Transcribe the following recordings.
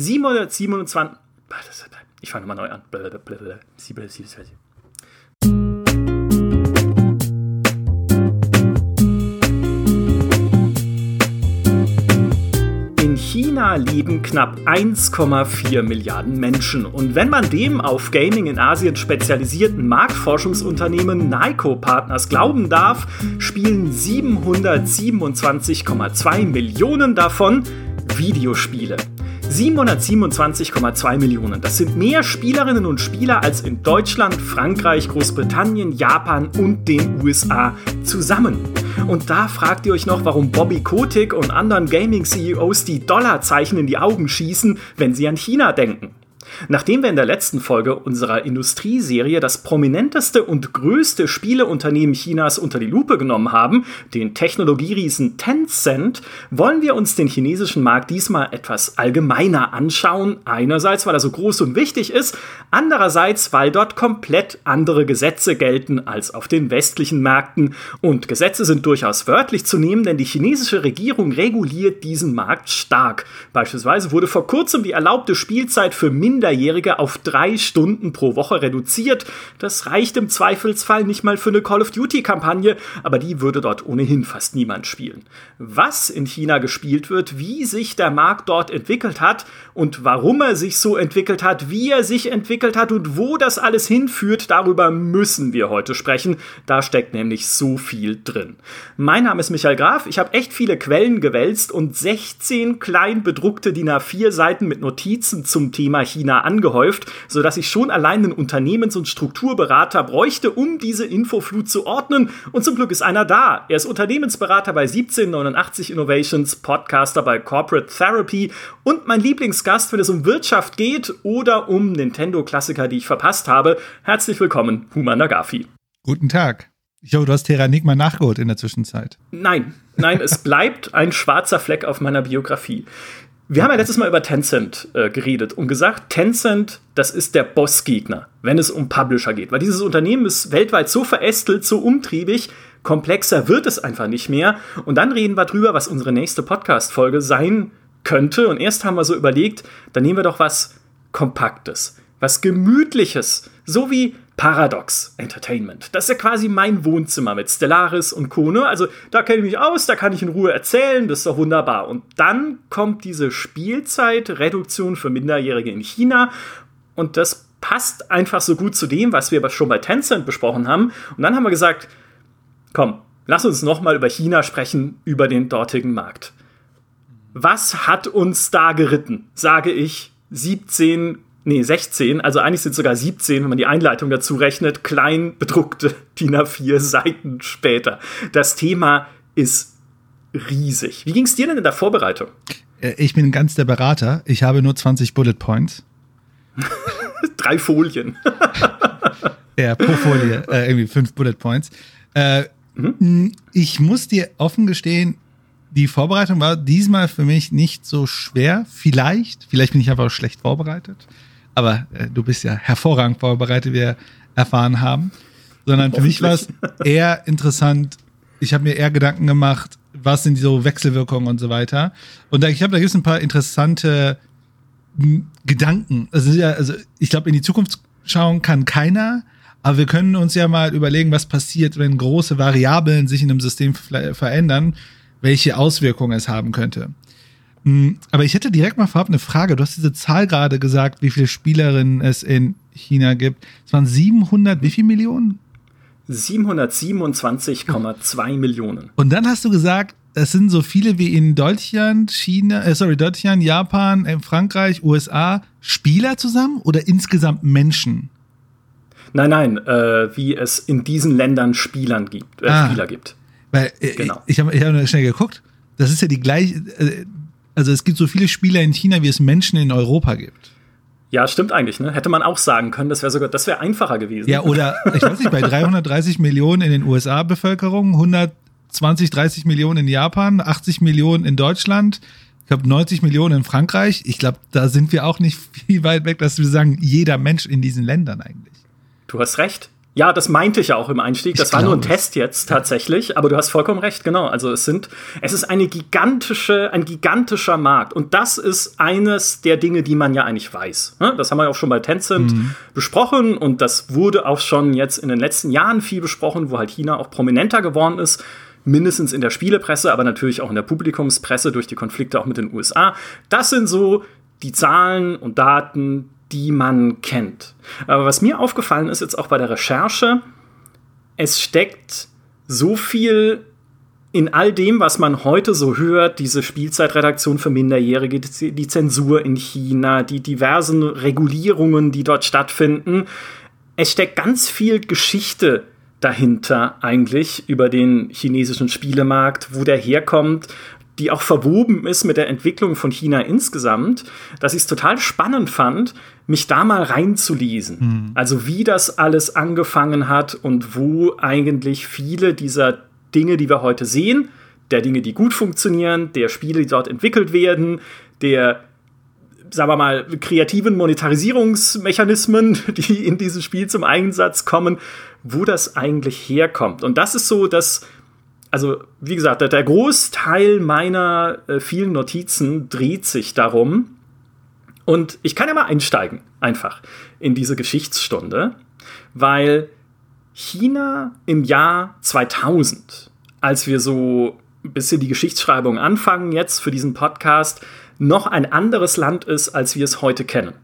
727. Ich fange nochmal neu an. In China leben knapp 1,4 Milliarden Menschen. Und wenn man dem auf Gaming in Asien spezialisierten Marktforschungsunternehmen Nyko Partners glauben darf, spielen 727,2 Millionen davon Videospiele. 727,2 Millionen. Das sind mehr Spielerinnen und Spieler als in Deutschland, Frankreich, Großbritannien, Japan und den USA zusammen. Und da fragt ihr euch noch, warum Bobby Kotick und anderen Gaming-CEOs die Dollarzeichen in die Augen schießen, wenn sie an China denken. Nachdem wir in der letzten Folge unserer Industrieserie das prominenteste und größte Spieleunternehmen Chinas unter die Lupe genommen haben, den Technologieriesen Tencent, wollen wir uns den chinesischen Markt diesmal etwas allgemeiner anschauen. Einerseits, weil er so groß und wichtig ist, andererseits, weil dort komplett andere Gesetze gelten als auf den westlichen Märkten. Und Gesetze sind durchaus wörtlich zu nehmen, denn die chinesische Regierung reguliert diesen Markt stark. Beispielsweise wurde vor kurzem die erlaubte Spielzeit für Minder Minderjährige auf drei Stunden pro Woche reduziert. Das reicht im Zweifelsfall nicht mal für eine Call of Duty-Kampagne, aber die würde dort ohnehin fast niemand spielen. Was in China gespielt wird, wie sich der Markt dort entwickelt hat und warum er sich so entwickelt hat, wie er sich entwickelt hat und wo das alles hinführt, darüber müssen wir heute sprechen. Da steckt nämlich so viel drin. Mein Name ist Michael Graf, ich habe echt viele Quellen gewälzt und 16 klein bedruckte DIN A4 Seiten mit Notizen zum Thema China angehäuft, sodass ich schon allein einen Unternehmens- und Strukturberater bräuchte, um diese Infoflut zu ordnen. Und zum Glück ist einer da. Er ist Unternehmensberater bei 1789 Innovations, Podcaster bei Corporate Therapy und mein Lieblingsgast, wenn es um Wirtschaft geht oder um Nintendo-Klassiker, die ich verpasst habe. Herzlich willkommen, Huma Nagafi. Guten Tag. Ich hoffe, du hast Terranigma nachgeholt in der Zwischenzeit. Nein, nein, es bleibt ein schwarzer Fleck auf meiner Biografie. Wir haben ja letztes Mal über Tencent äh, geredet und gesagt, Tencent, das ist der Bossgegner, wenn es um Publisher geht. Weil dieses Unternehmen ist weltweit so verästelt, so umtriebig, komplexer wird es einfach nicht mehr. Und dann reden wir drüber, was unsere nächste Podcast-Folge sein könnte. Und erst haben wir so überlegt, dann nehmen wir doch was Kompaktes, was Gemütliches, so wie Paradox Entertainment. Das ist ja quasi mein Wohnzimmer mit Stellaris und Co. Ne? Also da kenne ich mich aus, da kann ich in Ruhe erzählen, das ist doch wunderbar. Und dann kommt diese Spielzeitreduktion für Minderjährige in China und das passt einfach so gut zu dem, was wir schon bei Tencent besprochen haben. Und dann haben wir gesagt, komm, lass uns noch mal über China sprechen, über den dortigen Markt. Was hat uns da geritten? Sage ich 17 nee, 16, also eigentlich sind es sogar 17, wenn man die Einleitung dazu rechnet, klein bedruckte DIN A4 Seiten später. Das Thema ist riesig. Wie ging es dir denn in der Vorbereitung? Äh, ich bin ganz der Berater. Ich habe nur 20 Bullet Points. Drei Folien. ja, pro Folie, äh, irgendwie fünf Bullet Points. Äh, mhm. Ich muss dir offen gestehen, die Vorbereitung war diesmal für mich nicht so schwer. Vielleicht, vielleicht bin ich einfach schlecht vorbereitet aber äh, du bist ja hervorragend vorbereitet, wie wir erfahren haben. Sondern für mich war es eher interessant, ich habe mir eher Gedanken gemacht, was sind so Wechselwirkungen und so weiter. Und da, ich habe da gibt es ein paar interessante hm, Gedanken. Also, ja, also ich glaube, in die Zukunft schauen kann keiner, aber wir können uns ja mal überlegen, was passiert, wenn große Variablen sich in einem System verändern, welche Auswirkungen es haben könnte. Hm, aber ich hätte direkt mal vorab eine Frage. Du hast diese Zahl gerade gesagt, wie viele Spielerinnen es in China gibt. Es waren 700, wie viele Millionen? 727,2 Millionen. Und dann hast du gesagt, es sind so viele wie in Deutschland, China, äh, sorry, Deutschland, Japan, äh, Frankreich, USA Spieler zusammen oder insgesamt Menschen? Nein, nein, äh, wie es in diesen Ländern Spielern gibt, äh, ah, Spieler gibt. Weil äh, genau. ich habe ich hab schnell geguckt. Das ist ja die gleiche, äh, also es gibt so viele Spieler in China, wie es Menschen in Europa gibt. Ja, stimmt eigentlich, ne? Hätte man auch sagen können, das wäre sogar, das wäre einfacher gewesen. Ja, oder ich weiß nicht, bei 330 Millionen in den USA Bevölkerung, 120, 30 Millionen in Japan, 80 Millionen in Deutschland, ich glaube 90 Millionen in Frankreich. Ich glaube, da sind wir auch nicht viel weit weg, dass wir sagen, jeder Mensch in diesen Ländern eigentlich. Du hast recht. Ja, das meinte ich ja auch im Einstieg. Das ich war nur ein Test jetzt tatsächlich, aber du hast vollkommen recht, genau. Also es sind, es ist eine gigantische, ein gigantischer Markt. Und das ist eines der Dinge, die man ja eigentlich weiß. Ne? Das haben wir ja auch schon bei Tencent mhm. besprochen und das wurde auch schon jetzt in den letzten Jahren viel besprochen, wo halt China auch prominenter geworden ist mindestens in der Spielepresse, aber natürlich auch in der Publikumspresse durch die Konflikte auch mit den USA. Das sind so die Zahlen und Daten, die man kennt. Aber was mir aufgefallen ist jetzt auch bei der Recherche, es steckt so viel in all dem, was man heute so hört, diese Spielzeitredaktion für Minderjährige, die Zensur in China, die diversen Regulierungen, die dort stattfinden, es steckt ganz viel Geschichte dahinter eigentlich über den chinesischen Spielemarkt, wo der herkommt, die auch verwoben ist mit der Entwicklung von China insgesamt, dass ich es total spannend fand, mich da mal reinzulesen. Mhm. Also wie das alles angefangen hat und wo eigentlich viele dieser Dinge, die wir heute sehen, der Dinge, die gut funktionieren, der Spiele, die dort entwickelt werden, der sagen wir mal, kreativen Monetarisierungsmechanismen, die in diesem Spiel zum Einsatz kommen, wo das eigentlich herkommt. Und das ist so, dass also wie gesagt, der, Großteil meiner äh, vielen Notizen dreht sich darum. Und ich kann ja mal einsteigen, einfach in diese Geschichtsstunde, weil China im Jahr 2000, als wir so ein bisschen die Geschichtsschreibung anfangen jetzt für diesen Podcast, noch ein anderes Land ist, als wir es heute kennen.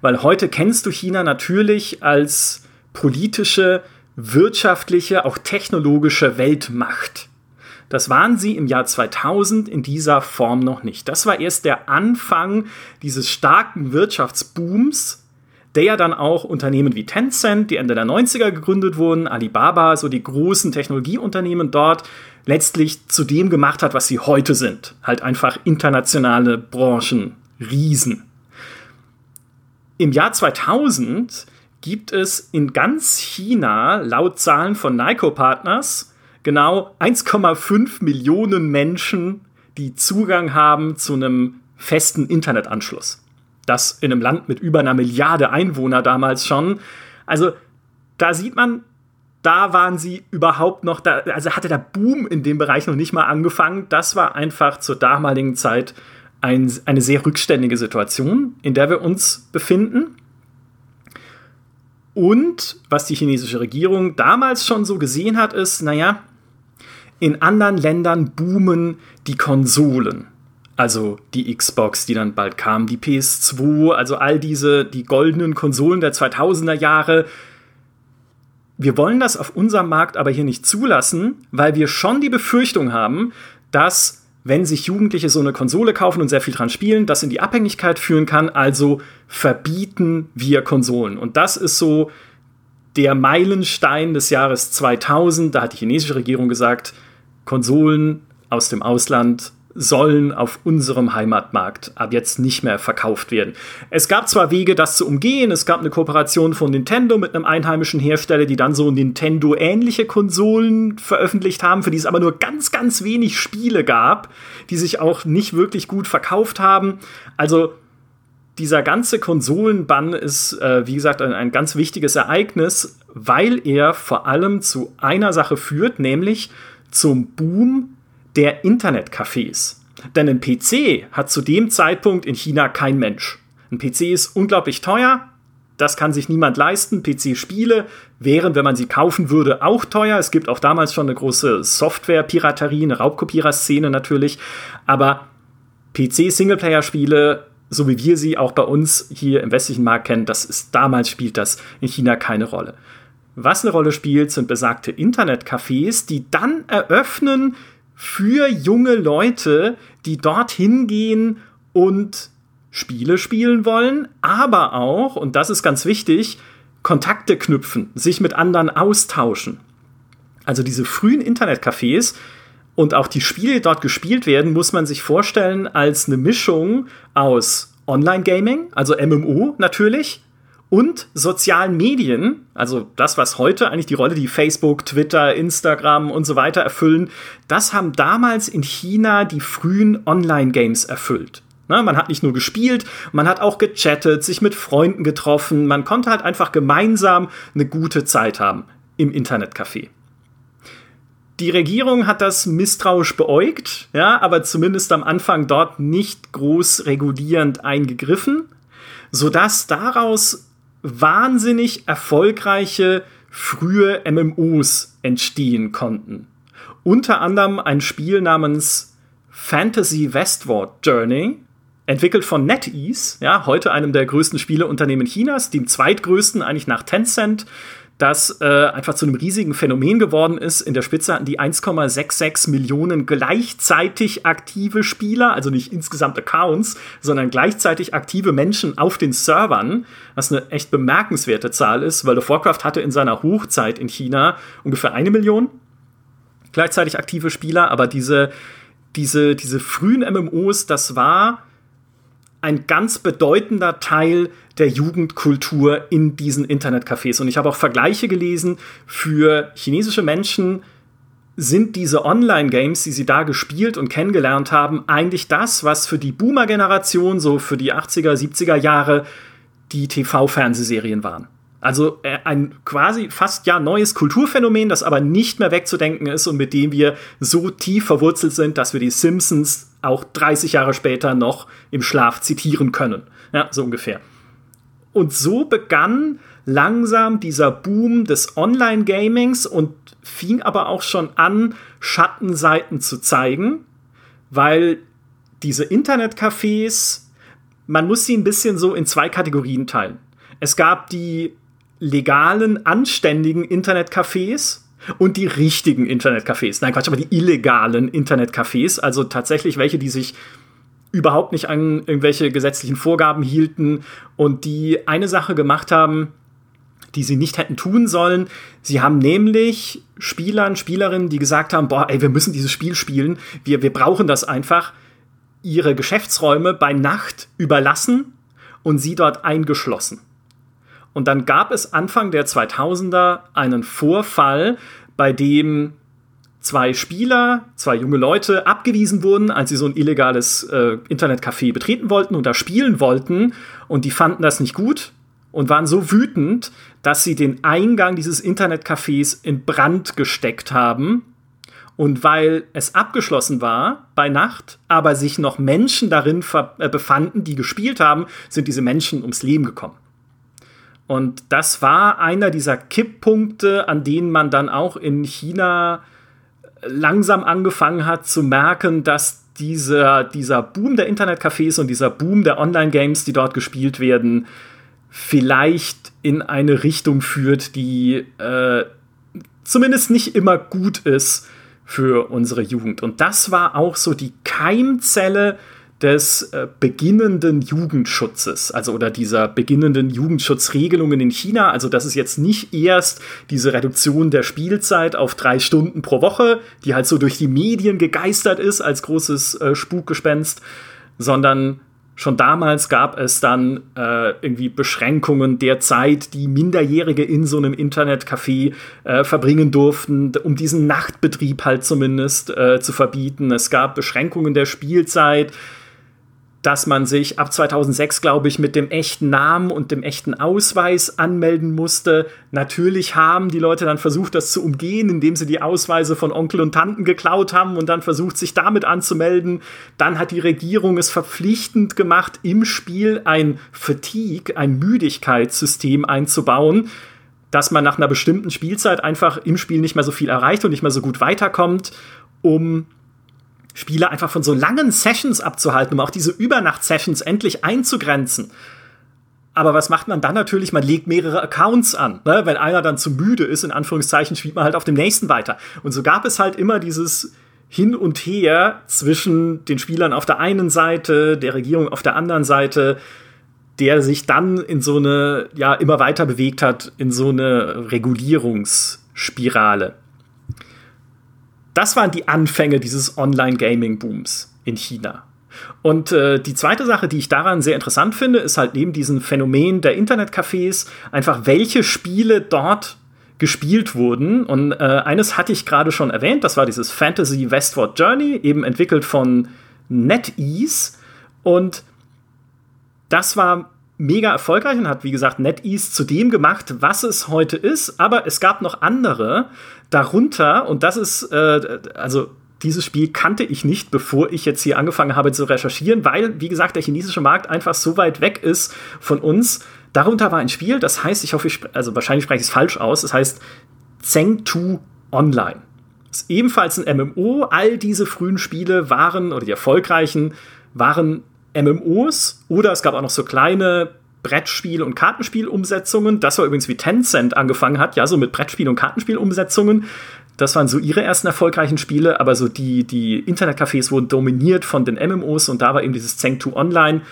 Weil heute kennst du China natürlich als politische, wirtschaftliche, auch technologische Weltmacht. Das waren sie im Jahr 2000 in dieser Form noch nicht. Das war erst der Anfang dieses starken Wirtschaftsbooms, der ja dann auch Unternehmen wie Tencent, die Ende der 90er gegründet wurden, Alibaba, so die großen Technologieunternehmen dort, letztlich zu dem gemacht hat, was sie heute sind. Halt einfach internationale Branchen, Riesen. Im Jahr 2000 gibt es in ganz China laut Zahlen von Nico Partners genau 1,5 Millionen Menschen, die Zugang haben zu einem festen Internetanschluss. Das in einem Land mit über einer Milliarde Einwohner damals schon. Also da sieht man, da waren sie überhaupt noch da, also hatte der Boom in dem Bereich noch nicht mal angefangen. Das war einfach zur damaligen Zeit ein, eine sehr rückständige Situation, in der wir uns befinden. Und was die chinesische Regierung damals schon so gesehen hat, ist, naja, in anderen Ländern boomen die Konsolen. Also die Xbox, die dann bald kam, die PS2, also all diese, die goldenen Konsolen der 2000er Jahre. Wir wollen das auf unserem Markt aber hier nicht zulassen, weil wir schon die Befürchtung haben, dass wenn sich Jugendliche so eine Konsole kaufen und sehr viel dran spielen, das in die Abhängigkeit führen kann. Also verbieten wir Konsolen. Und das ist so der Meilenstein des Jahres 2000. Da hat die chinesische Regierung gesagt, Konsolen aus dem Ausland sollen auf unserem Heimatmarkt ab jetzt nicht mehr verkauft werden. Es gab zwar Wege, das zu umgehen, es gab eine Kooperation von Nintendo mit einem einheimischen Hersteller, die dann so Nintendo-ähnliche Konsolen veröffentlicht haben, für die es aber nur ganz, ganz wenig Spiele gab, die sich auch nicht wirklich gut verkauft haben. Also dieser ganze Konsolenbann ist, äh, wie gesagt, ein, ein ganz wichtiges Ereignis, weil er vor allem zu einer Sache führt, nämlich zum Boom der Internetcafés. Denn ein PC hat zu dem Zeitpunkt in China kein Mensch. Ein PC ist unglaublich teuer, das kann sich niemand leisten. PC-Spiele wären, wenn man sie kaufen würde, auch teuer. Es gibt auch damals schon eine große Software-Piraterie, eine Raubkopierer-Szene natürlich. Aber PC-Singleplayer-Spiele, so wie wir sie auch bei uns hier im westlichen Markt kennen, das ist damals spielt das in China keine Rolle. Was eine Rolle spielt, sind besagte Internetcafés, die dann eröffnen für junge Leute, die dorthin gehen und Spiele spielen wollen, aber auch, und das ist ganz wichtig, Kontakte knüpfen, sich mit anderen austauschen. Also diese frühen Internetcafés und auch die Spiele, die dort gespielt werden, muss man sich vorstellen als eine Mischung aus Online-Gaming, also MMO natürlich, und sozialen Medien, also das, was heute eigentlich die Rolle, die Facebook, Twitter, Instagram und so weiter erfüllen, das haben damals in China die frühen Online-Games erfüllt. Na, man hat nicht nur gespielt, man hat auch gechattet, sich mit Freunden getroffen, man konnte halt einfach gemeinsam eine gute Zeit haben. im Internetcafé. Die Regierung hat das misstrauisch beäugt, ja, aber zumindest am Anfang dort nicht groß regulierend eingegriffen, sodass daraus wahnsinnig erfolgreiche frühe MMOs entstehen konnten. Unter anderem ein Spiel namens Fantasy Westward Journey, entwickelt von NetEase, ja, heute einem der größten Spieleunternehmen Chinas, dem zweitgrößten eigentlich nach Tencent, das äh, einfach zu einem riesigen Phänomen geworden ist. In der Spitze hatten die 1,66 Millionen gleichzeitig aktive Spieler, also nicht insgesamt Accounts, sondern gleichzeitig aktive Menschen auf den Servern, was eine echt bemerkenswerte Zahl ist. World of Warcraft hatte in seiner Hochzeit in China ungefähr eine Million gleichzeitig aktive Spieler, aber diese, diese, diese frühen MMOs, das war ein ganz bedeutender Teil der Jugendkultur in diesen Internetcafés. Und ich habe auch Vergleiche gelesen für chinesische Menschen, sind diese Online-Games, die sie da gespielt und kennengelernt haben, eigentlich das, was für die Boomer-Generation, so für die 80er, 70er Jahre, die TV-Fernsehserien waren. Also äh, ein quasi fast ja neues Kulturphänomen, das aber nicht mehr wegzudenken ist und mit dem wir so tief verwurzelt sind, dass wir die Simpsons auch 30 Jahre später noch im Schlaf zitieren können. Ja, so ungefähr. Und so begann langsam dieser Boom des Online-Gamings und fing aber auch schon an, Schattenseiten zu zeigen, weil diese Internetcafés, man muss sie ein bisschen so in zwei Kategorien teilen. Es gab die legalen, anständigen Internetcafés und die richtigen Internetcafés. Nein, Quatsch, aber die illegalen Internetcafés, also tatsächlich welche, die sich überhaupt nicht an irgendwelche gesetzlichen Vorgaben hielten und die eine Sache gemacht haben, die sie nicht hätten tun sollen. Sie haben nämlich Spielern, Spielerinnen, die gesagt haben, boah, ey, wir müssen dieses Spiel spielen, wir, wir brauchen das einfach, ihre Geschäftsräume bei Nacht überlassen und sie dort eingeschlossen. Und dann gab es Anfang der 2000er einen Vorfall, bei dem zwei Spieler, zwei junge Leute abgewiesen wurden, als sie so ein illegales äh, Internetcafé betreten wollten und da spielen wollten. Und die fanden das nicht gut und waren so wütend, dass sie den Eingang dieses Internetcafés in Brand gesteckt haben. Und weil es abgeschlossen war bei Nacht, aber sich noch Menschen darin äh, befanden, die gespielt haben, sind diese Menschen ums Leben gekommen. Und das war einer dieser Kipppunkte, an denen man dann auch in China langsam angefangen hat zu merken, dass dieser, dieser Boom der Internetcafés und dieser Boom der Online-Games, die dort gespielt werden, vielleicht in eine Richtung führt, die äh, zumindest nicht immer gut ist für unsere Jugend. Und das war auch so die Keimzelle des äh, beginnenden Jugendschutzes, also oder dieser beginnenden Jugendschutzregelungen in China. Also das ist jetzt nicht erst diese Reduktion der Spielzeit auf drei Stunden pro Woche, die halt so durch die Medien gegeistert ist als großes äh, Spukgespenst, sondern schon damals gab es dann äh, irgendwie Beschränkungen der Zeit, die Minderjährige in so einem Internetcafé äh, verbringen durften, um diesen Nachtbetrieb halt zumindest äh, zu verbieten. Es gab Beschränkungen der Spielzeit dass man sich ab 2006, glaube ich, mit dem echten Namen und dem echten Ausweis anmelden musste. Natürlich haben die Leute dann versucht, das zu umgehen, indem sie die Ausweise von Onkel und Tanten geklaut haben und dann versucht, sich damit anzumelden. Dann hat die Regierung es verpflichtend gemacht, im Spiel ein Fatigue, ein Müdigkeitssystem einzubauen, dass man nach einer bestimmten Spielzeit einfach im Spiel nicht mehr so viel erreicht und nicht mehr so gut weiterkommt, um Spieler einfach von so langen Sessions abzuhalten, um auch diese Übernacht-Sessions endlich einzugrenzen. Aber was macht man dann natürlich? Man legt mehrere Accounts an. Ne? Wenn einer dann zu müde ist, in Anführungszeichen, spielt man halt auf dem nächsten weiter. Und so gab es halt immer dieses Hin und Her zwischen den Spielern auf der einen Seite, der Regierung auf der anderen Seite, der sich dann in so eine, ja, immer weiter bewegt hat, in so eine Regulierungsspirale. Das waren die Anfänge dieses Online-Gaming-Booms in China. Und äh, die zweite Sache, die ich daran sehr interessant finde, ist halt neben diesem Phänomen der Internetcafés einfach, welche Spiele dort gespielt wurden. Und äh, eines hatte ich gerade schon erwähnt, das war dieses Fantasy Westward Journey, eben entwickelt von NetEase. Und das war mega erfolgreich und hat, wie gesagt, NetEase zu dem gemacht, was es heute ist. Aber es gab noch andere darunter, und das ist, äh, also dieses Spiel kannte ich nicht, bevor ich jetzt hier angefangen habe zu recherchieren, weil, wie gesagt, der chinesische Markt einfach so weit weg ist von uns. Darunter war ein Spiel, das heißt, ich hoffe, ich also wahrscheinlich spreche ich es falsch aus, das heißt Zeng 2 Online. Ist ebenfalls ein MMO. All diese frühen Spiele waren, oder die erfolgreichen, waren MMOs. Oder es gab auch noch so kleine Brettspiel- und Kartenspielumsetzungen. Das war übrigens wie Tencent angefangen hat, ja, so mit Brettspiel- und Kartenspielumsetzungen. Das waren so ihre ersten erfolgreichen Spiele, aber so die, die Internetcafés wurden dominiert von den MMOs und da war eben dieses Zeng 2 Online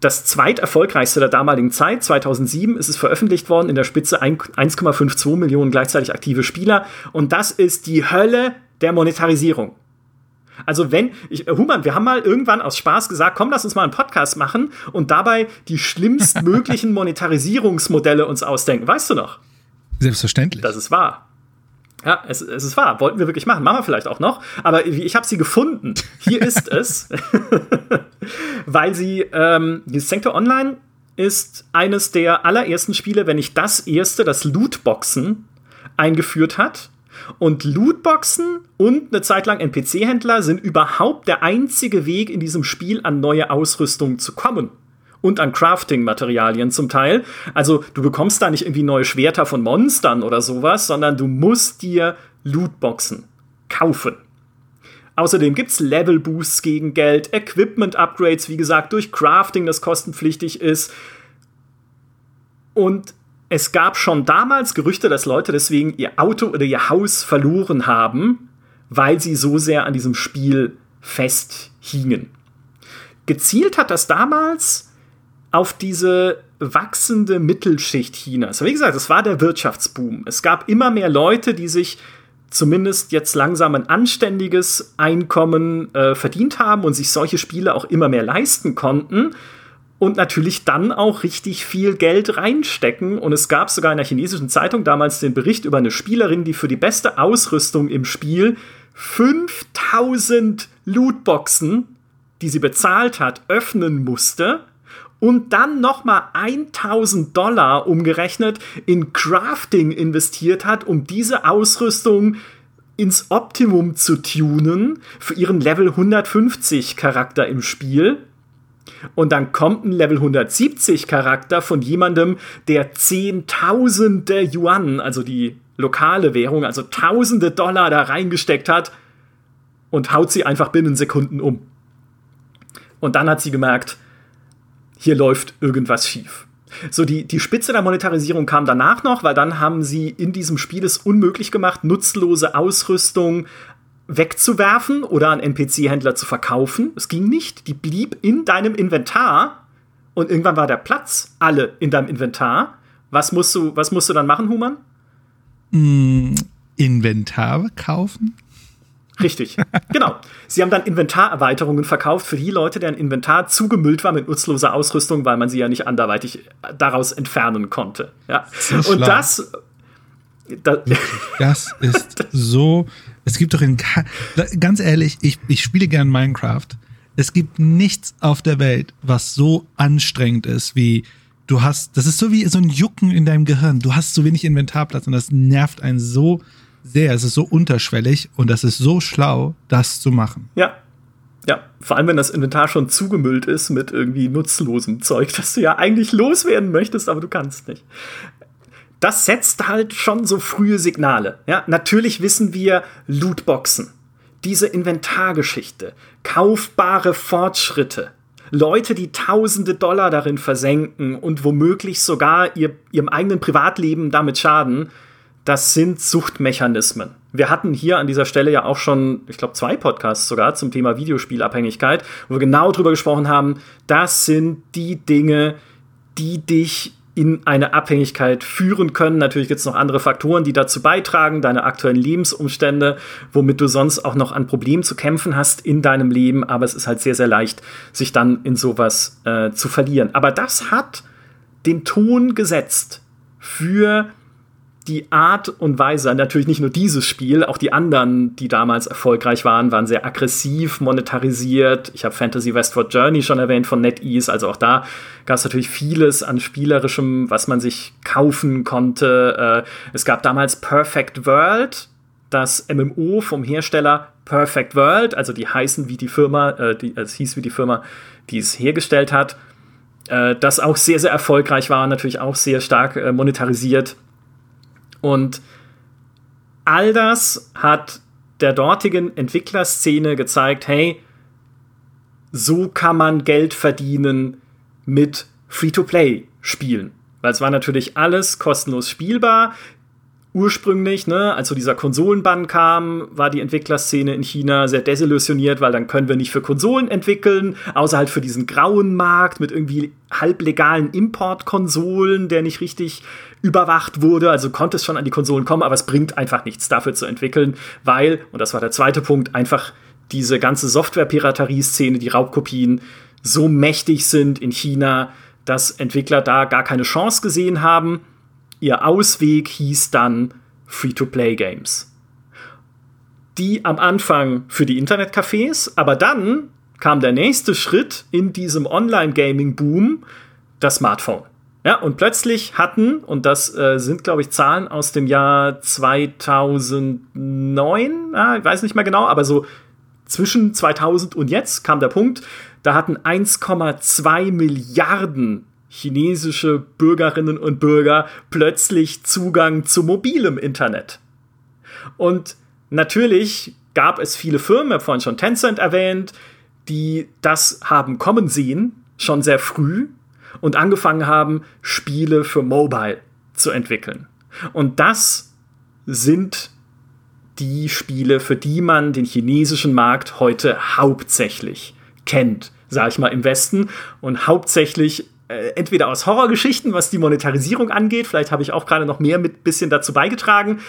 das zweiterfolgreichste der damaligen Zeit. 2007 ist es veröffentlicht worden, in der Spitze 1,52 Millionen gleichzeitig aktive Spieler. Und das ist die Hölle der Monetarisierung. Also wenn, ich, äh, Human, wir haben mal irgendwann aus Spaß gesagt, komm, lass uns mal einen Podcast machen und dabei die schlimmstmöglichen Monetarisierungsmodelle uns ausdenken. Weißt du noch? Selbstverständlich. Das ist wahr. Ja, es, es ist wahr. Wollten wir wirklich machen. Machen wir vielleicht auch noch. Aber ich habe sie gefunden. Hier ist es. Weil sie, ähm, die Sector Online ist eines der allerersten Spiele, wenn nicht das erste, das Lootboxen eingeführt hat. Und Lootboxen und eine Zeit lang NPC-Händler sind überhaupt der einzige Weg in diesem Spiel an neue Ausrüstung zu kommen und an Crafting-Materialien zum Teil. Also du bekommst da nicht irgendwie neue Schwerter von Monstern oder sowas, sondern du musst dir Lootboxen kaufen. Außerdem gibt es Level-Boosts gegen Geld, Equipment-Upgrades, wie gesagt, durch Crafting, das kostenpflichtig ist. Und es gab schon damals Gerüchte, dass Leute deswegen ihr Auto oder ihr Haus verloren haben, weil sie so sehr an diesem Spiel festhingen. Gezielt hat das damals auf diese wachsende Mittelschicht Chinas. Wie gesagt, es war der Wirtschaftsboom. Es gab immer mehr Leute, die sich zumindest jetzt langsam ein anständiges Einkommen äh, verdient haben und sich solche Spiele auch immer mehr leisten konnten und natürlich dann auch richtig viel Geld reinstecken. Und es gab sogar in der chinesischen Zeitung damals den Bericht über eine Spielerin, die für die beste Ausrüstung im Spiel 5000 Lootboxen, die sie bezahlt hat, öffnen musste und dann nochmal 1000 Dollar umgerechnet in Crafting investiert hat, um diese Ausrüstung ins Optimum zu tunen für ihren Level 150 Charakter im Spiel. Und dann kommt ein Level 170 Charakter von jemandem, der Zehntausende Yuan, also die lokale Währung, also Tausende Dollar da reingesteckt hat und haut sie einfach binnen Sekunden um. Und dann hat sie gemerkt, hier läuft irgendwas schief. So, die, die Spitze der Monetarisierung kam danach noch, weil dann haben sie in diesem Spiel es unmöglich gemacht, nutzlose Ausrüstung wegzuwerfen oder an NPC-Händler zu verkaufen. Es ging nicht. Die blieb in deinem Inventar und irgendwann war der Platz alle in deinem Inventar. Was musst du, was musst du dann machen, Human? Mm, Inventar kaufen? Richtig, genau. Sie haben dann Inventarerweiterungen verkauft für die Leute, deren Inventar zugemüllt war mit nutzloser Ausrüstung, weil man sie ja nicht anderweitig daraus entfernen konnte. Ja. Und das, das, das ist so. Es gibt doch in ganz ehrlich, ich, ich spiele gern Minecraft. Es gibt nichts auf der Welt, was so anstrengend ist wie du hast. Das ist so wie so ein Jucken in deinem Gehirn. Du hast so wenig Inventarplatz und das nervt einen so sehr. Es ist so unterschwellig und das ist so schlau, das zu machen. Ja. Ja, vor allem wenn das Inventar schon zugemüllt ist mit irgendwie nutzlosem Zeug, das du ja eigentlich loswerden möchtest, aber du kannst nicht. Das setzt halt schon so frühe Signale. Ja, natürlich wissen wir Lootboxen, diese Inventargeschichte, kaufbare Fortschritte, Leute, die tausende Dollar darin versenken und womöglich sogar ihr, ihrem eigenen Privatleben damit schaden, das sind Suchtmechanismen. Wir hatten hier an dieser Stelle ja auch schon, ich glaube, zwei Podcasts sogar zum Thema Videospielabhängigkeit, wo wir genau drüber gesprochen haben, das sind die Dinge, die dich in eine Abhängigkeit führen können. Natürlich gibt es noch andere Faktoren, die dazu beitragen, deine aktuellen Lebensumstände, womit du sonst auch noch an Problemen zu kämpfen hast in deinem Leben. Aber es ist halt sehr, sehr leicht, sich dann in sowas äh, zu verlieren. Aber das hat den Ton gesetzt für die Art und Weise, natürlich nicht nur dieses Spiel, auch die anderen, die damals erfolgreich waren, waren sehr aggressiv monetarisiert. Ich habe Fantasy Westward Journey schon erwähnt von NetEase, also auch da gab es natürlich vieles an spielerischem, was man sich kaufen konnte. Äh, es gab damals Perfect World, das MMO vom Hersteller Perfect World, also die heißen wie die Firma, äh, die, es hieß wie die Firma, die es hergestellt hat, äh, das auch sehr, sehr erfolgreich war, natürlich auch sehr stark äh, monetarisiert. Und all das hat der dortigen Entwicklerszene gezeigt, hey, so kann man Geld verdienen mit Free-to-Play-Spielen. Weil es war natürlich alles kostenlos spielbar ursprünglich, ne, als so dieser Konsolenbann kam, war die Entwicklerszene in China sehr desillusioniert, weil dann können wir nicht für Konsolen entwickeln, außer halt für diesen grauen Markt mit irgendwie halblegalen Importkonsolen, der nicht richtig überwacht wurde. Also konnte es schon an die Konsolen kommen, aber es bringt einfach nichts dafür zu entwickeln, weil, und das war der zweite Punkt, einfach diese ganze Software-Piraterie-Szene, die Raubkopien so mächtig sind in China, dass Entwickler da gar keine Chance gesehen haben Ihr Ausweg hieß dann Free-to-Play-Games. Die am Anfang für die Internetcafés, aber dann kam der nächste Schritt in diesem Online-Gaming-Boom, das Smartphone. Ja, und plötzlich hatten, und das äh, sind, glaube ich, Zahlen aus dem Jahr 2009, ah, ich weiß nicht mehr genau, aber so zwischen 2000 und jetzt kam der Punkt, da hatten 1,2 Milliarden chinesische Bürgerinnen und Bürger plötzlich Zugang zu mobilem Internet. Und natürlich gab es viele Firmen, ich habe vorhin schon Tencent erwähnt, die das haben kommen sehen, schon sehr früh und angefangen haben, Spiele für Mobile zu entwickeln. Und das sind die Spiele, für die man den chinesischen Markt heute hauptsächlich kennt, sage ich mal im Westen und hauptsächlich äh, entweder aus Horrorgeschichten, was die Monetarisierung angeht, vielleicht habe ich auch gerade noch mehr mit bisschen dazu beigetragen,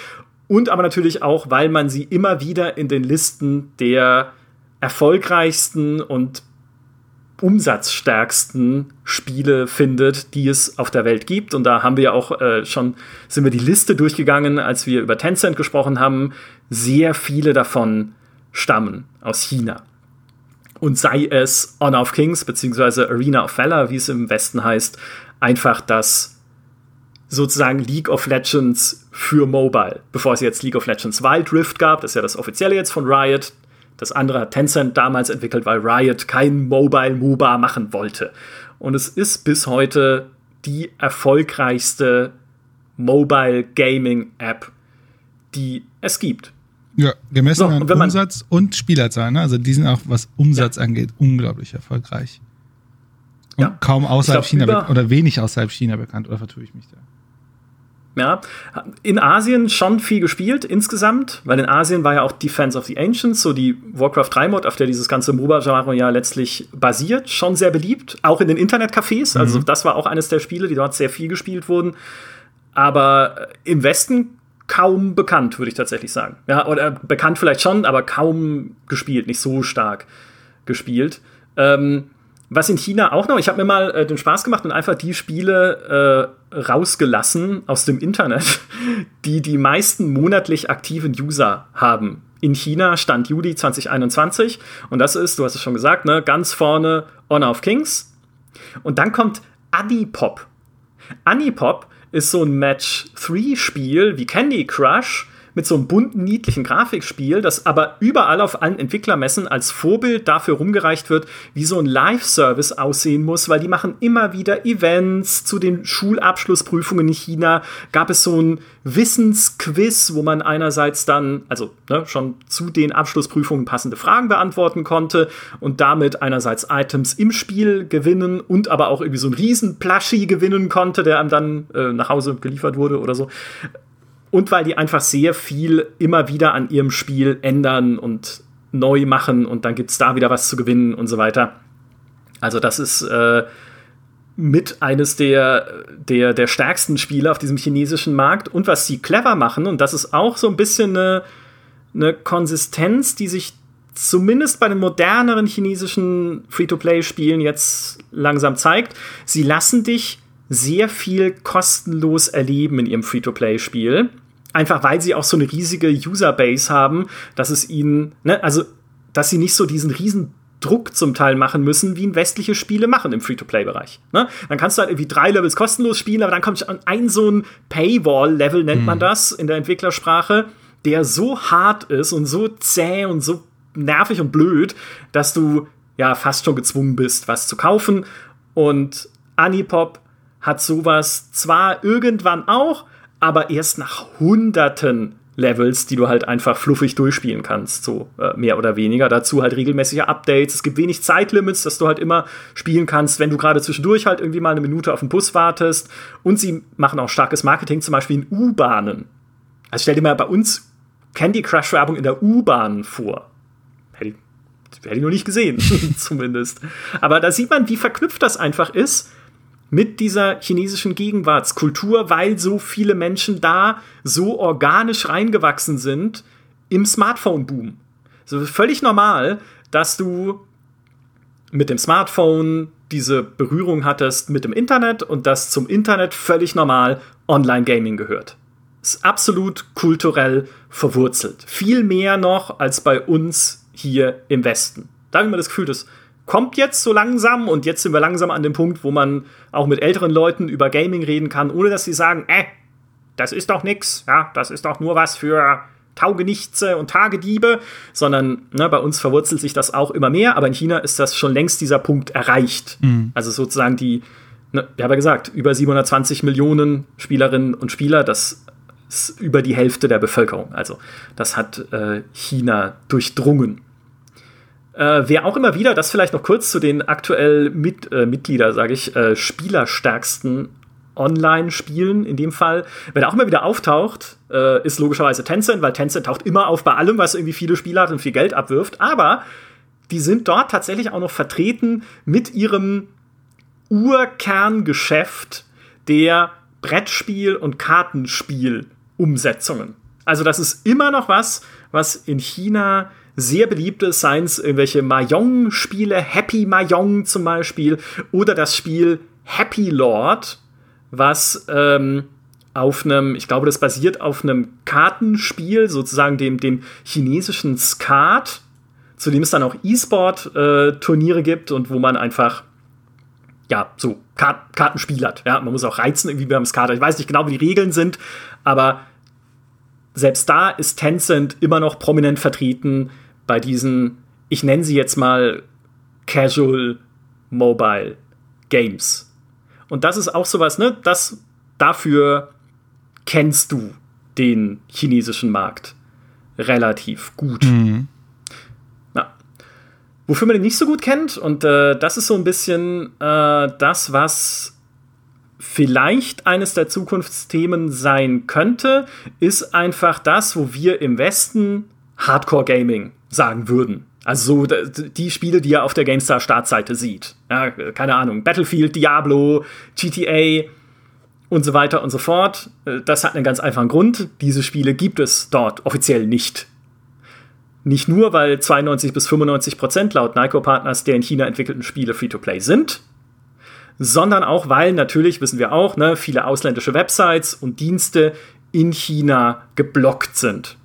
und aber natürlich auch, weil man sie immer wieder in den Listen der erfolgreichsten und umsatzstärksten Spiele findet, die es auf der Welt gibt. Und da haben wir ja auch äh, schon, sind wir die Liste durchgegangen, als wir über Tencent gesprochen haben. Sehr viele davon stammen aus China. Und sei es Honor of Kings beziehungsweise Arena of Valor, wie es im Westen heißt, einfach das sozusagen League of Legends für Mobile. Bevor es jetzt League of Legends Wild Rift gab, das ist ja das offizielle jetzt von Riot. Das andere hat Tencent damals entwickelt, weil Riot kein Mobile MOBA machen wollte. Und es ist bis heute die erfolgreichste Mobile Gaming App, die es gibt. Ja, gemessen so, an Umsatz und Spielerzahlen. Ne? Also die sind auch, was Umsatz ja. angeht, unglaublich erfolgreich. Und ja. kaum außerhalb glaub, China oder wenig außerhalb China bekannt. Oder vertue ich mich da? Ja, in Asien schon viel gespielt insgesamt, weil in Asien war ja auch Defense of the Ancients, so die Warcraft 3 Mod, auf der dieses ganze MOBA-Genre ja letztlich basiert, schon sehr beliebt, auch in den Internetcafés. Also mhm. Also das war auch eines der Spiele, die dort sehr viel gespielt wurden. Aber im Westen kaum bekannt, würde ich tatsächlich sagen. Ja, oder bekannt vielleicht schon, aber kaum gespielt, nicht so stark gespielt. Ähm, was in China auch noch, ich habe mir mal äh, den Spaß gemacht und einfach die Spiele äh, rausgelassen aus dem Internet, die die meisten monatlich aktiven User haben. In China stand Juli 2021 und das ist, du hast es schon gesagt, ne, ganz vorne Honor of Kings und dann kommt Anipop. Anipop ist so ein Match-3-Spiel wie Candy Crush mit so einem bunten, niedlichen Grafikspiel, das aber überall auf allen Entwicklermessen als Vorbild dafür rumgereicht wird, wie so ein Live-Service aussehen muss, weil die machen immer wieder Events zu den Schulabschlussprüfungen in China. Gab es so ein Wissensquiz, wo man einerseits dann, also ne, schon zu den Abschlussprüfungen passende Fragen beantworten konnte und damit einerseits Items im Spiel gewinnen und aber auch irgendwie so ein riesen Plushie gewinnen konnte, der einem dann äh, nach Hause geliefert wurde oder so und weil die einfach sehr viel immer wieder an ihrem Spiel ändern und neu machen und dann gibt es da wieder was zu gewinnen und so weiter. Also das ist äh, mit eines der, der, der stärksten Spiele auf diesem chinesischen Markt. Und was sie clever machen, und das ist auch so ein bisschen eine, eine Konsistenz, die sich zumindest bei den moderneren chinesischen Free-to-Play-Spielen jetzt langsam zeigt, sie lassen dich sehr viel kostenlos erleben in ihrem Free-to-Play-Spiel. Einfach weil sie auch so eine riesige Userbase haben, dass es ihnen, ne, also, dass sie nicht so diesen riesen Druck zum Teil machen müssen, wie ihn westliche Spiele machen im Free-to-Play-Bereich. Ne? Dann kannst du halt irgendwie drei Levels kostenlos spielen, aber dann kommt ein so ein Paywall-Level, nennt man mhm. das in der Entwicklersprache, der so hart ist und so zäh und so nervig und blöd, dass du ja fast schon gezwungen bist, was zu kaufen. Und Anipop hat sowas zwar irgendwann auch, aber erst nach hunderten Levels, die du halt einfach fluffig durchspielen kannst, so äh, mehr oder weniger. Dazu halt regelmäßige Updates. Es gibt wenig Zeitlimits, dass du halt immer spielen kannst, wenn du gerade zwischendurch halt irgendwie mal eine Minute auf den Bus wartest. Und sie machen auch starkes Marketing, zum Beispiel in U-Bahnen. Also stell dir mal bei uns Candy Crush Werbung in der U-Bahn vor. Hätte ich, hätte ich noch nicht gesehen, zumindest. Aber da sieht man, wie verknüpft das einfach ist mit dieser chinesischen Gegenwartskultur, weil so viele Menschen da so organisch reingewachsen sind im Smartphone-Boom. So völlig normal, dass du mit dem Smartphone diese Berührung hattest mit dem Internet und dass zum Internet völlig normal Online-Gaming gehört. Ist absolut kulturell verwurzelt. Viel mehr noch als bei uns hier im Westen. Da habe ich mir das Gefühl, dass kommt jetzt so langsam und jetzt sind wir langsam an dem Punkt, wo man auch mit älteren Leuten über Gaming reden kann, ohne dass sie sagen, äh, das ist doch nix, ja, das ist doch nur was für Taugenichtse und Tagediebe, sondern ne, bei uns verwurzelt sich das auch immer mehr, aber in China ist das schon längst dieser Punkt erreicht. Mhm. Also sozusagen die, ne, ich habe ja gesagt, über 720 Millionen Spielerinnen und Spieler, das ist über die Hälfte der Bevölkerung. Also das hat äh, China durchdrungen. Äh, wer auch immer wieder, das vielleicht noch kurz zu den aktuell mit, äh, Mitglieder, sage ich, äh, spielerstärksten Online-Spielen in dem Fall. Wer da auch immer wieder auftaucht, äh, ist logischerweise Tencent, weil Tencent taucht immer auf bei allem, was irgendwie viele Spieler hat und viel Geld abwirft. Aber die sind dort tatsächlich auch noch vertreten mit ihrem Urkerngeschäft der Brettspiel- und Kartenspiel-Umsetzungen. Also das ist immer noch was, was in China sehr beliebte Science, irgendwelche Mahjong-Spiele, Happy Mahjong zum Beispiel, oder das Spiel Happy Lord, was ähm, auf einem, ich glaube, das basiert auf einem Kartenspiel, sozusagen dem, dem chinesischen Skat, zu dem es dann auch E-Sport-Turniere äh, gibt und wo man einfach ja, so Kart Kartenspiel hat. Ja, man muss auch reizen irgendwie beim Skat. Ich weiß nicht genau, wie die Regeln sind, aber selbst da ist Tencent immer noch prominent vertreten bei diesen, ich nenne sie jetzt mal Casual Mobile Games. Und das ist auch sowas, ne? Das dafür kennst du den chinesischen Markt relativ gut. Mhm. Ja. Wofür man den nicht so gut kennt, und äh, das ist so ein bisschen äh, das, was vielleicht eines der Zukunftsthemen sein könnte, ist einfach das, wo wir im Westen Hardcore Gaming sagen würden. Also so die Spiele, die er auf der GameStar Startseite sieht. Ja, keine Ahnung, Battlefield, Diablo, GTA und so weiter und so fort. Das hat einen ganz einfachen Grund. Diese Spiele gibt es dort offiziell nicht. Nicht nur, weil 92 bis 95 Prozent laut Nyko Partners der in China entwickelten Spiele Free-to-Play sind, sondern auch, weil natürlich, wissen wir auch, ne, viele ausländische Websites und Dienste in China geblockt sind.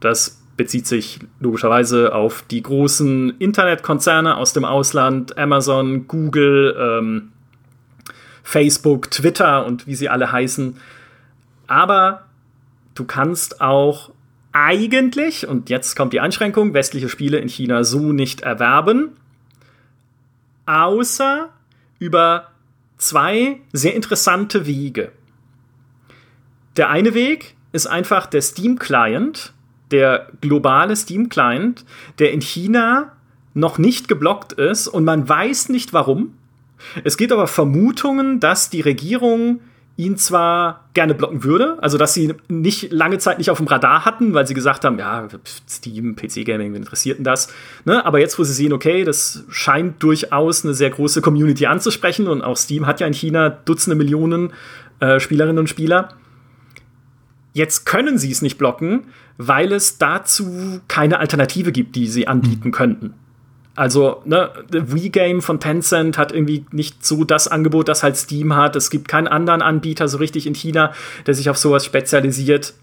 Das bezieht sich logischerweise auf die großen Internetkonzerne aus dem Ausland, Amazon, Google, ähm, Facebook, Twitter und wie sie alle heißen. Aber du kannst auch eigentlich, und jetzt kommt die Einschränkung, westliche Spiele in China so nicht erwerben, außer über zwei sehr interessante Wege. Der eine Weg ist einfach der Steam-Client, der globale Steam-Client, der in China noch nicht geblockt ist und man weiß nicht warum. Es gibt aber Vermutungen, dass die Regierung ihn zwar gerne blocken würde, also dass sie nicht lange Zeit nicht auf dem Radar hatten, weil sie gesagt haben, ja, Steam, PC-Gaming, wen interessiert denn das? Ne? Aber jetzt, wo sie sehen, okay, das scheint durchaus eine sehr große Community anzusprechen und auch Steam hat ja in China Dutzende Millionen äh, Spielerinnen und Spieler, Jetzt können sie es nicht blocken, weil es dazu keine Alternative gibt, die sie anbieten mhm. könnten. Also, ne, Wii-Game von Tencent hat irgendwie nicht so das Angebot, das halt Steam hat. Es gibt keinen anderen Anbieter so richtig in China, der sich auf sowas spezialisiert,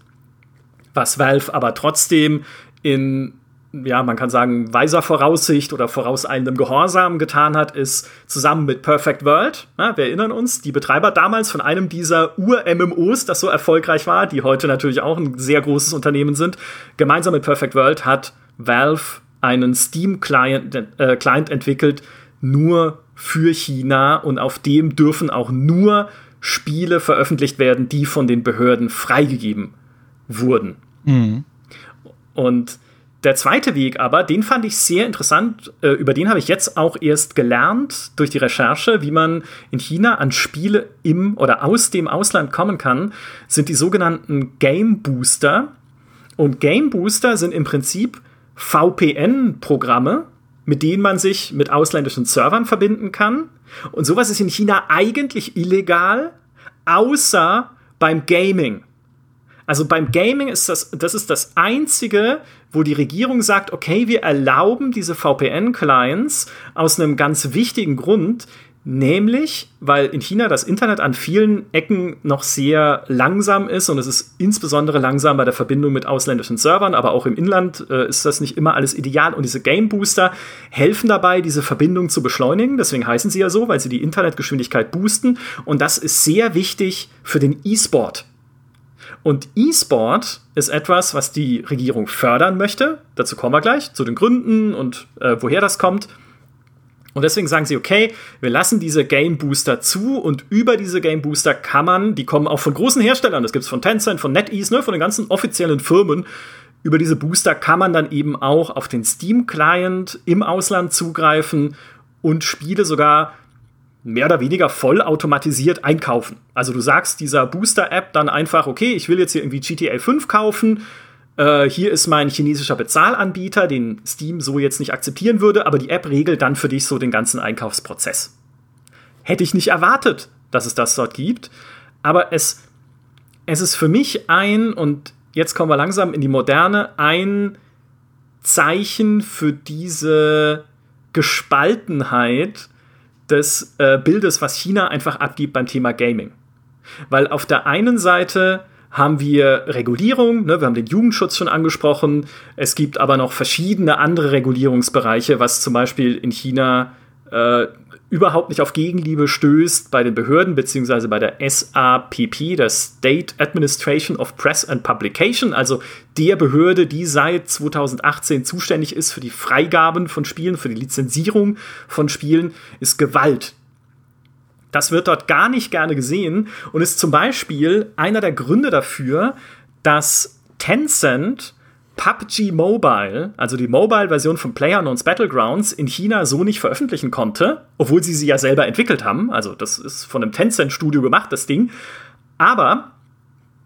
was Valve aber trotzdem in ja, man kann sagen, weiser Voraussicht oder vorauseilendem Gehorsam getan hat, ist zusammen mit Perfect World, na, wir erinnern uns, die Betreiber damals von einem dieser Ur-MMOs, das so erfolgreich war, die heute natürlich auch ein sehr großes Unternehmen sind, gemeinsam mit Perfect World hat Valve einen Steam-Client äh, Client entwickelt, nur für China und auf dem dürfen auch nur Spiele veröffentlicht werden, die von den Behörden freigegeben wurden. Mhm. Und der zweite Weg aber, den fand ich sehr interessant. Äh, über den habe ich jetzt auch erst gelernt durch die Recherche, wie man in China an Spiele im oder aus dem Ausland kommen kann, sind die sogenannten Game Booster. Und Game Booster sind im Prinzip VPN-Programme, mit denen man sich mit ausländischen Servern verbinden kann. Und sowas ist in China eigentlich illegal, außer beim Gaming. Also beim Gaming ist das, das ist das einzige, wo die Regierung sagt, okay, wir erlauben diese VPN-Clients aus einem ganz wichtigen Grund, nämlich, weil in China das Internet an vielen Ecken noch sehr langsam ist und es ist insbesondere langsam bei der Verbindung mit ausländischen Servern, aber auch im Inland äh, ist das nicht immer alles ideal und diese Game Booster helfen dabei, diese Verbindung zu beschleunigen, deswegen heißen sie ja so, weil sie die Internetgeschwindigkeit boosten und das ist sehr wichtig für den E-Sport. Und E-Sport ist etwas, was die Regierung fördern möchte. Dazu kommen wir gleich, zu den Gründen und äh, woher das kommt. Und deswegen sagen sie, okay, wir lassen diese Game Booster zu und über diese Game Booster kann man, die kommen auch von großen Herstellern, das gibt es von Tencent, von NetEase, ne, von den ganzen offiziellen Firmen. Über diese Booster kann man dann eben auch auf den Steam-Client im Ausland zugreifen und Spiele sogar mehr oder weniger vollautomatisiert einkaufen. Also du sagst dieser Booster-App dann einfach, okay, ich will jetzt hier irgendwie GTA 5 kaufen. Äh, hier ist mein chinesischer Bezahlanbieter, den Steam so jetzt nicht akzeptieren würde, aber die App regelt dann für dich so den ganzen Einkaufsprozess. Hätte ich nicht erwartet, dass es das dort gibt, aber es, es ist für mich ein, und jetzt kommen wir langsam in die Moderne, ein Zeichen für diese Gespaltenheit, des äh, Bildes, was China einfach abgibt beim Thema Gaming. Weil auf der einen Seite haben wir Regulierung, ne, wir haben den Jugendschutz schon angesprochen, es gibt aber noch verschiedene andere Regulierungsbereiche, was zum Beispiel in China äh, überhaupt nicht auf Gegenliebe stößt bei den Behörden beziehungsweise bei der SAPP, der State Administration of Press and Publication, also der Behörde, die seit 2018 zuständig ist für die Freigaben von Spielen, für die Lizenzierung von Spielen, ist Gewalt. Das wird dort gar nicht gerne gesehen und ist zum Beispiel einer der Gründe dafür, dass Tencent PUBG Mobile, also die Mobile-Version von PlayerUnknown's Battlegrounds, in China so nicht veröffentlichen konnte, obwohl sie sie ja selber entwickelt haben. Also das ist von einem Tencent-Studio gemacht, das Ding. Aber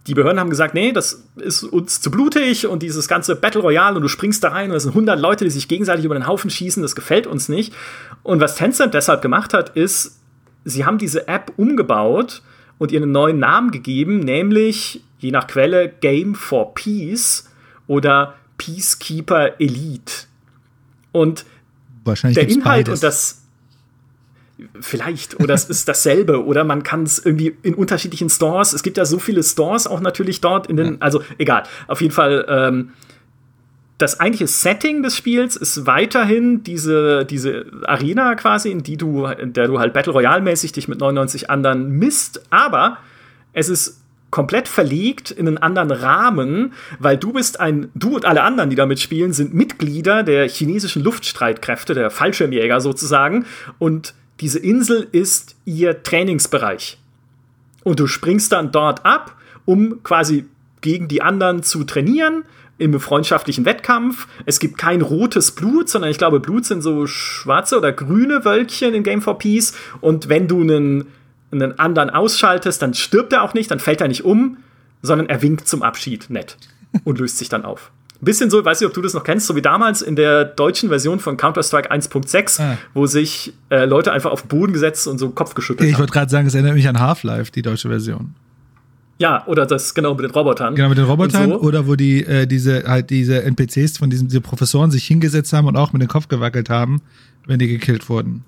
die Behörden haben gesagt, nee, das ist uns zu blutig und dieses ganze Battle Royale und du springst da rein und es sind 100 Leute, die sich gegenseitig über den Haufen schießen, das gefällt uns nicht. Und was Tencent deshalb gemacht hat, ist, sie haben diese App umgebaut und ihr einen neuen Namen gegeben, nämlich je nach Quelle Game for Peace oder Peacekeeper Elite. Und Wahrscheinlich der Inhalt beides. und das vielleicht oder es ist dasselbe oder man kann es irgendwie in unterschiedlichen Stores. Es gibt ja so viele Stores auch natürlich dort in den, also egal. Auf jeden Fall. Ähm, das eigentliche Setting des Spiels ist weiterhin diese, diese Arena quasi, in die du, in der du halt Battle Royale mäßig dich mit 99 anderen misst, aber es ist komplett verlegt in einen anderen Rahmen, weil du bist ein, du und alle anderen, die da mitspielen, sind Mitglieder der chinesischen Luftstreitkräfte, der Fallschirmjäger sozusagen. Und diese Insel ist ihr Trainingsbereich. Und du springst dann dort ab, um quasi gegen die anderen zu trainieren im freundschaftlichen Wettkampf. Es gibt kein rotes Blut, sondern ich glaube, Blut sind so schwarze oder grüne Wölkchen in Game for Peace. Und wenn du einen einen anderen ausschaltest, dann stirbt er auch nicht, dann fällt er nicht um, sondern er winkt zum Abschied nett und löst sich dann auf. Ein bisschen so, weiß nicht, ob du das noch kennst, so wie damals in der deutschen Version von Counter-Strike 1.6, ah. wo sich äh, Leute einfach auf den Boden gesetzt und so Kopf geschüttelt haben. Ich wollte gerade sagen, es erinnert mich an Half-Life, die deutsche Version. Ja, oder das genau mit den Robotern. Genau mit den Robotern so. oder wo die äh, diese halt diese NPCs von diesen diese Professoren sich hingesetzt haben und auch mit dem Kopf gewackelt haben, wenn die gekillt wurden.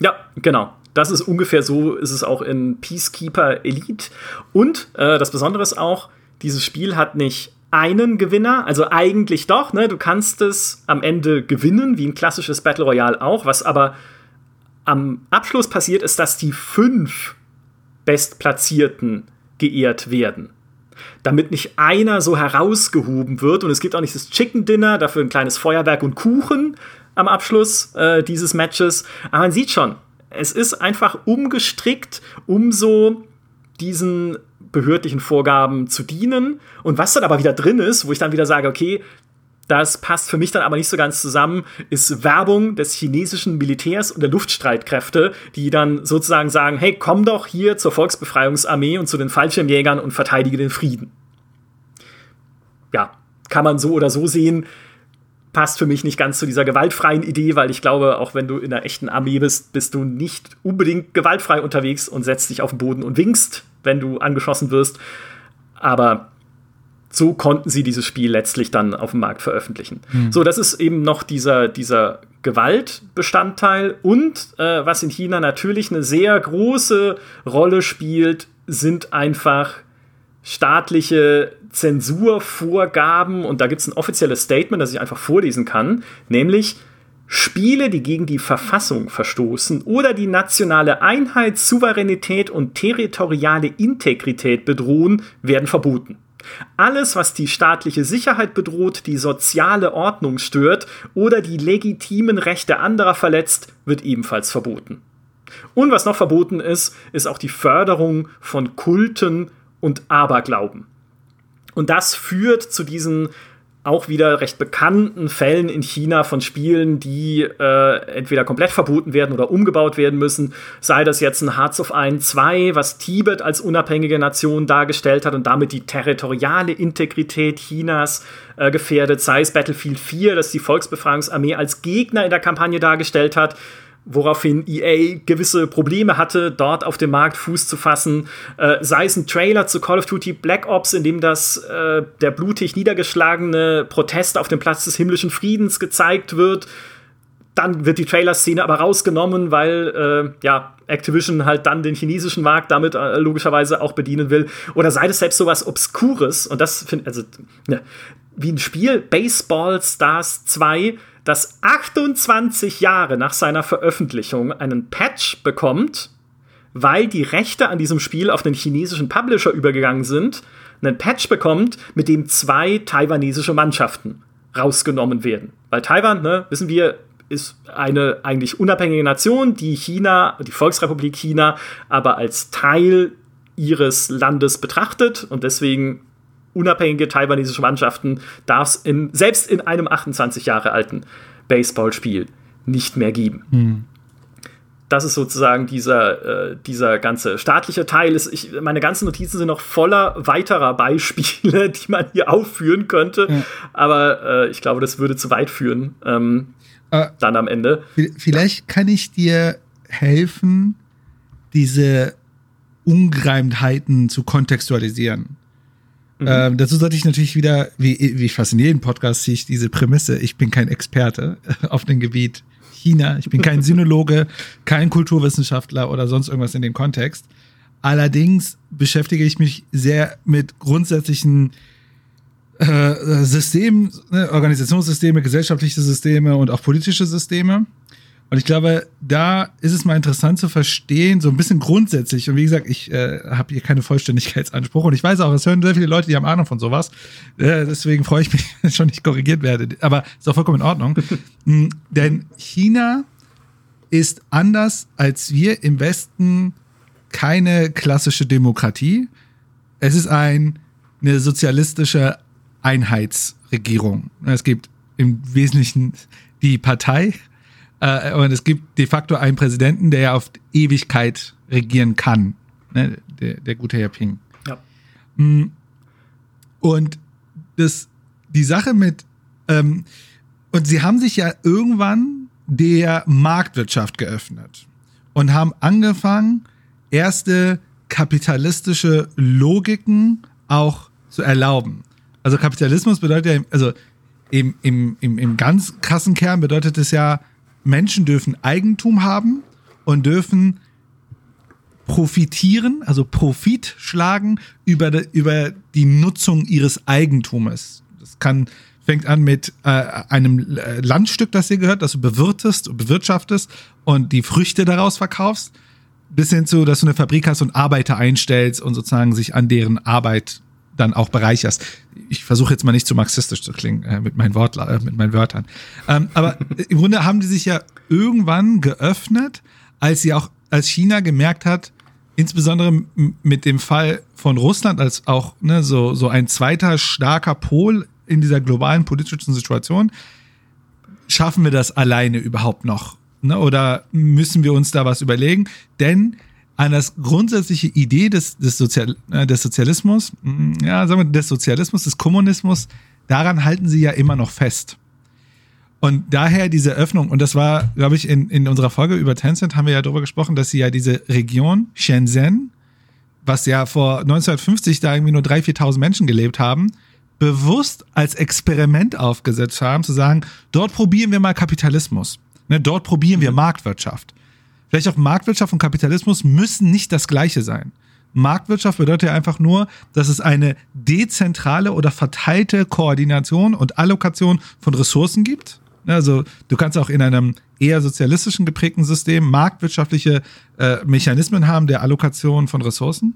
Ja, genau. Das ist ungefähr so, ist es auch in Peacekeeper Elite. Und äh, das Besondere ist auch, dieses Spiel hat nicht einen Gewinner, also eigentlich doch, ne? Du kannst es am Ende gewinnen, wie ein klassisches Battle Royale auch, was aber am Abschluss passiert ist, dass die fünf Bestplatzierten geehrt werden. Damit nicht einer so herausgehoben wird und es gibt auch nicht das Chicken Dinner, dafür ein kleines Feuerwerk und Kuchen am Abschluss äh, dieses Matches. Aber man sieht schon, es ist einfach umgestrickt, um so diesen behördlichen Vorgaben zu dienen. Und was dann aber wieder drin ist, wo ich dann wieder sage, okay, das passt für mich dann aber nicht so ganz zusammen, ist Werbung des chinesischen Militärs und der Luftstreitkräfte, die dann sozusagen sagen, hey, komm doch hier zur Volksbefreiungsarmee und zu den Fallschirmjägern und verteidige den Frieden. Ja, kann man so oder so sehen, passt für mich nicht ganz zu dieser gewaltfreien Idee, weil ich glaube, auch wenn du in einer echten Armee bist, bist du nicht unbedingt gewaltfrei unterwegs und setzt dich auf den Boden und winkst, wenn du angeschossen wirst. Aber so konnten sie dieses Spiel letztlich dann auf dem Markt veröffentlichen. Mhm. So, das ist eben noch dieser, dieser Gewaltbestandteil. Und äh, was in China natürlich eine sehr große Rolle spielt, sind einfach staatliche Zensurvorgaben. Und da gibt es ein offizielles Statement, das ich einfach vorlesen kann, nämlich Spiele, die gegen die Verfassung verstoßen oder die nationale Einheit, Souveränität und territoriale Integrität bedrohen, werden verboten. Alles, was die staatliche Sicherheit bedroht, die soziale Ordnung stört oder die legitimen Rechte anderer verletzt, wird ebenfalls verboten. Und was noch verboten ist, ist auch die Förderung von Kulten und Aberglauben. Und das führt zu diesen auch wieder recht bekannten Fällen in China von Spielen, die äh, entweder komplett verboten werden oder umgebaut werden müssen. Sei das jetzt ein Hearts of Iron 2, was Tibet als unabhängige Nation dargestellt hat und damit die territoriale Integrität Chinas äh, gefährdet. Sei es Battlefield 4, das die Volksbefreiungsarmee als Gegner in der Kampagne dargestellt hat woraufhin EA gewisse Probleme hatte, dort auf dem Markt Fuß zu fassen. Äh, sei es ein Trailer zu Call of Duty Black Ops, in dem das äh, der blutig niedergeschlagene Protest auf dem Platz des himmlischen Friedens gezeigt wird. Dann wird die Trailer-Szene aber rausgenommen, weil äh, ja, Activision halt dann den chinesischen Markt damit äh, logischerweise auch bedienen will. Oder sei es selbst sowas Obskures, und das finde also ne, wie ein Spiel Baseball Stars 2 das 28 Jahre nach seiner Veröffentlichung einen Patch bekommt, weil die Rechte an diesem Spiel auf den chinesischen Publisher übergegangen sind, einen Patch bekommt, mit dem zwei taiwanesische Mannschaften rausgenommen werden. Weil Taiwan, ne, wissen wir, ist eine eigentlich unabhängige Nation, die China, die Volksrepublik China, aber als Teil ihres Landes betrachtet und deswegen unabhängige taiwanesische Mannschaften darf es selbst in einem 28 Jahre alten Baseballspiel nicht mehr geben. Hm. Das ist sozusagen dieser, äh, dieser ganze staatliche Teil. Ist, ich, meine ganzen Notizen sind noch voller weiterer Beispiele, die man hier aufführen könnte. Ja. Aber äh, ich glaube, das würde zu weit führen. Ähm, äh, dann am Ende. Vielleicht kann ich dir helfen, diese Ungereimtheiten zu kontextualisieren. Mhm. Ähm, dazu sollte ich natürlich wieder, wie, wie fast in jedem Podcast, ziehe ich diese Prämisse, ich bin kein Experte auf dem Gebiet China, ich bin kein Sinologe, kein Kulturwissenschaftler oder sonst irgendwas in dem Kontext. Allerdings beschäftige ich mich sehr mit grundsätzlichen äh, Systemen, ne, Organisationssysteme, gesellschaftliche Systeme und auch politische Systeme. Und ich glaube, da ist es mal interessant zu verstehen, so ein bisschen grundsätzlich. Und wie gesagt, ich äh, habe hier keine Vollständigkeitsanspruch. Und ich weiß auch, es hören sehr viele Leute, die haben Ahnung von sowas. Äh, deswegen freue ich mich, dass ich schon nicht korrigiert werde. Aber ist auch vollkommen in Ordnung. Mhm, denn China ist anders als wir im Westen keine klassische Demokratie. Es ist ein, eine sozialistische Einheitsregierung. Es gibt im Wesentlichen die Partei, äh, und es gibt de facto einen Präsidenten, der ja auf Ewigkeit regieren kann. Ne? Der, der gute Herr Ping. Ja. Mm. Und das, die Sache mit, ähm, und sie haben sich ja irgendwann der Marktwirtschaft geöffnet und haben angefangen, erste kapitalistische Logiken auch zu erlauben. Also Kapitalismus bedeutet ja, also im, im, im, im ganz krassen Kern bedeutet es ja, Menschen dürfen Eigentum haben und dürfen profitieren, also Profit schlagen über, de, über die Nutzung ihres Eigentumes. Das kann, fängt an mit äh, einem äh, Landstück, das dir gehört, das du bewirtest bewirtschaftest und die Früchte daraus verkaufst, bis hin zu, dass du eine Fabrik hast und Arbeiter einstellst und sozusagen sich an deren Arbeit dann auch bereicherst. Ich versuche jetzt mal nicht zu marxistisch zu klingen äh, mit meinen Wortla äh, mit meinen Wörtern. Ähm, aber im Grunde haben die sich ja irgendwann geöffnet, als sie auch, als China gemerkt hat, insbesondere mit dem Fall von Russland als auch ne, so, so ein zweiter starker Pol in dieser globalen politischen Situation, schaffen wir das alleine überhaupt noch? Ne? Oder müssen wir uns da was überlegen? Denn an das grundsätzliche Idee des, des, Sozial, äh, des Sozialismus, mm, ja, sagen wir, des Sozialismus, des Kommunismus, daran halten sie ja immer noch fest. Und daher diese Öffnung, und das war, glaube ich, in, in unserer Folge über Tencent haben wir ja darüber gesprochen, dass sie ja diese Region Shenzhen, was ja vor 1950 da irgendwie nur 3.000, 4.000 Menschen gelebt haben, bewusst als Experiment aufgesetzt haben, zu sagen, dort probieren wir mal Kapitalismus. Ne, dort probieren wir Marktwirtschaft vielleicht auch Marktwirtschaft und Kapitalismus müssen nicht das gleiche sein. Marktwirtschaft bedeutet ja einfach nur, dass es eine dezentrale oder verteilte Koordination und Allokation von Ressourcen gibt. Also du kannst auch in einem eher sozialistischen geprägten System marktwirtschaftliche äh, Mechanismen haben der Allokation von Ressourcen.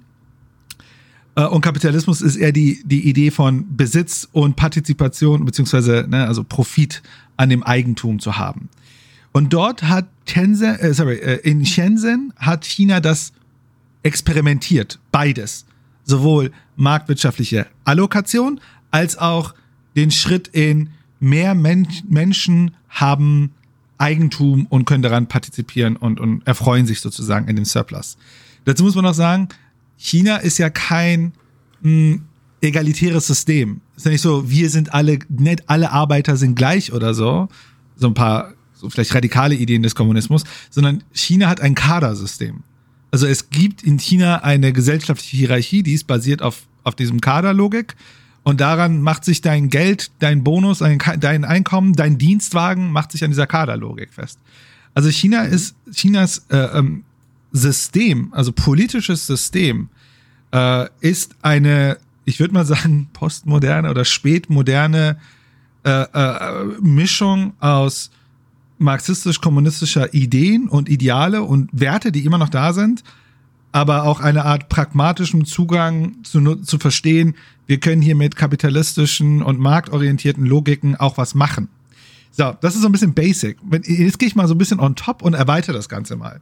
Äh, und Kapitalismus ist eher die, die Idee von Besitz und Partizipation beziehungsweise ne, also Profit an dem Eigentum zu haben. Und dort hat Shenzhen, äh, sorry, äh, in Shenzhen hat China das experimentiert, beides. Sowohl marktwirtschaftliche Allokation als auch den Schritt in mehr Men Menschen haben Eigentum und können daran partizipieren und, und erfreuen sich sozusagen in dem Surplus. Dazu muss man noch sagen, China ist ja kein mh, hm, egalitäres System. Ist ja nicht so, wir sind alle, nicht alle Arbeiter sind gleich oder so. So ein paar so vielleicht radikale Ideen des Kommunismus, sondern China hat ein Kadersystem. Also es gibt in China eine gesellschaftliche Hierarchie, die ist basiert auf, auf diesem Kaderlogik. Und daran macht sich dein Geld, dein Bonus, dein Einkommen, dein Dienstwagen macht sich an dieser Kaderlogik fest. Also China ist Chinas äh, ähm, System, also politisches System, äh, ist eine, ich würde mal sagen, postmoderne oder spätmoderne äh, äh, Mischung aus marxistisch-kommunistischer Ideen und Ideale und Werte, die immer noch da sind, aber auch eine Art pragmatischen Zugang zu, zu verstehen, wir können hier mit kapitalistischen und marktorientierten Logiken auch was machen. So, das ist so ein bisschen basic. Jetzt gehe ich mal so ein bisschen on top und erweitere das Ganze mal.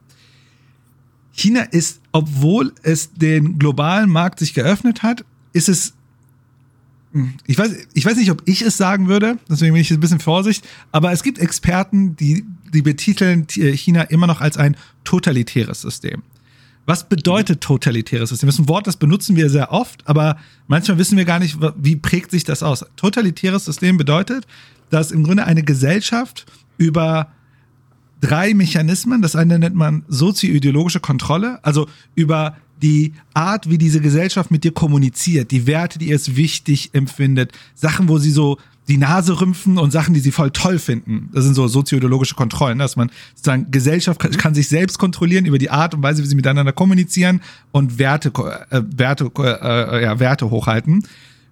China ist, obwohl es den globalen Markt sich geöffnet hat, ist es ich weiß, ich weiß nicht, ob ich es sagen würde, deswegen bin ich ein bisschen Vorsicht, aber es gibt Experten, die, die betiteln China immer noch als ein totalitäres System. Was bedeutet totalitäres System? Das ist ein Wort, das benutzen wir sehr oft, aber manchmal wissen wir gar nicht, wie prägt sich das aus. Totalitäres System bedeutet, dass im Grunde eine Gesellschaft über drei Mechanismen, das eine nennt man sozioideologische Kontrolle, also über die Art, wie diese Gesellschaft mit dir kommuniziert, die Werte, die ihr es wichtig empfindet, Sachen, wo sie so die Nase rümpfen und Sachen, die sie voll toll finden. Das sind so sozioideologische Kontrollen, dass man sozusagen Gesellschaft kann, kann sich selbst kontrollieren über die Art und Weise, wie sie miteinander kommunizieren und Werte, äh, Werte, äh, ja, Werte hochhalten.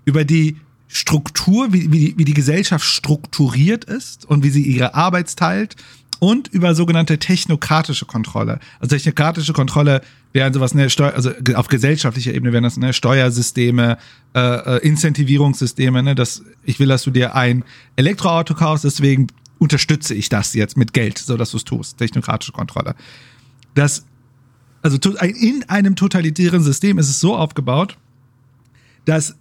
Über die Struktur, wie, wie, die, wie die Gesellschaft strukturiert ist und wie sie ihre Arbeit teilt und über sogenannte technokratische Kontrolle. Also technokratische Kontrolle wären sowas, ne, Steu also auf gesellschaftlicher Ebene wären das ne, Steuersysteme, äh, äh, Incentivierungssysteme, ne, dass ich will, dass du dir ein Elektroauto kaufst, deswegen unterstütze ich das jetzt mit Geld, so dass du es tust. Technokratische Kontrolle. Das, also in einem totalitären System ist es so aufgebaut, dass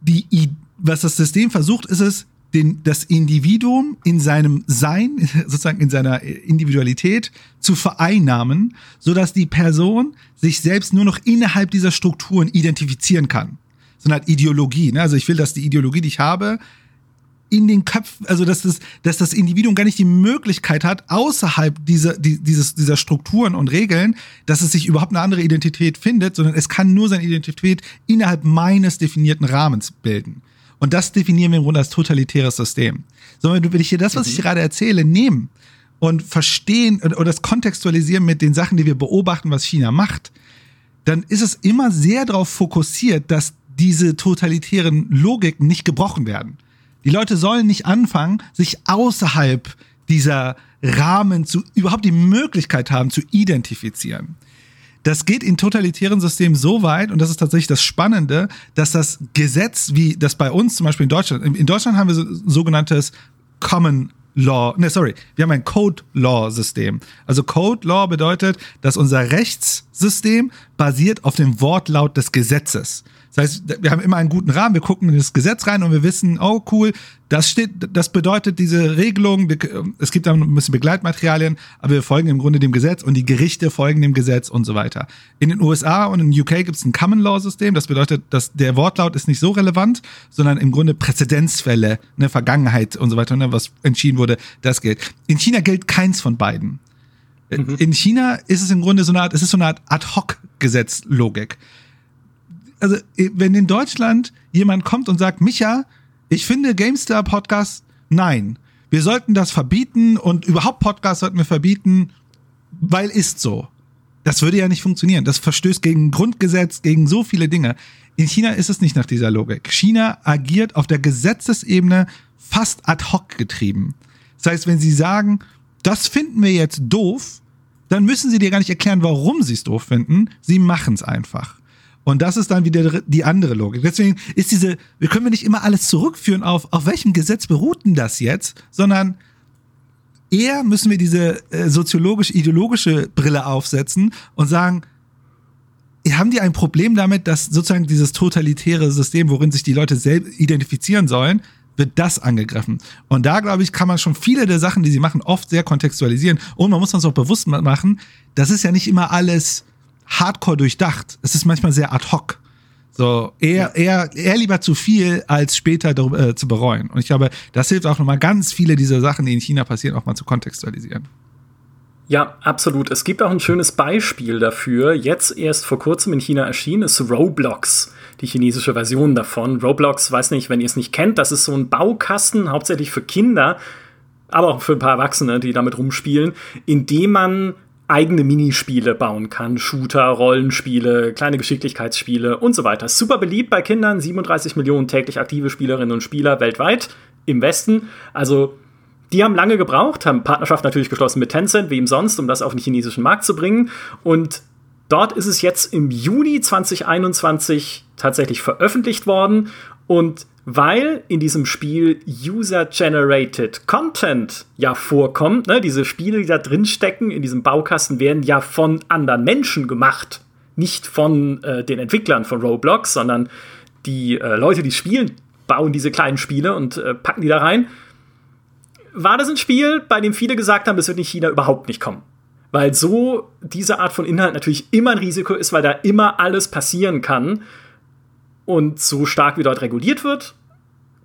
die, was das System versucht, ist es, den, das Individuum in seinem Sein, sozusagen in seiner Individualität zu vereinnahmen, so dass die Person sich selbst nur noch innerhalb dieser Strukturen identifizieren kann. So eine Art Ideologie. Ne? Also ich will, dass die Ideologie, die ich habe, in den Köpfen, also dass das, dass das Individuum gar nicht die Möglichkeit hat, außerhalb dieser, die, dieses, dieser Strukturen und Regeln, dass es sich überhaupt eine andere Identität findet, sondern es kann nur seine Identität innerhalb meines definierten Rahmens bilden. Und das definieren wir im Grunde als totalitäres System. So, wenn ich hier das, was ich mhm. gerade erzähle, nehmen und verstehen oder das kontextualisieren mit den Sachen, die wir beobachten, was China macht, dann ist es immer sehr darauf fokussiert, dass diese totalitären Logiken nicht gebrochen werden. Die Leute sollen nicht anfangen, sich außerhalb dieser Rahmen zu, überhaupt die Möglichkeit haben, zu identifizieren. Das geht in totalitären Systemen so weit, und das ist tatsächlich das Spannende, dass das Gesetz, wie das bei uns zum Beispiel in Deutschland, in Deutschland haben wir so, sogenanntes Common Law, ne, sorry, wir haben ein Code Law System. Also Code Law bedeutet, dass unser Rechtssystem basiert auf dem Wortlaut des Gesetzes. Das heißt, wir haben immer einen guten Rahmen, wir gucken in das Gesetz rein und wir wissen, oh cool, das steht, das bedeutet diese Regelung, es gibt da ein bisschen Begleitmaterialien, aber wir folgen im Grunde dem Gesetz und die Gerichte folgen dem Gesetz und so weiter. In den USA und in UK gibt es ein Common Law System, das bedeutet, dass der Wortlaut ist nicht so relevant, sondern im Grunde Präzedenzfälle, eine Vergangenheit und so weiter, ne, was entschieden wurde, das gilt. In China gilt keins von beiden. Mhm. In China ist es im Grunde so eine Art, es ist so eine Art Ad-Hoc-Gesetzlogik also äh, wenn in Deutschland jemand kommt und sagt, Micha, ich finde GameStar Podcast, nein. Wir sollten das verbieten und überhaupt Podcasts sollten wir verbieten, weil ist so. Das würde ja nicht funktionieren. Das verstößt gegen Grundgesetz, gegen so viele Dinge. In China ist es nicht nach dieser Logik. China agiert auf der Gesetzesebene fast ad hoc getrieben. Das heißt, wenn sie sagen, das finden wir jetzt doof, dann müssen sie dir gar nicht erklären, warum sie es doof finden. Sie machen es einfach. Und das ist dann wieder die andere Logik. Deswegen ist diese, wir können wir nicht immer alles zurückführen auf, auf welchem Gesetz beruht denn das jetzt, sondern eher müssen wir diese äh, soziologisch-ideologische Brille aufsetzen und sagen, haben die ein Problem damit, dass sozusagen dieses totalitäre System, worin sich die Leute selbst identifizieren sollen, wird das angegriffen. Und da, glaube ich, kann man schon viele der Sachen, die sie machen, oft sehr kontextualisieren. Und man muss uns auch bewusst machen, das ist ja nicht immer alles hardcore durchdacht. Es ist manchmal sehr ad hoc. So, eher, eher, eher lieber zu viel, als später äh, zu bereuen. Und ich glaube, das hilft auch nochmal ganz viele dieser Sachen, die in China passieren, auch mal zu kontextualisieren. Ja, absolut. Es gibt auch ein schönes Beispiel dafür. Jetzt erst vor kurzem in China erschienen ist Roblox, die chinesische Version davon. Roblox, weiß nicht, wenn ihr es nicht kennt, das ist so ein Baukasten, hauptsächlich für Kinder, aber auch für ein paar Erwachsene, die damit rumspielen, in dem man eigene Minispiele bauen kann. Shooter, Rollenspiele, kleine Geschicklichkeitsspiele und so weiter. Super beliebt bei Kindern, 37 Millionen täglich aktive Spielerinnen und Spieler weltweit im Westen. Also die haben lange gebraucht, haben Partnerschaft natürlich geschlossen mit Tencent, wie ihm sonst, um das auf den chinesischen Markt zu bringen. Und dort ist es jetzt im Juni 2021 tatsächlich veröffentlicht worden. Und weil in diesem Spiel User-Generated Content ja vorkommt. Ne? Diese Spiele, die da drin stecken, in diesem Baukasten, werden ja von anderen Menschen gemacht. Nicht von äh, den Entwicklern von Roblox, sondern die äh, Leute, die spielen, bauen diese kleinen Spiele und äh, packen die da rein. War das ein Spiel, bei dem viele gesagt haben, das wird in China überhaupt nicht kommen? Weil so diese Art von Inhalt natürlich immer ein Risiko ist, weil da immer alles passieren kann und so stark wie dort reguliert wird,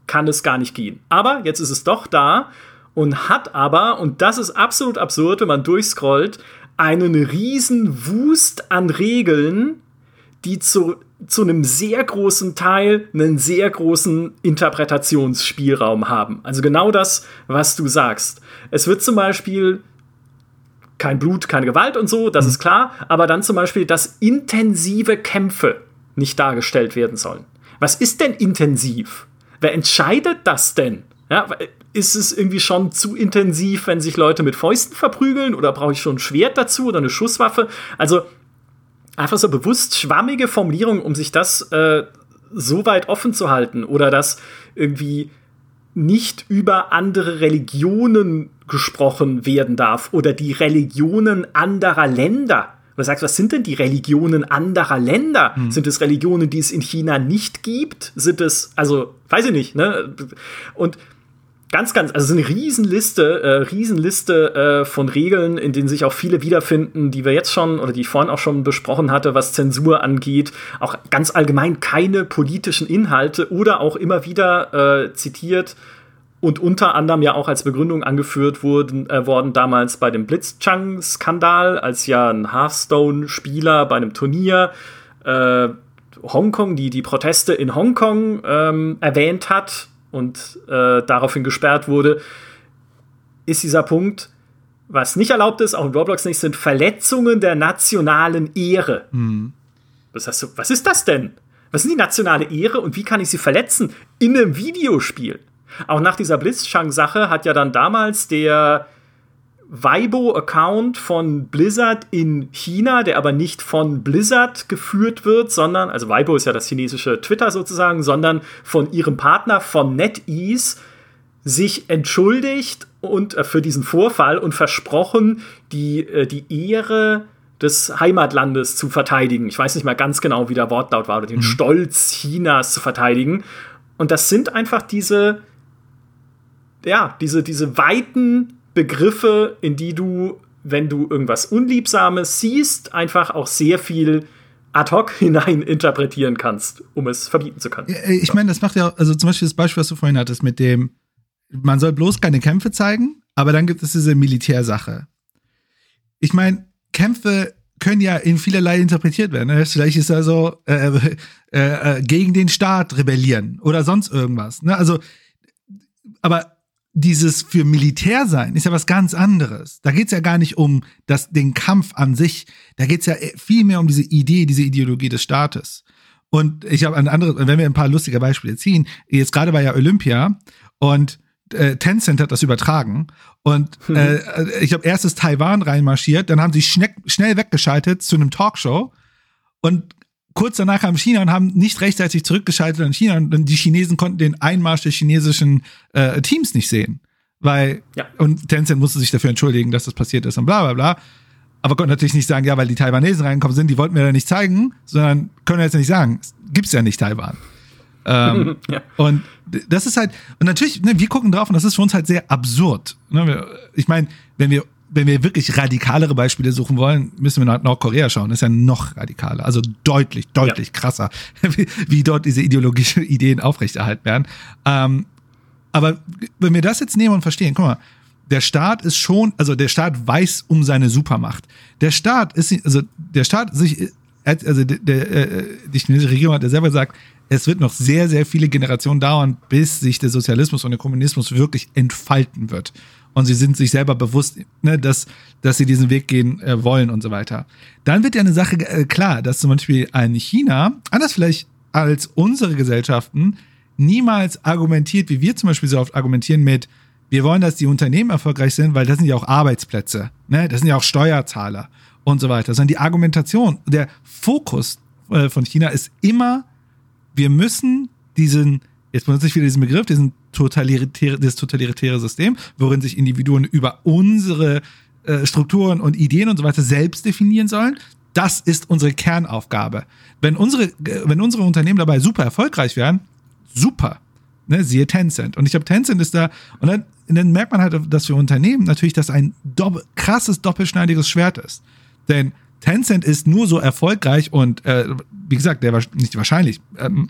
kann es gar nicht gehen. Aber jetzt ist es doch da und hat aber, und das ist absolut absurd, wenn man durchscrollt, einen riesen Wust an Regeln, die zu, zu einem sehr großen Teil einen sehr großen Interpretationsspielraum haben. Also genau das, was du sagst. Es wird zum Beispiel kein Blut, keine Gewalt und so, das mhm. ist klar, aber dann zum Beispiel, dass intensive Kämpfe nicht dargestellt werden sollen. Was ist denn intensiv? Wer entscheidet das denn? Ja, ist es irgendwie schon zu intensiv, wenn sich Leute mit Fäusten verprügeln oder brauche ich schon ein Schwert dazu oder eine Schusswaffe? Also einfach so bewusst schwammige Formulierungen, um sich das äh, so weit offen zu halten oder dass irgendwie nicht über andere Religionen gesprochen werden darf oder die Religionen anderer Länder du sagst, was sind denn die Religionen anderer Länder? Hm. Sind es Religionen, die es in China nicht gibt? Sind es, also, weiß ich nicht, ne? Und ganz, ganz, also eine Riesenliste, äh, Riesenliste äh, von Regeln, in denen sich auch viele wiederfinden, die wir jetzt schon oder die ich vorhin auch schon besprochen hatte, was Zensur angeht. Auch ganz allgemein keine politischen Inhalte oder auch immer wieder äh, zitiert und unter anderem ja auch als Begründung angeführt wurden, äh, worden damals bei dem Blitzchung-Skandal, als ja ein Hearthstone-Spieler bei einem Turnier äh, Hongkong, die die Proteste in Hongkong ähm, erwähnt hat und äh, daraufhin gesperrt wurde, ist dieser Punkt, was nicht erlaubt ist, auch in Roblox nicht, sind Verletzungen der nationalen Ehre. Mhm. Das heißt, was ist das denn? Was ist die nationale Ehre und wie kann ich sie verletzen in einem Videospiel? Auch nach dieser Blitzchung-Sache hat ja dann damals der Weibo-Account von Blizzard in China, der aber nicht von Blizzard geführt wird, sondern, also Weibo ist ja das chinesische Twitter sozusagen, sondern von ihrem Partner von NetEase, sich entschuldigt und äh, für diesen Vorfall und versprochen, die, äh, die Ehre des Heimatlandes zu verteidigen. Ich weiß nicht mal ganz genau, wie der Wortlaut war, oder den mhm. Stolz Chinas zu verteidigen. Und das sind einfach diese, ja, diese, diese weiten Begriffe, in die du, wenn du irgendwas Unliebsames siehst, einfach auch sehr viel ad hoc hinein interpretieren kannst, um es verbieten zu können. Ich meine, das macht ja, also zum Beispiel das Beispiel, was du vorhin hattest, mit dem, man soll bloß keine Kämpfe zeigen, aber dann gibt es diese Militärsache. Ich meine, Kämpfe können ja in vielerlei interpretiert werden. Ne? Vielleicht ist also äh, äh, äh, gegen den Staat rebellieren oder sonst irgendwas. Ne? Also, aber dieses für Militär sein ist ja was ganz anderes. Da geht's ja gar nicht um das, den Kampf an sich. Da geht's ja viel mehr um diese Idee, diese Ideologie des Staates. Und ich habe ein anderes, wenn wir ein paar lustige Beispiele ziehen, jetzt gerade war ja Olympia und äh, Tencent hat das übertragen und hm. äh, ich habe erstes Taiwan reinmarschiert, dann haben sie schnell, schnell weggeschaltet zu einem Talkshow und kurz danach kam China und haben nicht rechtzeitig zurückgeschaltet an China und die Chinesen konnten den Einmarsch der chinesischen äh, Teams nicht sehen. Weil, ja. und Tencent musste sich dafür entschuldigen, dass das passiert ist und bla bla bla. Aber konnte natürlich nicht sagen, ja, weil die Taiwanesen reingekommen sind, die wollten mir da nicht zeigen, sondern können jetzt nicht sagen, gibt's ja nicht Taiwan. ähm, ja. Und das ist halt, und natürlich, ne, wir gucken drauf und das ist für uns halt sehr absurd. Ne? Ich meine, wenn wir wenn wir wirklich radikalere Beispiele suchen wollen, müssen wir nach Nordkorea schauen. Das ist ja noch radikaler, also deutlich, deutlich ja. krasser, wie, wie, dort diese ideologischen Ideen aufrechterhalten werden. Ähm, aber wenn wir das jetzt nehmen und verstehen, guck mal, der Staat ist schon, also der Staat weiß um seine Supermacht. Der Staat ist, also der Staat sich, also der, der, äh, die chinesische Regierung hat ja selber gesagt, es wird noch sehr, sehr viele Generationen dauern, bis sich der Sozialismus und der Kommunismus wirklich entfalten wird und sie sind sich selber bewusst, ne, dass, dass sie diesen Weg gehen äh, wollen und so weiter. Dann wird ja eine Sache äh, klar, dass zum Beispiel ein China, anders vielleicht als unsere Gesellschaften, niemals argumentiert, wie wir zum Beispiel so oft argumentieren mit, wir wollen, dass die Unternehmen erfolgreich sind, weil das sind ja auch Arbeitsplätze, ne? das sind ja auch Steuerzahler und so weiter. Sondern die Argumentation, der Fokus äh, von China ist immer, wir müssen diesen jetzt benutze ich wieder diesen Begriff, diesen totalitäre, das totalitäre System, worin sich Individuen über unsere äh, Strukturen und Ideen und so weiter selbst definieren sollen. Das ist unsere Kernaufgabe. Wenn unsere, wenn unsere Unternehmen dabei super erfolgreich werden, super. Ne, siehe Tencent. Und ich habe Tencent ist da, und dann, dann merkt man halt, dass für Unternehmen natürlich das ein dopp krasses, doppelschneidiges Schwert ist. Denn Tencent ist nur so erfolgreich und, äh, wie gesagt, der nicht wahrscheinlich, ähm,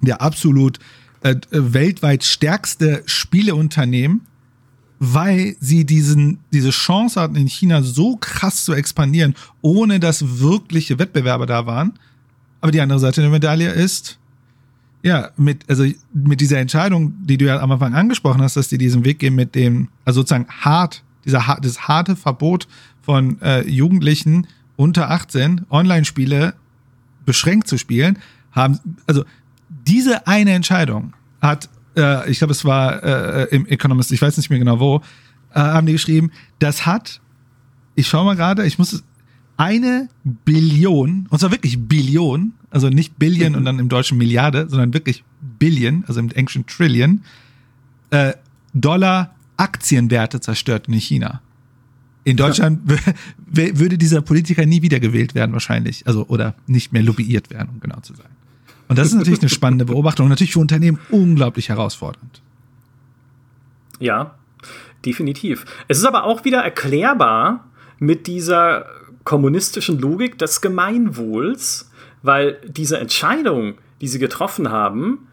der absolut äh, weltweit stärkste Spieleunternehmen, weil sie diesen, diese Chance hatten, in China so krass zu expandieren, ohne dass wirkliche Wettbewerber da waren. Aber die andere Seite der Medaille ist, ja, mit, also mit dieser Entscheidung, die du ja am Anfang angesprochen hast, dass die diesen Weg gehen mit dem, also sozusagen hart, dieser das harte Verbot von äh, Jugendlichen unter 18 Online-Spiele beschränkt zu spielen, haben, also diese eine Entscheidung hat, äh, ich glaube, es war äh, im Economist, ich weiß nicht mehr genau wo, äh, haben die geschrieben, das hat, ich schau mal gerade, ich muss eine Billion, und zwar wirklich Billion, also nicht Billion und dann im Deutschen Milliarde, sondern wirklich Billion, also im Englischen Trillion, äh, Dollar Aktienwerte zerstört in China. In Deutschland ja. würde dieser Politiker nie wiedergewählt werden, wahrscheinlich. Also, oder nicht mehr lobbyiert werden, um genau zu sein. Und das ist natürlich eine spannende Beobachtung und natürlich für Unternehmen unglaublich herausfordernd. Ja, definitiv. Es ist aber auch wieder erklärbar mit dieser kommunistischen Logik des Gemeinwohls, weil diese Entscheidung, die sie getroffen haben,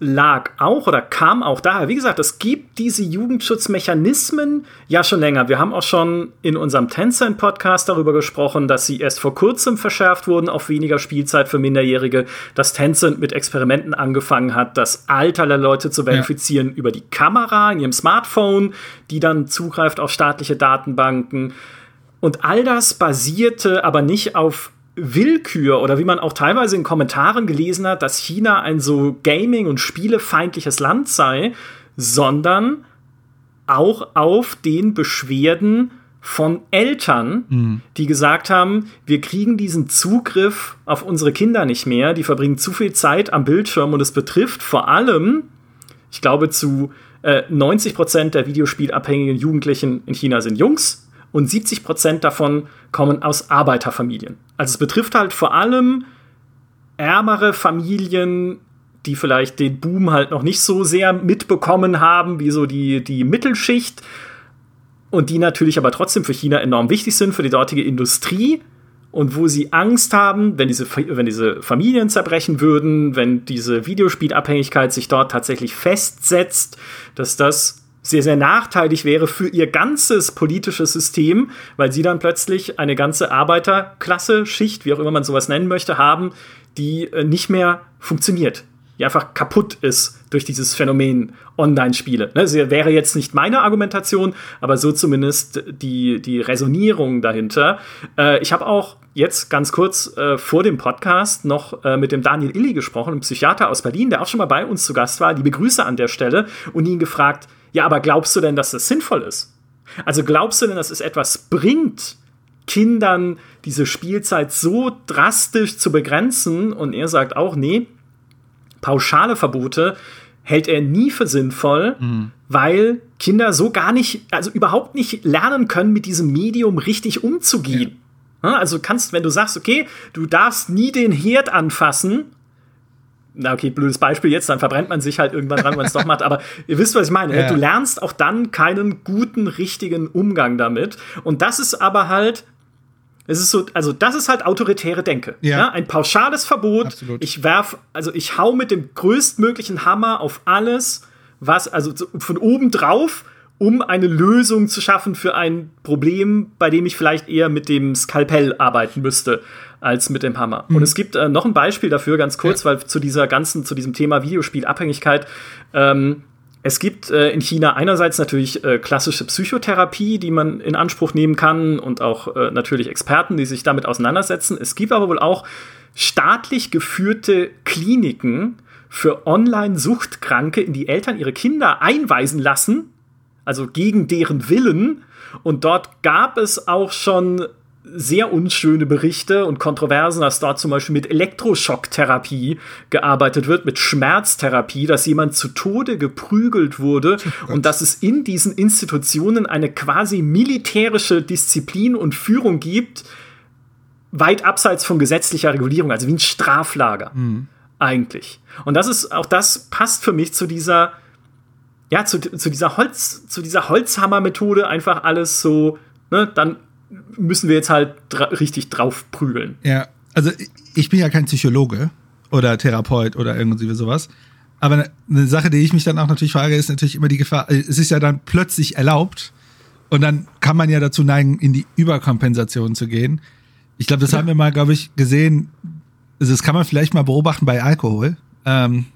lag auch oder kam auch daher. Wie gesagt, es gibt diese Jugendschutzmechanismen ja schon länger. Wir haben auch schon in unserem Tencent-Podcast darüber gesprochen, dass sie erst vor kurzem verschärft wurden auf weniger Spielzeit für Minderjährige, dass Tencent mit Experimenten angefangen hat, das Alter der Leute zu verifizieren ja. über die Kamera in ihrem Smartphone, die dann zugreift auf staatliche Datenbanken. Und all das basierte aber nicht auf Willkür oder wie man auch teilweise in Kommentaren gelesen hat, dass China ein so Gaming- und Spielefeindliches Land sei, sondern auch auf den Beschwerden von Eltern, mhm. die gesagt haben, wir kriegen diesen Zugriff auf unsere Kinder nicht mehr, die verbringen zu viel Zeit am Bildschirm und es betrifft vor allem, ich glaube, zu äh, 90 Prozent der videospielabhängigen Jugendlichen in China sind Jungs und 70 Prozent davon kommen aus Arbeiterfamilien. Also es betrifft halt vor allem ärmere Familien, die vielleicht den Boom halt noch nicht so sehr mitbekommen haben, wie so die, die Mittelschicht. Und die natürlich aber trotzdem für China enorm wichtig sind, für die dortige Industrie. Und wo sie Angst haben, wenn diese, wenn diese Familien zerbrechen würden, wenn diese Videospielabhängigkeit sich dort tatsächlich festsetzt, dass das sehr, sehr nachteilig wäre für ihr ganzes politisches System, weil sie dann plötzlich eine ganze Arbeiterklasse, Schicht, wie auch immer man sowas nennen möchte, haben, die äh, nicht mehr funktioniert, die einfach kaputt ist durch dieses Phänomen Online-Spiele. Das ne, wäre jetzt nicht meine Argumentation, aber so zumindest die, die Resonierung dahinter. Äh, ich habe auch jetzt ganz kurz äh, vor dem Podcast noch mit dem Daniel Illy gesprochen, einem Psychiater aus Berlin, der auch schon mal bei uns zu Gast war. Liebe Grüße an der Stelle und ihn gefragt, ja, aber glaubst du denn, dass das sinnvoll ist? Also glaubst du denn, dass es etwas bringt, Kindern diese Spielzeit so drastisch zu begrenzen? Und er sagt auch, nee, pauschale Verbote hält er nie für sinnvoll, mhm. weil Kinder so gar nicht, also überhaupt nicht lernen können, mit diesem Medium richtig umzugehen. Ja. Also kannst, wenn du sagst, okay, du darfst nie den Herd anfassen, na okay, blödes Beispiel jetzt, dann verbrennt man sich halt irgendwann dran, wenn man es doch macht. Aber ihr wisst, was ich meine. Ja. Du lernst auch dann keinen guten, richtigen Umgang damit. Und das ist aber halt, es ist so, also das ist halt autoritäre Denke. Ja. ja ein pauschales Verbot. Absolut. Ich werf, also ich hau mit dem größtmöglichen Hammer auf alles, was, also von oben drauf, um eine Lösung zu schaffen für ein Problem, bei dem ich vielleicht eher mit dem Skalpell arbeiten müsste als mit dem Hammer. Mhm. Und es gibt äh, noch ein Beispiel dafür, ganz kurz, ja. weil zu dieser ganzen, zu diesem Thema Videospielabhängigkeit, ähm, es gibt äh, in China einerseits natürlich äh, klassische Psychotherapie, die man in Anspruch nehmen kann und auch äh, natürlich Experten, die sich damit auseinandersetzen. Es gibt aber wohl auch staatlich geführte Kliniken für Online-Suchtkranke, in die Eltern ihre Kinder einweisen lassen, also gegen deren Willen. Und dort gab es auch schon sehr unschöne Berichte und Kontroversen, dass dort zum Beispiel mit Elektroschocktherapie gearbeitet wird, mit Schmerztherapie, dass jemand zu Tode geprügelt wurde oh und dass es in diesen Institutionen eine quasi militärische Disziplin und Führung gibt, weit abseits von gesetzlicher Regulierung, also wie ein Straflager mhm. eigentlich. Und das ist auch das passt für mich zu dieser ja zu, zu dieser Holz zu dieser Holzhammer-Methode einfach alles so ne, dann müssen wir jetzt halt dra richtig drauf prügeln. Ja, also ich bin ja kein Psychologe oder Therapeut oder irgendwie sowas. Aber eine Sache, die ich mich dann auch natürlich frage, ist natürlich immer die Gefahr, äh, es ist ja dann plötzlich erlaubt und dann kann man ja dazu neigen, in die Überkompensation zu gehen. Ich glaube, das ja. haben wir mal, glaube ich, gesehen. Also das kann man vielleicht mal beobachten bei Alkohol. Ähm,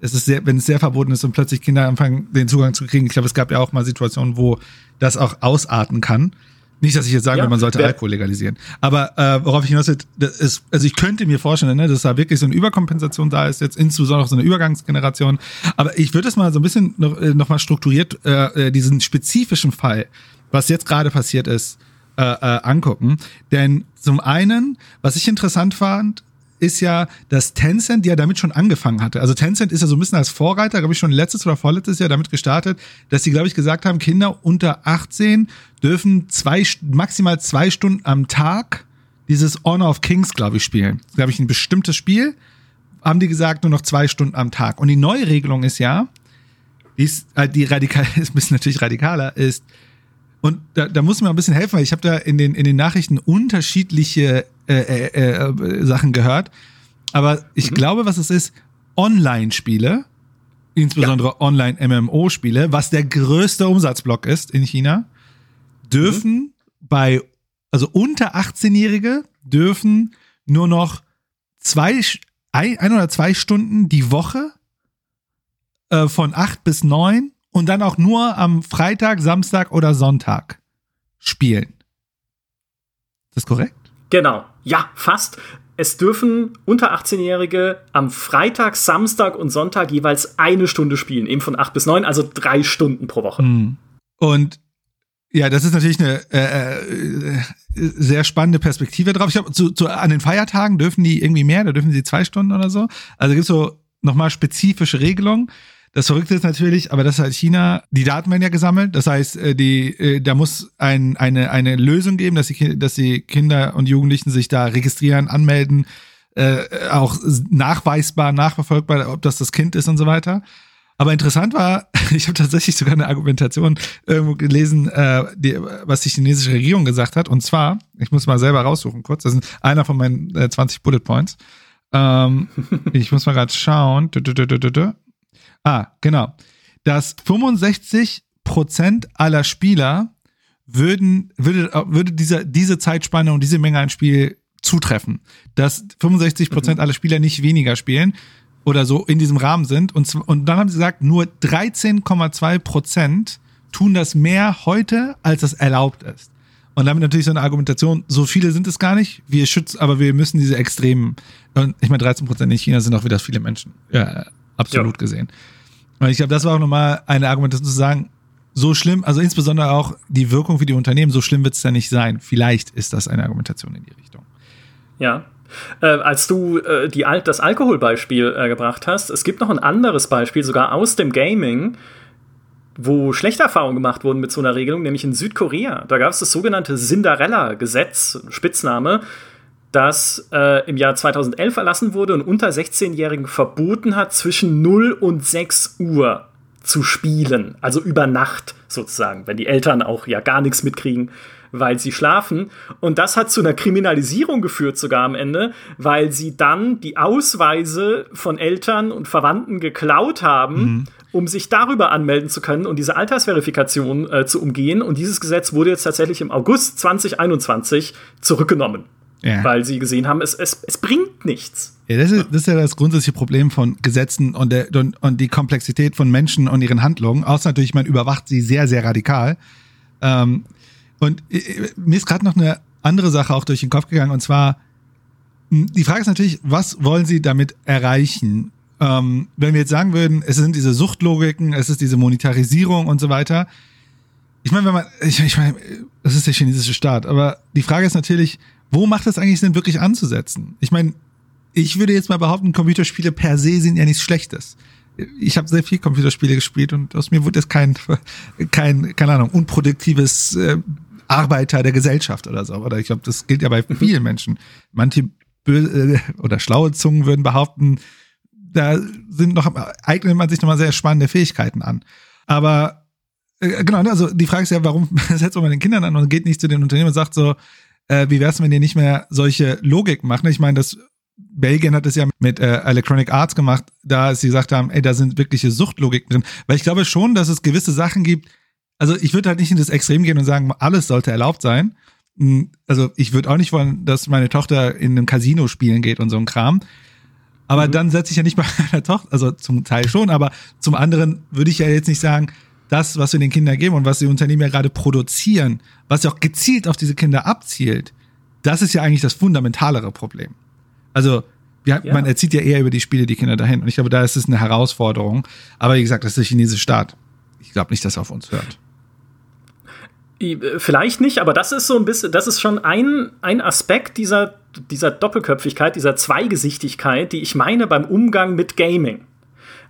es ist sehr, wenn es sehr verboten ist und plötzlich Kinder anfangen, den Zugang zu kriegen. Ich glaube, es gab ja auch mal Situationen, wo das auch ausarten kann. Nicht, dass ich jetzt sage, ja, man sollte Alkohol legalisieren. Aber äh, worauf ich hinaus will, ist, also ich könnte mir vorstellen, ne, dass da wirklich so eine Überkompensation da ist, jetzt insbesondere so eine Übergangsgeneration. Aber ich würde es mal so ein bisschen noch, äh, noch mal strukturiert, äh, äh, diesen spezifischen Fall, was jetzt gerade passiert ist, äh, äh, angucken. Denn zum einen, was ich interessant fand, ist ja, dass Tencent ja damit schon angefangen hatte. Also Tencent ist ja so ein bisschen als Vorreiter, glaube ich, schon letztes oder vorletztes Jahr damit gestartet, dass sie, glaube ich, gesagt haben, Kinder unter 18 dürfen zwei, maximal zwei Stunden am Tag dieses Honor of Kings, glaube ich, spielen. Glaube ich, ein bestimmtes Spiel. Haben die gesagt, nur noch zwei Stunden am Tag. Und die neue Regelung ist ja, die ist, äh, die radikal, ist ein bisschen natürlich radikaler, ist, und da, da muss mir ein bisschen helfen, weil ich habe da in den, in den Nachrichten unterschiedliche äh, äh, äh, Sachen gehört. Aber ich mhm. glaube, was es ist, Online-Spiele insbesondere ja. Online-MMO-Spiele, was der größte Umsatzblock ist in China, dürfen mhm. bei, also unter 18-Jährige dürfen nur noch zwei, ein, ein oder zwei Stunden die Woche äh, von acht bis neun und dann auch nur am Freitag, Samstag oder Sonntag spielen. Ist das korrekt? Genau, ja, fast. Es dürfen unter 18-Jährige am Freitag, Samstag und Sonntag jeweils eine Stunde spielen, eben von 8 bis 9, also drei Stunden pro Woche. Hm. Und ja, das ist natürlich eine äh, äh, sehr spannende Perspektive drauf. Ich glaube, zu, zu, an den Feiertagen dürfen die irgendwie mehr, da dürfen sie zwei Stunden oder so. Also gibt es so nochmal spezifische Regelungen. Das Verrückte ist natürlich, aber das halt China, die Daten werden ja gesammelt. Das heißt, äh, die, äh, da muss ein, eine, eine Lösung geben, dass die, dass die Kinder und Jugendlichen sich da registrieren, anmelden, äh, auch nachweisbar, nachverfolgbar, ob das das Kind ist und so weiter. Aber interessant war, ich habe tatsächlich sogar eine Argumentation irgendwo gelesen, äh, die, was die chinesische Regierung gesagt hat. Und zwar, ich muss mal selber raussuchen kurz, das ist einer von meinen äh, 20 Bullet Points. Ähm, ich muss mal gerade schauen. Ah, genau. Dass 65 Prozent aller Spieler würden, würde, würde diese, diese Zeitspanne und diese Menge an Spiel zutreffen. Dass 65 Prozent mhm. aller Spieler nicht weniger spielen oder so in diesem Rahmen sind. Und, und dann haben sie gesagt, nur 13,2 Prozent tun das mehr heute, als das erlaubt ist. Und damit natürlich so eine Argumentation, so viele sind es gar nicht, wir schützen, aber wir müssen diese Extremen, ich meine 13 Prozent in China sind auch wieder viele Menschen, ja, absolut ja. gesehen. Und ich glaube, das war auch nochmal eine Argumentation zu sagen, so schlimm, also insbesondere auch die Wirkung für die Unternehmen, so schlimm wird es ja nicht sein. Vielleicht ist das eine Argumentation in die Richtung. Ja, äh, als du äh, die Al das Alkoholbeispiel äh, gebracht hast, es gibt noch ein anderes Beispiel, sogar aus dem Gaming, wo schlechte Erfahrungen gemacht wurden mit so einer Regelung, nämlich in Südkorea. Da gab es das sogenannte Cinderella-Gesetz, Spitzname, das äh, im Jahr 2011 erlassen wurde und unter 16-Jährigen verboten hat, zwischen 0 und 6 Uhr zu spielen. Also über Nacht sozusagen, wenn die Eltern auch ja gar nichts mitkriegen weil sie schlafen. Und das hat zu einer Kriminalisierung geführt, sogar am Ende, weil sie dann die Ausweise von Eltern und Verwandten geklaut haben. Mhm. um sich darüber anmelden zu können und diese Altersverifikation äh, zu umgehen. Und dieses Gesetz wurde jetzt tatsächlich im August 2021 zurückgenommen. Ja. Weil sie gesehen haben, es, es, es bringt nichts. Ja, das, ist, das ist ja das grundsätzliche Problem von Gesetzen und, der, und, und die Komplexität von Menschen und ihren Handlungen. Außer natürlich, man überwacht sie sehr, sehr radikal. Ähm, und äh, mir ist gerade noch eine andere Sache auch durch den Kopf gegangen, und zwar, hm, die Frage ist natürlich, was wollen Sie damit erreichen? Ähm, wenn wir jetzt sagen würden, es sind diese Suchtlogiken, es ist diese Monetarisierung und so weiter. Ich meine, wenn man, ich, ich meine, das ist der chinesische Staat, aber die Frage ist natürlich, wo macht es eigentlich Sinn, wirklich anzusetzen? Ich meine, ich würde jetzt mal behaupten, Computerspiele per se sind ja nichts Schlechtes. Ich habe sehr viel Computerspiele gespielt und aus mir wurde jetzt kein, kein, keine Ahnung, unproduktives äh, Arbeiter der Gesellschaft oder so. Oder ich glaube, das gilt ja bei mhm. vielen Menschen. Manche böse äh, oder schlaue Zungen würden behaupten, da sind noch, eignet man sich nochmal sehr spannende Fähigkeiten an. Aber äh, genau, also die Frage ist ja, warum setzt man den Kindern an und geht nicht zu den Unternehmen und sagt so, äh, wie wär's, wenn die nicht mehr solche Logik machen? Ich meine, das Belgien hat es ja mit äh, Electronic Arts gemacht, da sie gesagt haben, ey, da sind wirkliche Suchtlogiken drin. Weil ich glaube schon, dass es gewisse Sachen gibt, also ich würde halt nicht in das Extrem gehen und sagen, alles sollte erlaubt sein. Hm, also ich würde auch nicht wollen, dass meine Tochter in einem Casino spielen geht und so ein Kram. Aber mhm. dann setze ich ja nicht bei meiner Tochter, also zum Teil schon, aber zum anderen würde ich ja jetzt nicht sagen, das, was wir den Kindern geben und was die Unternehmen ja gerade produzieren, was ja auch gezielt auf diese Kinder abzielt, das ist ja eigentlich das fundamentalere Problem. Also, ja, ja. man erzieht ja eher über die Spiele die Kinder dahin. Und ich glaube, da ist es eine Herausforderung. Aber wie gesagt, das ist der chinesische Staat. Ich glaube nicht, dass er auf uns hört. Vielleicht nicht, aber das ist so ein bisschen, das ist schon ein, ein Aspekt dieser, dieser Doppelköpfigkeit, dieser Zweigesichtigkeit, die ich meine beim Umgang mit Gaming.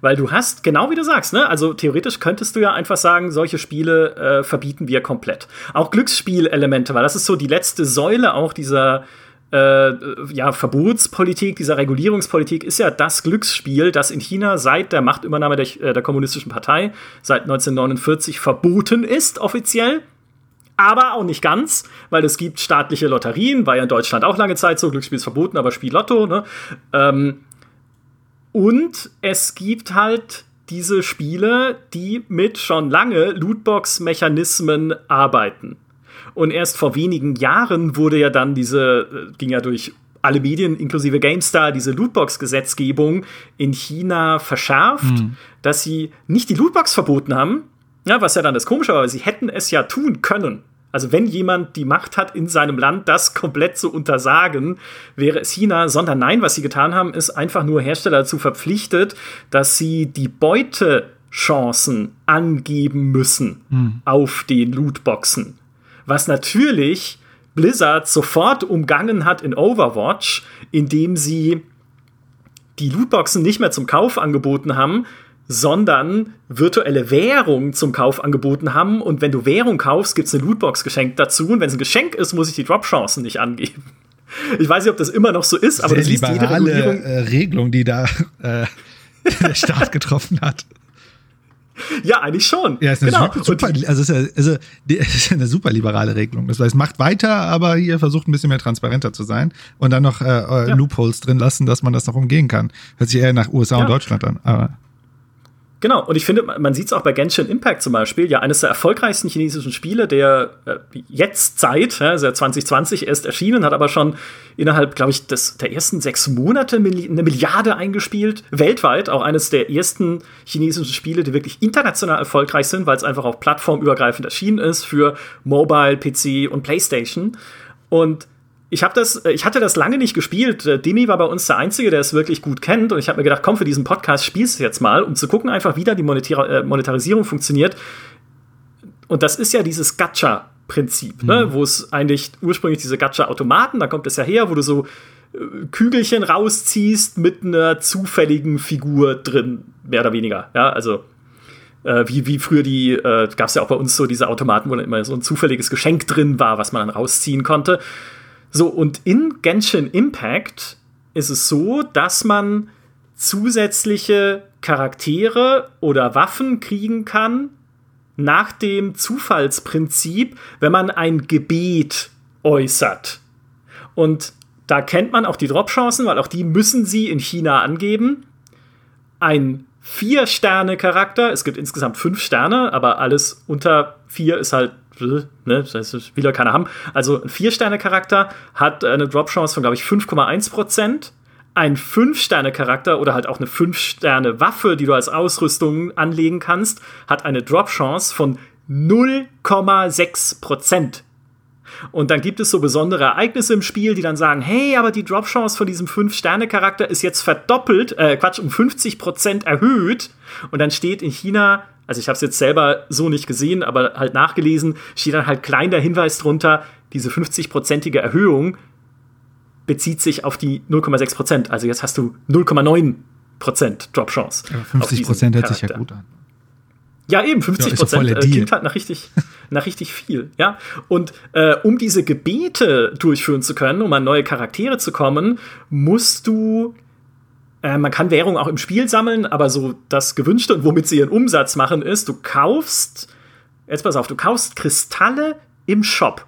Weil du hast, genau wie du sagst, ne? Also theoretisch könntest du ja einfach sagen, solche Spiele äh, verbieten wir komplett. Auch Glücksspielelemente, weil das ist so die letzte Säule auch dieser äh, ja, Verbotspolitik, dieser Regulierungspolitik ist ja das Glücksspiel, das in China seit der Machtübernahme der, äh, der Kommunistischen Partei seit 1949 verboten ist, offiziell aber auch nicht ganz, weil es gibt staatliche Lotterien, war ja in Deutschland auch lange Zeit so, Glücksspiel ist verboten, aber Spiel Lotto, ne? Ähm, und es gibt halt diese Spiele, die mit schon lange Lootbox-Mechanismen arbeiten. Und erst vor wenigen Jahren wurde ja dann diese, äh, ging ja durch alle Medien inklusive GameStar diese Lootbox-Gesetzgebung in China verschärft, mhm. dass sie nicht die Lootbox verboten haben, ja, was ja dann das Komische war, weil sie hätten es ja tun können. Also wenn jemand die Macht hat, in seinem Land das komplett zu untersagen, wäre es China, sondern nein, was sie getan haben, ist einfach nur Hersteller dazu verpflichtet, dass sie die Beutechancen angeben müssen mhm. auf den Lootboxen. Was natürlich Blizzard sofort umgangen hat in Overwatch, indem sie die Lootboxen nicht mehr zum Kauf angeboten haben, sondern virtuelle Währung zum Kauf angeboten haben. Und wenn du Währung kaufst, gibt es eine Lootbox geschenkt dazu. Und wenn es ein Geschenk ist, muss ich die Drop-Chancen nicht angeben. Ich weiß nicht, ob das immer noch so ist, aber Sehr das ist jede Regulierung. Äh, Regelung, die da äh, der Staat getroffen hat. Ja, eigentlich schon. Ja, ist eine genau. super, also ist ja, also, ist eine super liberale Regelung. Das heißt, macht weiter, aber hier versucht ein bisschen mehr transparenter zu sein und dann noch äh, äh ja. Loopholes drin lassen, dass man das noch umgehen kann. Hört sich eher nach USA ja. und Deutschland an. Aber Genau, und ich finde, man sieht es auch bei Genshin Impact zum Beispiel, ja, eines der erfolgreichsten chinesischen Spiele der äh, jetzt Zeit, ja, also 2020 erst erschienen, hat aber schon innerhalb, glaube ich, des, der ersten sechs Monate eine Milliarde eingespielt, weltweit, auch eines der ersten chinesischen Spiele, die wirklich international erfolgreich sind, weil es einfach auch plattformübergreifend erschienen ist für Mobile, PC und PlayStation. Und ich habe das, äh, ich hatte das lange nicht gespielt. Äh, Demi war bei uns der Einzige, der es wirklich gut kennt. Und ich habe mir gedacht, komm, für diesen Podcast spielst du jetzt mal, um zu gucken, einfach wie da die Monetar äh, Monetarisierung funktioniert. Und das ist ja dieses Gacha-Prinzip, ne? mhm. ne? wo es eigentlich ursprünglich diese Gacha-Automaten, da kommt es ja her, wo du so Kügelchen rausziehst mit einer zufälligen Figur drin, mehr oder weniger. Ja, also äh, wie, wie früher die, äh, gab es ja auch bei uns so diese Automaten, wo dann immer so ein zufälliges Geschenk drin war, was man dann rausziehen konnte. So, und in Genshin Impact ist es so, dass man zusätzliche Charaktere oder Waffen kriegen kann nach dem Zufallsprinzip, wenn man ein Gebet äußert. Und da kennt man auch die Dropchancen, weil auch die müssen sie in China angeben. Ein Vier-Sterne-Charakter, es gibt insgesamt fünf Sterne, aber alles unter vier ist halt ne, das heißt, ja keiner haben. Also ein Vier-Sterne-Charakter hat eine Drop-Chance von, glaube ich, 5,1% Ein Fünf-Sterne-Charakter oder halt auch eine Fünf-Sterne-Waffe, die du als Ausrüstung anlegen kannst, hat eine Drop-Chance von 0,6% Und dann gibt es so besondere Ereignisse im Spiel, die dann sagen, hey, aber die Drop-Chance von diesem Fünf-Sterne-Charakter ist jetzt verdoppelt, äh, Quatsch, um 50% erhöht. Und dann steht in China also ich habe es jetzt selber so nicht gesehen, aber halt nachgelesen, steht dann halt klein der Hinweis drunter, diese 50-prozentige Erhöhung bezieht sich auf die 0,6 Prozent. Also jetzt hast du 0,9 Prozent Drop-Chance. Ja, 50 Prozent hört sich ja gut an. Ja, eben, 50 Prozent ja, äh, klingt halt nach richtig, nach richtig viel, ja. Und äh, um diese Gebete durchführen zu können, um an neue Charaktere zu kommen, musst du äh, man kann Währung auch im Spiel sammeln, aber so das Gewünschte und womit sie ihren Umsatz machen, ist, du kaufst, jetzt pass auf, du kaufst Kristalle im Shop.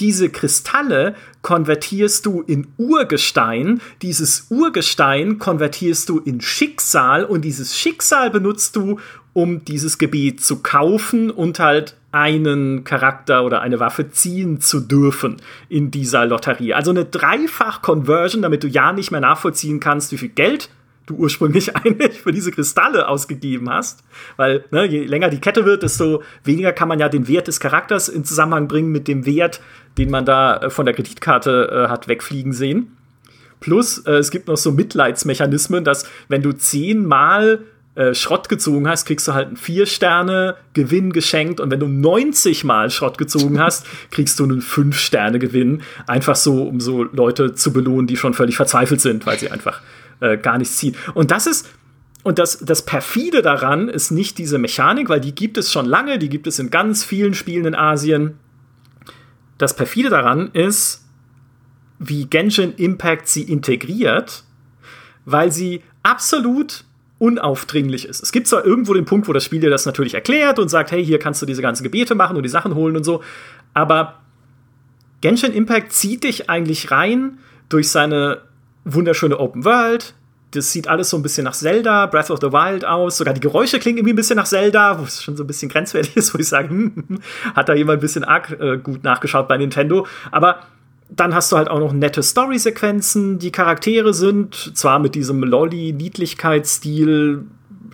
Diese Kristalle konvertierst du in Urgestein, dieses Urgestein konvertierst du in Schicksal und dieses Schicksal benutzt du, um dieses Gebiet zu kaufen und halt einen Charakter oder eine Waffe ziehen zu dürfen in dieser Lotterie. Also eine Dreifach-Conversion, damit du ja nicht mehr nachvollziehen kannst, wie viel Geld du ursprünglich eigentlich für diese Kristalle ausgegeben hast. Weil ne, je länger die Kette wird, desto weniger kann man ja den Wert des Charakters in Zusammenhang bringen mit dem Wert, den man da äh, von der Kreditkarte äh, hat wegfliegen sehen. Plus, äh, es gibt noch so Mitleidsmechanismen, dass wenn du zehnmal äh, Schrott gezogen hast, kriegst du halt einen 4-Sterne-Gewinn geschenkt. Und wenn du 90 Mal Schrott gezogen hast, kriegst du einen 5-Sterne-Gewinn. Einfach so, um so Leute zu belohnen, die schon völlig verzweifelt sind, weil sie einfach äh, gar nichts ziehen. Und das ist. Und das, das perfide daran ist nicht diese Mechanik, weil die gibt es schon lange, die gibt es in ganz vielen Spielen in Asien. Das perfide daran ist, wie Genshin Impact sie integriert, weil sie absolut unaufdringlich ist. Es gibt zwar irgendwo den Punkt, wo das Spiel dir das natürlich erklärt und sagt, hey, hier kannst du diese ganzen Gebete machen und die Sachen holen und so, aber Genshin Impact zieht dich eigentlich rein durch seine wunderschöne Open World, das sieht alles so ein bisschen nach Zelda, Breath of the Wild aus. Sogar die Geräusche klingen irgendwie ein bisschen nach Zelda, wo es schon so ein bisschen grenzwertig ist, wo ich sage, hm, hat da jemand ein bisschen arg äh, gut nachgeschaut bei Nintendo. Aber dann hast du halt auch noch nette Story-Sequenzen. Die Charaktere sind zwar mit diesem Lolly-Niedlichkeitsstil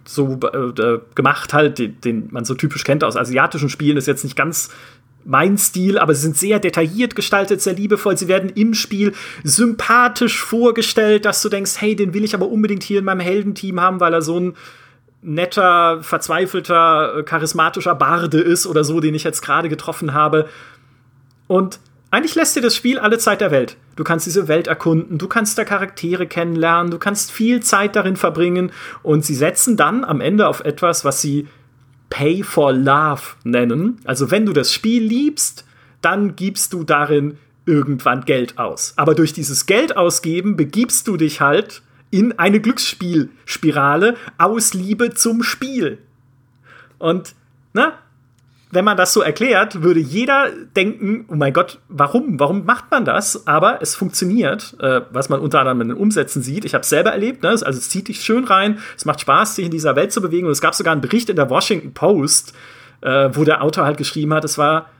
so äh, gemacht, halt, den, den, man so typisch kennt aus asiatischen Spielen, ist jetzt nicht ganz mein Stil, aber sie sind sehr detailliert gestaltet, sehr liebevoll. Sie werden im Spiel sympathisch vorgestellt, dass du denkst, hey, den will ich aber unbedingt hier in meinem Heldenteam haben, weil er so ein netter, verzweifelter, charismatischer Barde ist oder so, den ich jetzt gerade getroffen habe. Und eigentlich lässt dir das Spiel alle Zeit der Welt. Du kannst diese Welt erkunden, du kannst da Charaktere kennenlernen, du kannst viel Zeit darin verbringen und sie setzen dann am Ende auf etwas, was sie Pay for Love nennen. Also wenn du das Spiel liebst, dann gibst du darin irgendwann Geld aus. Aber durch dieses Geld ausgeben begibst du dich halt in eine Glücksspielspirale aus Liebe zum Spiel. Und, na, wenn man das so erklärt, würde jeder denken, oh mein Gott, warum? Warum macht man das? Aber es funktioniert, äh, was man unter anderem in den Umsätzen sieht. Ich habe es selber erlebt, ne? also es zieht dich schön rein, es macht Spaß, sich in dieser Welt zu bewegen. Und es gab sogar einen Bericht in der Washington Post, äh, wo der Autor halt geschrieben hat, es war,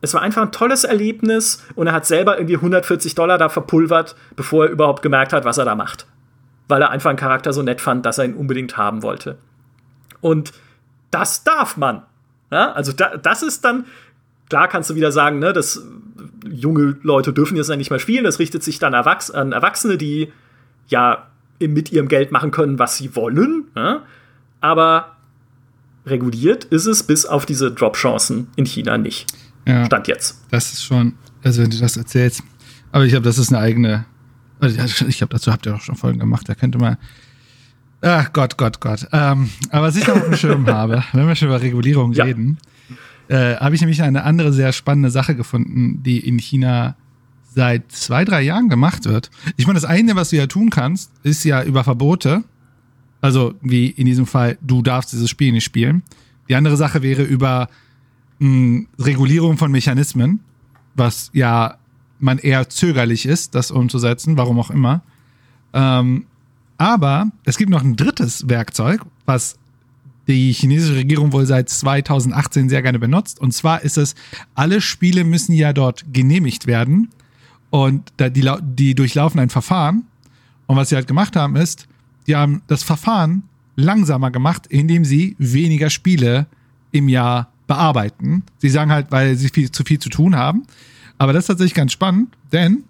es war einfach ein tolles Erlebnis und er hat selber irgendwie 140 Dollar da verpulvert, bevor er überhaupt gemerkt hat, was er da macht. Weil er einfach einen Charakter so nett fand, dass er ihn unbedingt haben wollte. Und das darf man. Ja, also da, das ist dann, klar kannst du wieder sagen, ne, dass junge Leute dürfen jetzt nicht mehr spielen. Das richtet sich dann Erwachs an Erwachsene, die ja mit ihrem Geld machen können, was sie wollen. Ja? Aber reguliert ist es bis auf diese Drop-Chancen in China nicht. Ja, Stand jetzt. Das ist schon, also wenn du das erzählst. Aber ich glaube, das ist eine eigene. Also ich glaube, dazu habt ihr auch schon Folgen gemacht. Da könnte man Ach Gott, Gott, Gott. Ähm, aber was ich noch auf dem Schirm habe, wenn wir schon über Regulierung ja. reden, äh, habe ich nämlich eine andere sehr spannende Sache gefunden, die in China seit zwei, drei Jahren gemacht wird. Ich meine, das eine, was du ja tun kannst, ist ja über Verbote. Also wie in diesem Fall, du darfst dieses Spiel nicht spielen. Die andere Sache wäre über mh, hm, Regulierung von Mechanismen, was ja man eher zögerlich ist, das umzusetzen, warum auch immer. Ähm, aber es gibt noch ein drittes Werkzeug, was die chinesische Regierung wohl seit 2018 sehr gerne benutzt. Und zwar ist es, alle Spiele müssen ja dort genehmigt werden. Und die, die durchlaufen ein Verfahren. Und was sie halt gemacht haben, ist, die haben das Verfahren langsamer gemacht, indem sie weniger Spiele im Jahr bearbeiten. Sie sagen halt, weil sie viel, zu viel zu tun haben. Aber das ist tatsächlich ganz spannend, denn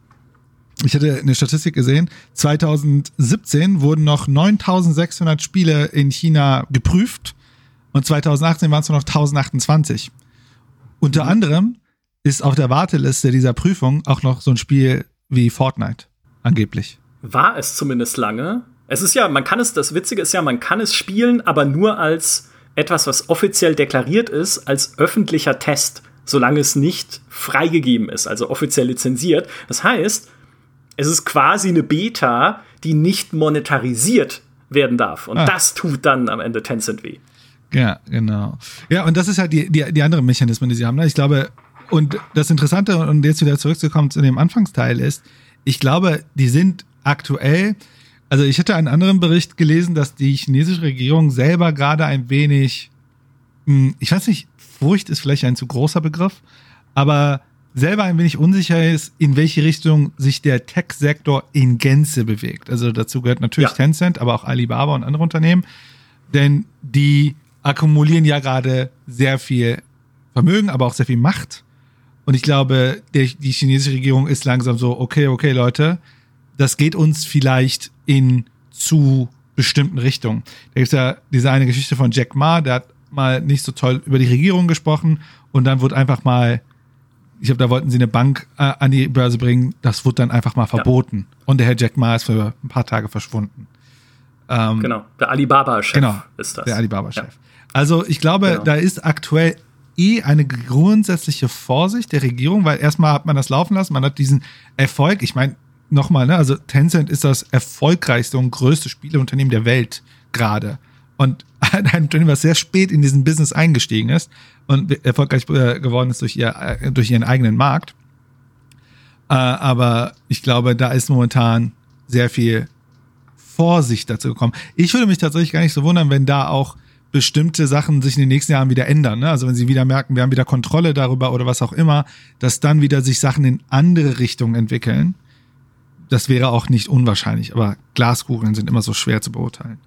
ich hatte eine Statistik gesehen, 2017 wurden noch 9600 Spiele in China geprüft und 2018 waren es nur noch 1028. Unter mhm. anderem ist auf der Warteliste dieser Prüfung auch noch so ein Spiel wie Fortnite, angeblich. War es zumindest lange. Es ist ja, man kann es, das Witzige ist ja, man kann es spielen, aber nur als etwas, was offiziell deklariert ist, als öffentlicher Test, solange es nicht freigegeben ist, also offiziell lizenziert. Das heißt, es ist quasi eine Beta, die nicht monetarisiert werden darf. Und ah. das tut dann am Ende Tencent weh. Ja, genau. Ja, und das ist halt die, die, die anderen Mechanismen, die sie haben. Ne? Ich glaube, und das Interessante, und jetzt wieder zurückzukommen zu dem Anfangsteil, ist, ich glaube, die sind aktuell, also ich hätte einen anderen Bericht gelesen, dass die chinesische Regierung selber gerade ein wenig, hm, ich weiß nicht, Furcht ist vielleicht ein zu großer Begriff, aber selber ein wenig unsicher ist, in welche Richtung sich der Tech-Sektor in Gänze bewegt. Also dazu gehört natürlich ja. Tencent, aber auch Alibaba und andere Unternehmen, denn die akkumulieren ja gerade sehr viel Vermögen, aber auch sehr viel Macht. Und ich glaube, der, die chinesische Regierung ist langsam so, okay, okay, Leute, das geht uns vielleicht in zu bestimmten Richtungen. Da gibt es ja diese eine Geschichte von Jack Ma, der hat mal nicht so toll über die Regierung gesprochen und dann wurde einfach mal ich glaube, da wollten sie eine Bank äh, an die Börse bringen. Das wurde dann einfach mal verboten. Ja. Und der Herr Jack Ma ist für ein paar Tage verschwunden. Ähm, genau, der Alibaba-Chef genau, ist das. Der Alibaba-Chef. Ja. Also ich glaube, genau. da ist aktuell eh eine grundsätzliche Vorsicht der Regierung, weil erstmal hat man das laufen lassen, man hat diesen Erfolg. Ich meine, nochmal, ne, also Tencent ist das erfolgreichste und größte Spieleunternehmen der Welt gerade. Und ein Unternehmen, was sehr spät in diesen Business eingestiegen ist und erfolgreich äh, geworden ist durch, ihr, äh, durch ihren eigenen Markt. Äh, aber ich glaube, da ist momentan sehr viel Vorsicht dazu gekommen. Ich würde mich tatsächlich gar nicht so wundern, wenn da auch bestimmte Sachen sich in den nächsten Jahren wieder ändern. Ne? Also wenn sie wieder merken, wir haben wieder Kontrolle darüber oder was auch immer, dass dann wieder sich Sachen in andere Richtungen entwickeln. Das wäre auch nicht unwahrscheinlich, aber Glaskugeln sind immer so schwer zu beurteilen.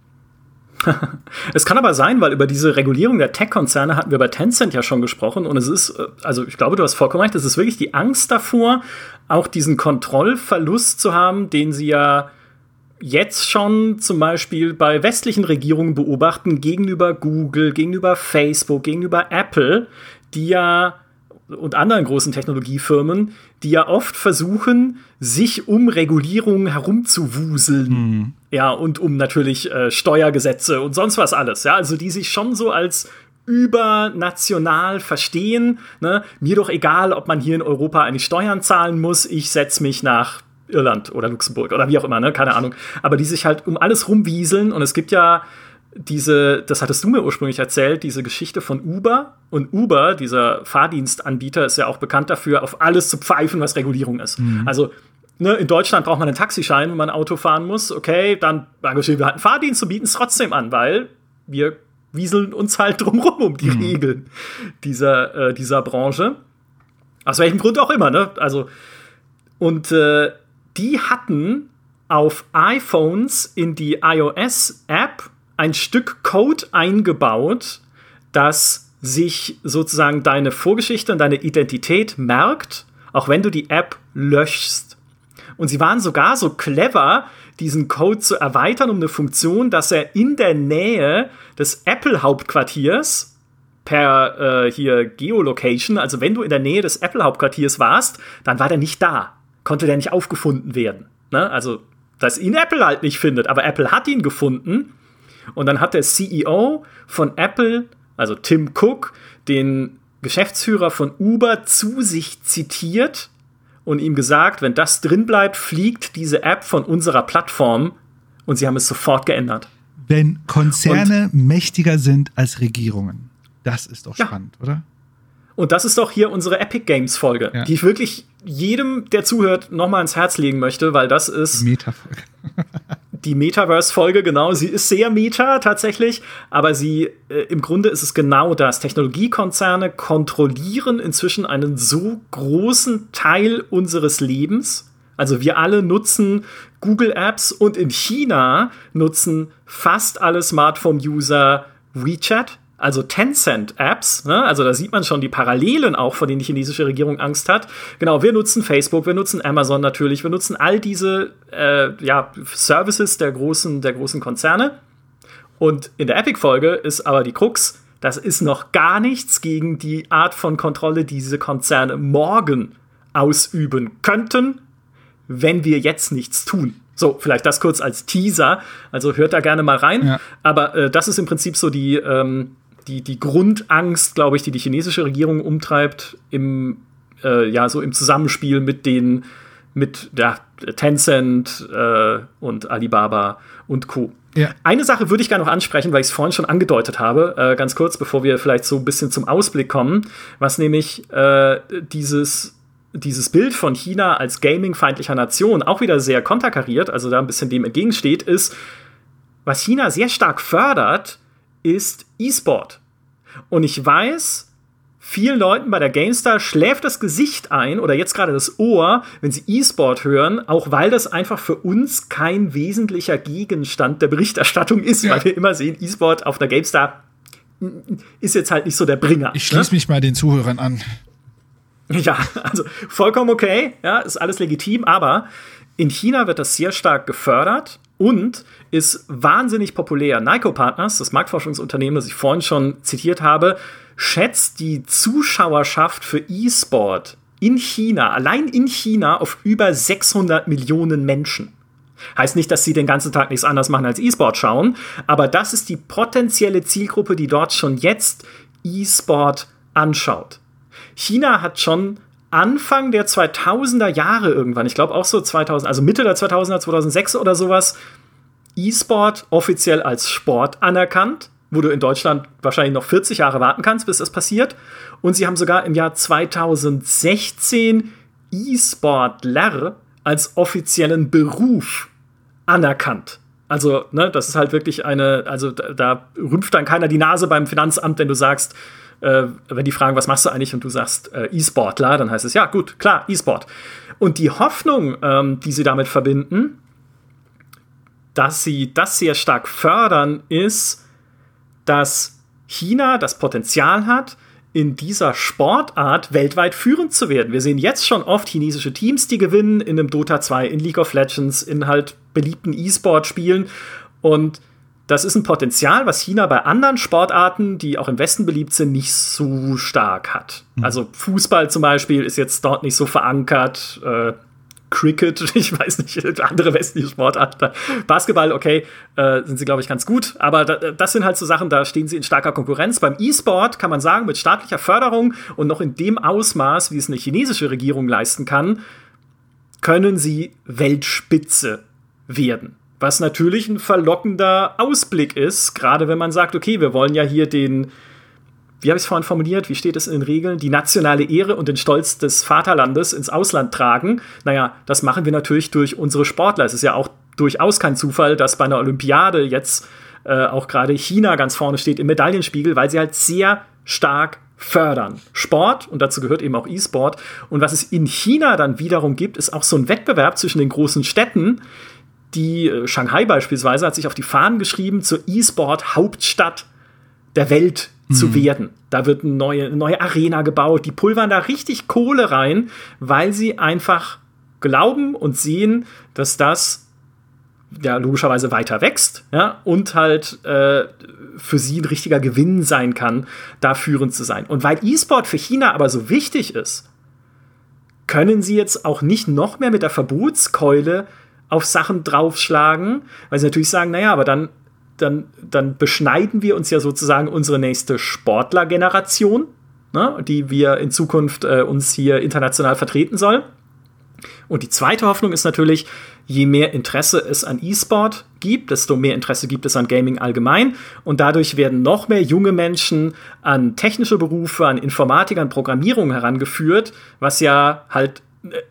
es kann aber sein, weil über diese Regulierung der Tech-Konzerne hatten wir bei Tencent ja schon gesprochen und es ist, äh, also ich glaube, du hast vollkommen recht, es ist wirklich die Angst davor, auch diesen Kontrollverlust zu haben, den sie ja jetzt schon zum Beispiel bei westlichen Regierungen beobachten gegenüber Google, gegenüber Facebook, gegenüber Apple, die ja und anderen großen Technologiefirmen, die ja oft versuchen, sich um Regulierungen herumzuwuseln. Mhm. Ja, und um natürlich äh, Steuergesetze und sonst was alles. Ja, also die sich schon so als übernational verstehen. Ne? Mir doch egal, ob man hier in Europa eine Steuern zahlen muss. Ich setze mich nach Irland oder Luxemburg oder wie auch immer, ne? keine Ahnung. Aber die sich halt um alles rumwieseln und es gibt ja diese, das hattest du mir ursprünglich erzählt, diese Geschichte von Uber. Und Uber, dieser Fahrdienstanbieter, ist ja auch bekannt dafür, auf alles zu pfeifen, was Regulierung ist. Mhm. Also ne, in Deutschland braucht man einen Taxischein, wenn man ein Auto fahren muss. Okay, dann engagieren wir halt einen Fahrdienst und bieten es trotzdem an, weil wir wieseln uns halt drumrum um die mhm. Regeln dieser, äh, dieser Branche. Aus welchem Grund auch immer, ne? Also, und äh, die hatten auf iPhones in die iOS-App ein Stück Code eingebaut, das sich sozusagen deine Vorgeschichte und deine Identität merkt, auch wenn du die App löschst. Und sie waren sogar so clever, diesen Code zu erweitern um eine Funktion, dass er in der Nähe des Apple-Hauptquartiers per äh, hier Geolocation, also wenn du in der Nähe des Apple-Hauptquartiers warst, dann war der nicht da konnte der nicht aufgefunden werden. Ne? Also, dass ihn Apple halt nicht findet, aber Apple hat ihn gefunden. Und dann hat der CEO von Apple, also Tim Cook, den Geschäftsführer von Uber zu sich zitiert und ihm gesagt, wenn das drin bleibt, fliegt diese App von unserer Plattform und sie haben es sofort geändert. Wenn Konzerne und, mächtiger sind als Regierungen. Das ist doch spannend, ja. oder? Und das ist doch hier unsere Epic Games Folge, ja. die ich wirklich jedem, der zuhört, nochmal ans Herz legen möchte, weil das ist Meta-Folge. Die Metaverse-Folge, genau. Sie ist sehr meta tatsächlich, aber sie, äh, im Grunde ist es genau das. Technologiekonzerne kontrollieren inzwischen einen so großen Teil unseres Lebens. Also wir alle nutzen Google Apps und in China nutzen fast alle Smartphone-User WeChat also Tencent-Apps. Ne? Also da sieht man schon die Parallelen auch, vor denen die chinesische Regierung Angst hat. Genau, wir nutzen Facebook, wir nutzen Amazon natürlich, wir nutzen all diese äh, ja, Services der großen, der großen Konzerne. Und in der Epic-Folge ist aber die Krux, das ist noch gar nichts gegen die Art von Kontrolle, die diese Konzerne morgen ausüben könnten, wenn wir jetzt nichts tun. So, vielleicht das kurz als Teaser. Also hört da gerne mal rein. Ja. Aber äh, das ist im Prinzip so die, ähm, die, die Grundangst, glaube ich, die die chinesische Regierung umtreibt, im, äh, ja, so im Zusammenspiel mit den, mit ja, Tencent äh, und Alibaba und Co. Ja. Eine Sache würde ich gerne noch ansprechen, weil ich es vorhin schon angedeutet habe, äh, ganz kurz, bevor wir vielleicht so ein bisschen zum Ausblick kommen, was nämlich äh, dieses dieses Bild von China als gamingfeindlicher Nation auch wieder sehr konterkariert, also da ein bisschen dem entgegensteht, ist, was China sehr stark fördert, ist E-Sport. Und ich weiß, vielen Leuten bei der GameStar schläft das Gesicht ein oder jetzt gerade das Ohr, wenn sie E-Sport hören, auch weil das einfach für uns kein wesentlicher Gegenstand der Berichterstattung ist, ja. weil wir immer sehen, E-Sport auf der GameStar ist jetzt halt nicht so der Bringer. Ich schließe ne? mich mal den Zuhörern an. Ja, also vollkommen okay, ja, ist alles legitim, aber in China wird das sehr stark gefördert und ist wahnsinnig populär. Nyko Partners, das Marktforschungsunternehmen, das ich vorhin schon zitiert habe, schätzt die Zuschauerschaft für E-Sport in China, allein in China, auf über 600 Millionen Menschen. Heißt nicht, dass sie den ganzen Tag nichts anderes machen als E-Sport schauen, aber das ist die potenzielle Zielgruppe, die dort schon jetzt E-Sport anschaut. China hat schon Anfang der 2000er Jahre irgendwann, ich glaube auch so 2000, also Mitte der 2000er, 2006 oder sowas, E-Sport offiziell als Sport anerkannt, wo du in Deutschland wahrscheinlich noch 40 Jahre warten kannst, bis das passiert. Und sie haben sogar im Jahr 2016 E-Sportler als offiziellen Beruf anerkannt. Also, ne, das ist halt wirklich eine, also da, da rümpft dann keiner die Nase beim Finanzamt, wenn du sagst, äh, wenn die fragen, was machst du eigentlich und du sagst äh, E-Sportler, dann heißt es ja, gut, klar, E-Sport. Und die Hoffnung, ähm, die sie damit verbinden, dass sie das sehr stark fördern, ist, dass China das Potenzial hat, in dieser Sportart weltweit führend zu werden. Wir sehen jetzt schon oft chinesische Teams, die gewinnen in einem Dota 2, in League of Legends, in halt beliebten E-Sport-Spielen. Und das ist ein Potenzial, was China bei anderen Sportarten, die auch im Westen beliebt sind, nicht so stark hat. Mhm. Also Fußball zum Beispiel ist jetzt dort nicht so verankert. Äh, Cricket, ich weiß nicht, andere westliche Sportarten. Basketball, okay, äh, sind sie, glaube ich, ganz gut. Aber da, das sind halt so Sachen, da stehen sie in starker Konkurrenz. Beim E-Sport kann man sagen, mit staatlicher Förderung und noch in dem Ausmaß, wie es eine chinesische Regierung leisten kann, können sie Weltspitze werden. Was natürlich ein verlockender Ausblick ist, gerade wenn man sagt, okay, wir wollen ja hier den, wie habe ich es vorhin formuliert, wie steht es in den Regeln, die nationale Ehre und den Stolz des Vaterlandes ins Ausland tragen. Naja, das machen wir natürlich durch unsere Sportler. Es ist ja auch durchaus kein Zufall, dass bei einer Olympiade jetzt äh, auch gerade China ganz vorne steht im Medaillenspiegel, weil sie halt sehr stark fördern. Sport, und dazu gehört eben auch E-Sport. Und was es in China dann wiederum gibt, ist auch so ein Wettbewerb zwischen den großen Städten, die äh, Shanghai beispielsweise hat sich auf die Fahnen geschrieben, zur E-Sport-Hauptstadt der Welt mhm. zu werden. Da wird eine neue, eine neue Arena gebaut. Die pulvern da richtig Kohle rein, weil sie einfach glauben und sehen, dass das ja logischerweise weiter wächst, ja, und halt äh, für sie ein richtiger Gewinn sein kann, da führend zu sein. Und weil E-Sport für China aber so wichtig ist, können sie jetzt auch nicht noch mehr mit der Verbotskeule auf Sachen draufschlagen, weil sie natürlich sagen, naja, aber dann, dann, dann beschneiden wir uns ja sozusagen unsere nächste Sportlergeneration, ne, die wir in Zukunft äh, uns hier international vertreten soll. Und die zweite Hoffnung ist natürlich, je mehr Interesse es an E-Sport gibt, desto mehr Interesse gibt es an Gaming allgemein. Und dadurch werden noch mehr junge Menschen an technische Berufe, an Informatik, an Programmierung herangeführt, was ja halt äh,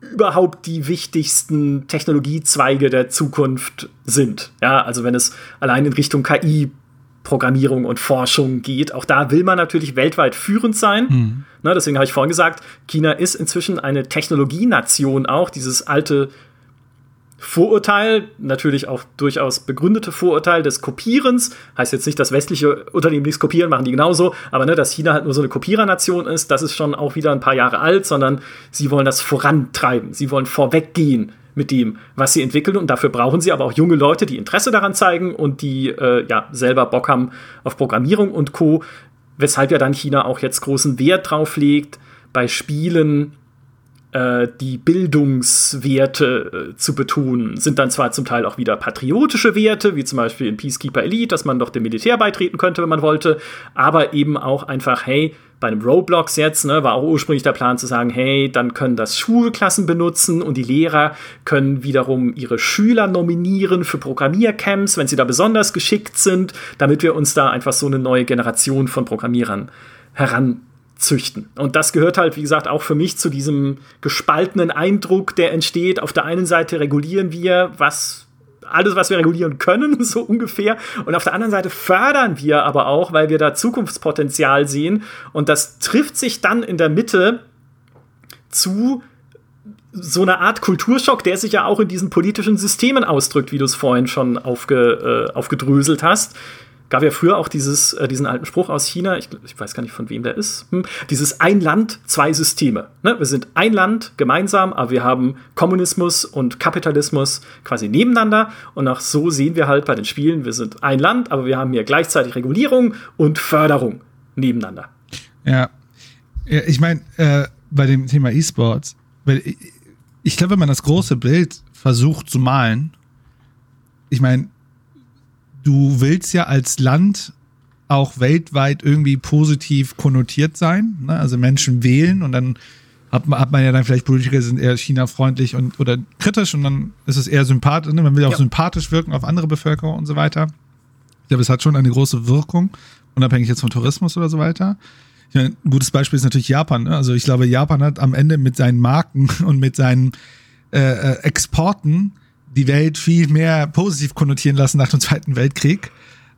überhaupt die wichtigsten Technologiezweige der Zukunft sind. Ja, also wenn es allein in Richtung KI Programmierung und Forschung geht. Auch da will man natürlich weltweit führend sein. Mhm. Ne, deswegen habe ich vorhin gesagt, China ist inzwischen eine Technologienation auch. Dieses alte Vorurteil, natürlich auch durchaus begründete Vorurteil des Kopierens. Heißt jetzt nicht, dass westliche Unternehmen nichts kopieren, machen die genauso, aber ne, dass China halt nur so eine Kopierernation ist, das ist schon auch wieder ein paar Jahre alt, sondern sie wollen das vorantreiben, sie wollen vorweggehen mit dem, was sie entwickeln. Und dafür brauchen sie aber auch junge Leute, die Interesse daran zeigen und die äh, ja selber Bock haben auf Programmierung und Co. Weshalb ja dann China auch jetzt großen Wert drauf legt, bei Spielen die Bildungswerte äh, zu betonen. Sind dann zwar zum Teil auch wieder patriotische Werte, wie zum Beispiel in Peacekeeper Elite, dass man doch dem Militär beitreten könnte, wenn man wollte, aber eben auch einfach, hey, bei einem Roblox jetzt ne, war auch ursprünglich der Plan zu sagen, hey, dann können das Schulklassen benutzen und die Lehrer können wiederum ihre Schüler nominieren für Programmiercamps, wenn sie da besonders geschickt sind, damit wir uns da einfach so eine neue Generation von Programmierern heran züchten. Und das gehört halt, wie gesagt, auch für mich zu diesem gespaltenen Eindruck, der entsteht. Auf der einen Seite regulieren wir, was alles, was wir regulieren können, so ungefähr. Und auf der anderen Seite fördern wir aber auch, weil wir da Zukunftspotenzial sehen. Und das trifft sich dann in der Mitte zu so einer Art Kulturschock, der sich ja auch in diesen politischen Systemen ausdrückt, wie du es vorhin schon aufge, äh, aufgedröselt hast gab ja früher auch dieses, äh, diesen alten Spruch aus China, ich, ich, weiß gar nicht, von wem der ist, hm, dieses ein Land, zwei Systeme. Ne? Wir sind ein Land gemeinsam, aber wir haben Kommunismus und Kapitalismus quasi nebeneinander. Und auch so sehen wir halt bei den Spielen, wir sind ein Land, aber wir haben hier gleichzeitig Regulierung und Förderung nebeneinander. Ja, ja ich meine, äh, bei dem Thema E-Sports, ich, ich glaube, wenn man das große Bild versucht zu malen, ich meine, du willst ja als Land auch weltweit irgendwie positiv konnotiert sein. Ne? Also Menschen wählen und dann hat man, hat man ja dann vielleicht Politiker sind eher China-freundlich und oder kritisch und dann ist es eher sympathisch. Ne? Man will auch ja. sympathisch wirken auf andere Bevölkerung und so weiter. Ich glaube, es hat schon eine große Wirkung, unabhängig jetzt von Tourismus oder so weiter. Meine, ein gutes Beispiel ist natürlich Japan. Ne? Also ich glaube, Japan hat am Ende mit seinen Marken und mit seinen äh, äh Exporten die Welt viel mehr positiv konnotieren lassen nach dem Zweiten Weltkrieg,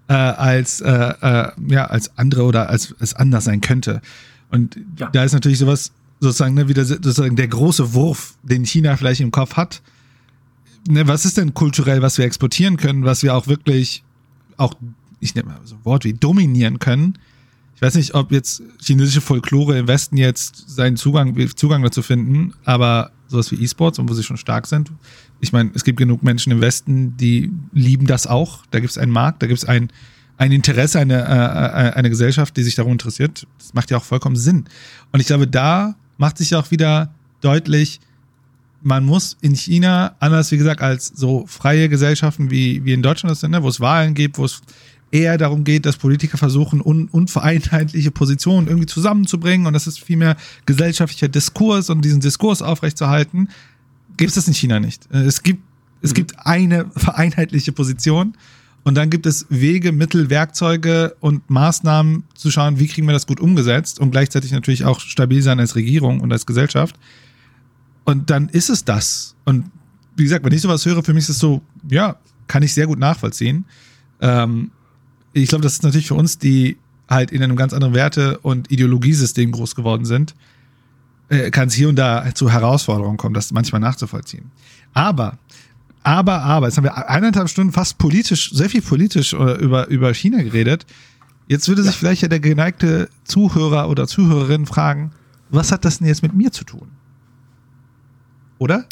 äh, als, äh, äh, ja, als andere oder als es anders sein könnte. Und ja. da ist natürlich sowas, sozusagen, ne, wieder sozusagen der große Wurf, den China vielleicht im Kopf hat. Ne, was ist denn kulturell, was wir exportieren können, was wir auch wirklich auch, ich nehme mal so ein Wort wie dominieren können? Ich weiß nicht, ob jetzt chinesische Folklore im Westen jetzt seinen Zugang, Zugang dazu finden, aber sowas wie E-Sports und wo sie schon stark sind. Ich meine, es gibt genug Menschen im Westen, die lieben das auch. Da gibt es einen Markt, da gibt es ein, ein Interesse, eine, äh, äh, eine Gesellschaft, die sich darum interessiert. Das macht ja auch vollkommen Sinn. Und ich glaube, da macht sich auch wieder deutlich, man muss in China, anders wie gesagt, als so freie Gesellschaften wie, wie in Deutschland das sind, ne, wo es Wahlen gibt, wo es eher darum geht, dass Politiker versuchen, un unvereinheitliche Positionen irgendwie zusammenzubringen und das ist vielmehr gesellschaftlicher Diskurs und diesen Diskurs aufrechtzuerhalten, gibt es das in China nicht. Äh, es gibt, es mhm. gibt eine vereinheitliche Position und dann gibt es Wege, Mittel, Werkzeuge und Maßnahmen zu schauen, wie kriegen wir das gut umgesetzt und gleichzeitig natürlich auch stabil sein als Regierung und als Gesellschaft. Und dann ist es das. Und wie gesagt, wenn ich sowas höre, für mich ist es so, ja, kann ich sehr gut nachvollziehen. Ähm, ich glaube, das ist natürlich für uns, die halt in einem ganz anderen Werte- und Ideologiesystem groß geworden sind, äh, kann es hier und da zu Herausforderungen kommen, das manchmal nachzuvollziehen. Aber, aber, aber, jetzt haben wir eineinhalb Stunden fast politisch, sehr viel politisch äh, über, über China geredet. Jetzt würde sich ja. vielleicht ja der geneigte Zuhörer oder Zuhörerin fragen, was hat das denn jetzt mit mir zu tun? Oder?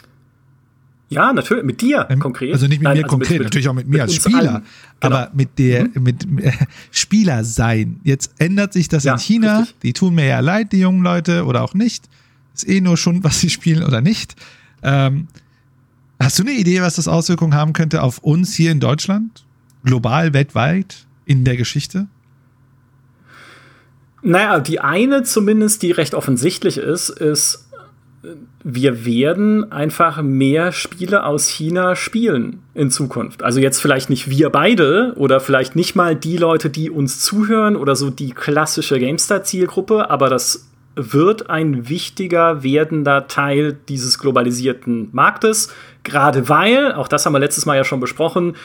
Ja, natürlich, mit dir ähm, konkret. Also nicht mit Nein, mir also konkret, mit, natürlich auch mit mir mit als Spieler. Genau. Aber mit der, mhm. mit äh, Spieler sein. Jetzt ändert sich das ja, in China. Richtig. Die tun mir ja leid, die jungen Leute, oder auch nicht. Ist eh nur schon, was sie spielen oder nicht. Ähm, hast du eine Idee, was das Auswirkungen haben könnte auf uns hier in Deutschland? Global, weltweit, in der Geschichte? Naja, die eine zumindest, die recht offensichtlich ist, ist, wir werden einfach mehr Spiele aus China spielen in Zukunft. Also jetzt vielleicht nicht wir beide oder vielleicht nicht mal die Leute, die uns zuhören oder so die klassische GameStar-Zielgruppe, aber das wird ein wichtiger werdender Teil dieses globalisierten Marktes, gerade weil, auch das haben wir letztes Mal ja schon besprochen,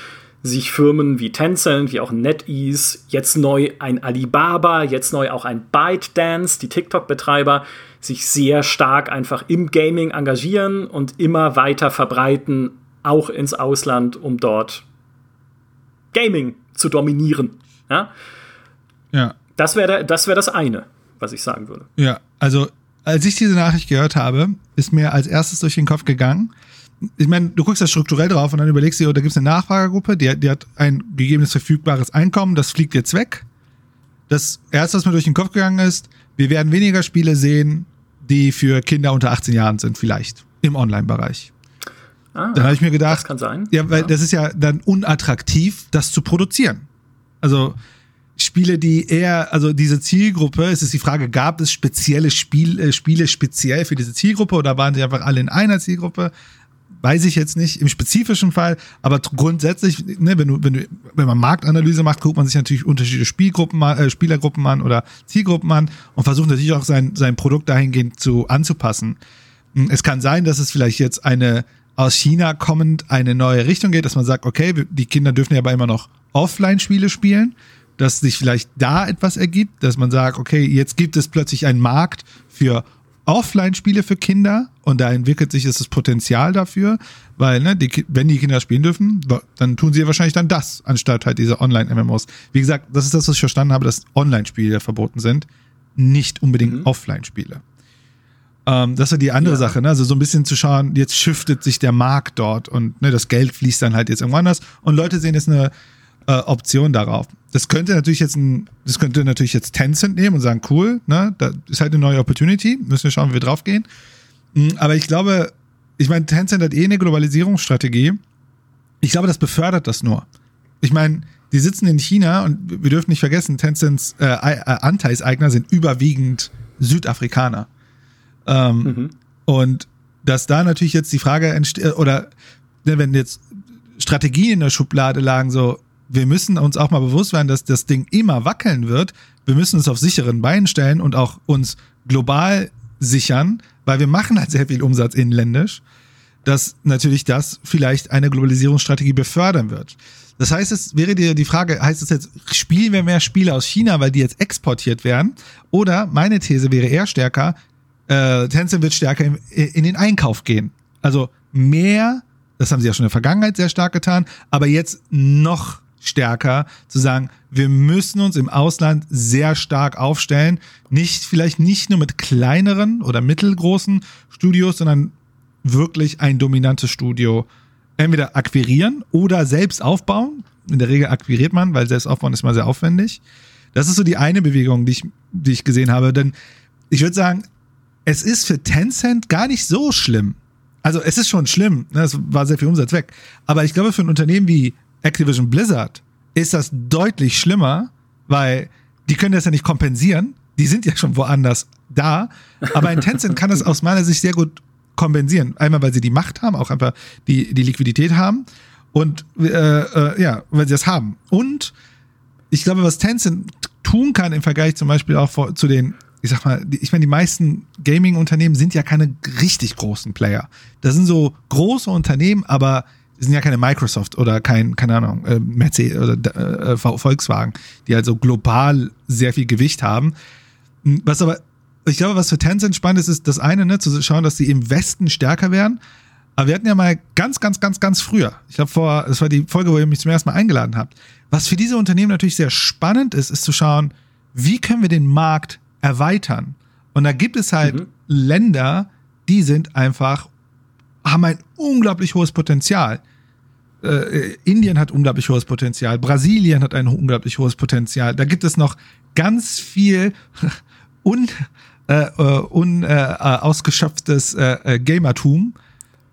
sich Firmen wie Tencent, wie auch NetEase, jetzt neu ein Alibaba, jetzt neu auch ein ByteDance, die TikTok-Betreiber, sich sehr stark einfach im Gaming engagieren und immer weiter verbreiten, auch ins Ausland, um dort Gaming zu dominieren. Ja. ja. Das wäre das, wär das eine, was ich sagen würde. Ja, also als ich diese Nachricht gehört habe, ist mir als erstes durch den Kopf gegangen, ich meine, du guckst da strukturell drauf und dann überlegst du, da gibt es eine Nachfragergruppe, die, die hat ein gegebenes verfügbares Einkommen, das fliegt jetzt weg. Das erste, was mir durch den Kopf gegangen ist, wir werden weniger Spiele sehen, die für Kinder unter 18 Jahren sind, vielleicht im Online-Bereich. Ah, dann habe ich mir gedacht, das kann sein. Ja, weil ja. das ist ja dann unattraktiv, das zu produzieren. Also Spiele, die eher, also diese Zielgruppe, es ist die Frage, gab es spezielle Spiel, äh, Spiele speziell für diese Zielgruppe oder waren sie einfach alle in einer Zielgruppe? weiß ich jetzt nicht im spezifischen Fall, aber grundsätzlich, ne, wenn du, wenn du, wenn man Marktanalyse macht, guckt man sich natürlich unterschiedliche Spielgruppen, äh, Spielergruppen an oder Zielgruppen an und versucht natürlich auch sein, sein Produkt dahingehend zu anzupassen. Hm, es kann sein, dass es vielleicht jetzt eine aus China kommend eine neue Richtung geht, dass man sagt, okay, die Kinder dürfen ja aber immer noch Offline-Spiele spielen, dass sich vielleicht da etwas ergibt, dass man sagt, okay, jetzt gibt es plötzlich einen Markt für Offline-Spiele für Kinder und da entwickelt sich das Potenzial dafür, weil, ne, die, wenn die Kinder spielen dürfen, dann tun sie ja wahrscheinlich dann das, anstatt halt diese Online-MMOs. Wie gesagt, das ist das, was ich verstanden habe, dass Online-Spiele verboten sind, nicht unbedingt mhm. Offline-Spiele. Ähm, das ist die andere ja. Sache, ne? Also so ein bisschen zu schauen, jetzt shiftet sich der Markt dort und ne, das Geld fließt dann halt jetzt irgendwo anders und Leute sehen jetzt eine äh, Option darauf. Das könnte natürlich jetzt ein, das könnte natürlich jetzt Tencent nehmen und sagen, cool, ne, da ist halt eine neue Opportunity, müssen wir schauen, wie wir draufgehen. Mhm, aber ich glaube, ich meine, Tencent hat eh eine Globalisierungsstrategie. Ich glaube, das befördert das nur. Ich meine, die sitzen in China und wir dürfen nicht vergessen, Tencents äh, äh, Anteilseigner sind überwiegend Südafrikaner. Ähm, mhm. Und dass da natürlich jetzt die Frage entsteht, oder ne, wenn jetzt Strategien in der Schublade lagen, so, wir müssen uns auch mal bewusst werden, dass das Ding immer wackeln wird. Wir müssen uns auf sicheren Beinen stellen und auch uns global sichern, weil wir machen halt sehr viel Umsatz inländisch. dass natürlich das vielleicht eine Globalisierungsstrategie befördern wird. Das heißt, es wäre dir die Frage, heißt es jetzt, spielen wir mehr Spiele aus China, weil die jetzt exportiert werden? Oder meine These wäre eher stärker, äh, Tencent wird stärker in, in den Einkauf gehen. Also mehr, das haben sie ja schon in der Vergangenheit sehr stark getan, aber jetzt noch stärker zu sagen, wir müssen uns im Ausland sehr stark aufstellen. Nicht, vielleicht nicht nur mit kleineren oder mittelgroßen Studios, sondern wirklich ein dominantes Studio entweder akquirieren oder selbst aufbauen. In der Regel akquiriert man, weil selbst aufbauen ist mal sehr aufwendig. Das ist so die eine Bewegung, die ich, die ich gesehen habe. Denn ich würde sagen, es ist für Tencent gar nicht so schlimm. Also es ist schon schlimm, ne? es war sehr viel Umsatz weg. Aber ich glaube, für ein Unternehmen wie Activision Blizzard ist das deutlich schlimmer, weil die können das ja nicht kompensieren. Die sind ja schon woanders da. Aber ein Tencent kann das aus meiner Sicht sehr gut kompensieren. Einmal, weil sie die Macht haben, auch einfach die, die Liquidität haben. Und äh, äh, ja, weil sie das haben. Und ich glaube, was Tencent tun kann im Vergleich zum Beispiel auch vor, zu den, ich sag mal, ich meine, die meisten Gaming-Unternehmen sind ja keine richtig großen Player. Das sind so große Unternehmen, aber sind ja keine Microsoft oder kein, keine Ahnung, äh, Mercedes oder äh, Volkswagen, die also global sehr viel Gewicht haben. Was aber ich glaube, was für Tencent spannend ist, ist das eine, ne, zu schauen, dass sie im Westen stärker werden. Aber wir hatten ja mal ganz, ganz, ganz, ganz früher, ich glaube vor, das war die Folge, wo ihr mich zum ersten Mal eingeladen habt. Was für diese Unternehmen natürlich sehr spannend ist, ist zu schauen, wie können wir den Markt erweitern? Und da gibt es halt mhm. Länder, die sind einfach, haben ein unglaublich hohes Potenzial. Äh, Indien hat unglaublich hohes Potenzial, Brasilien hat ein unglaublich hohes Potenzial. Da gibt es noch ganz viel un, äh, äh, un, äh, ausgeschöpftes äh, äh, Gamertum.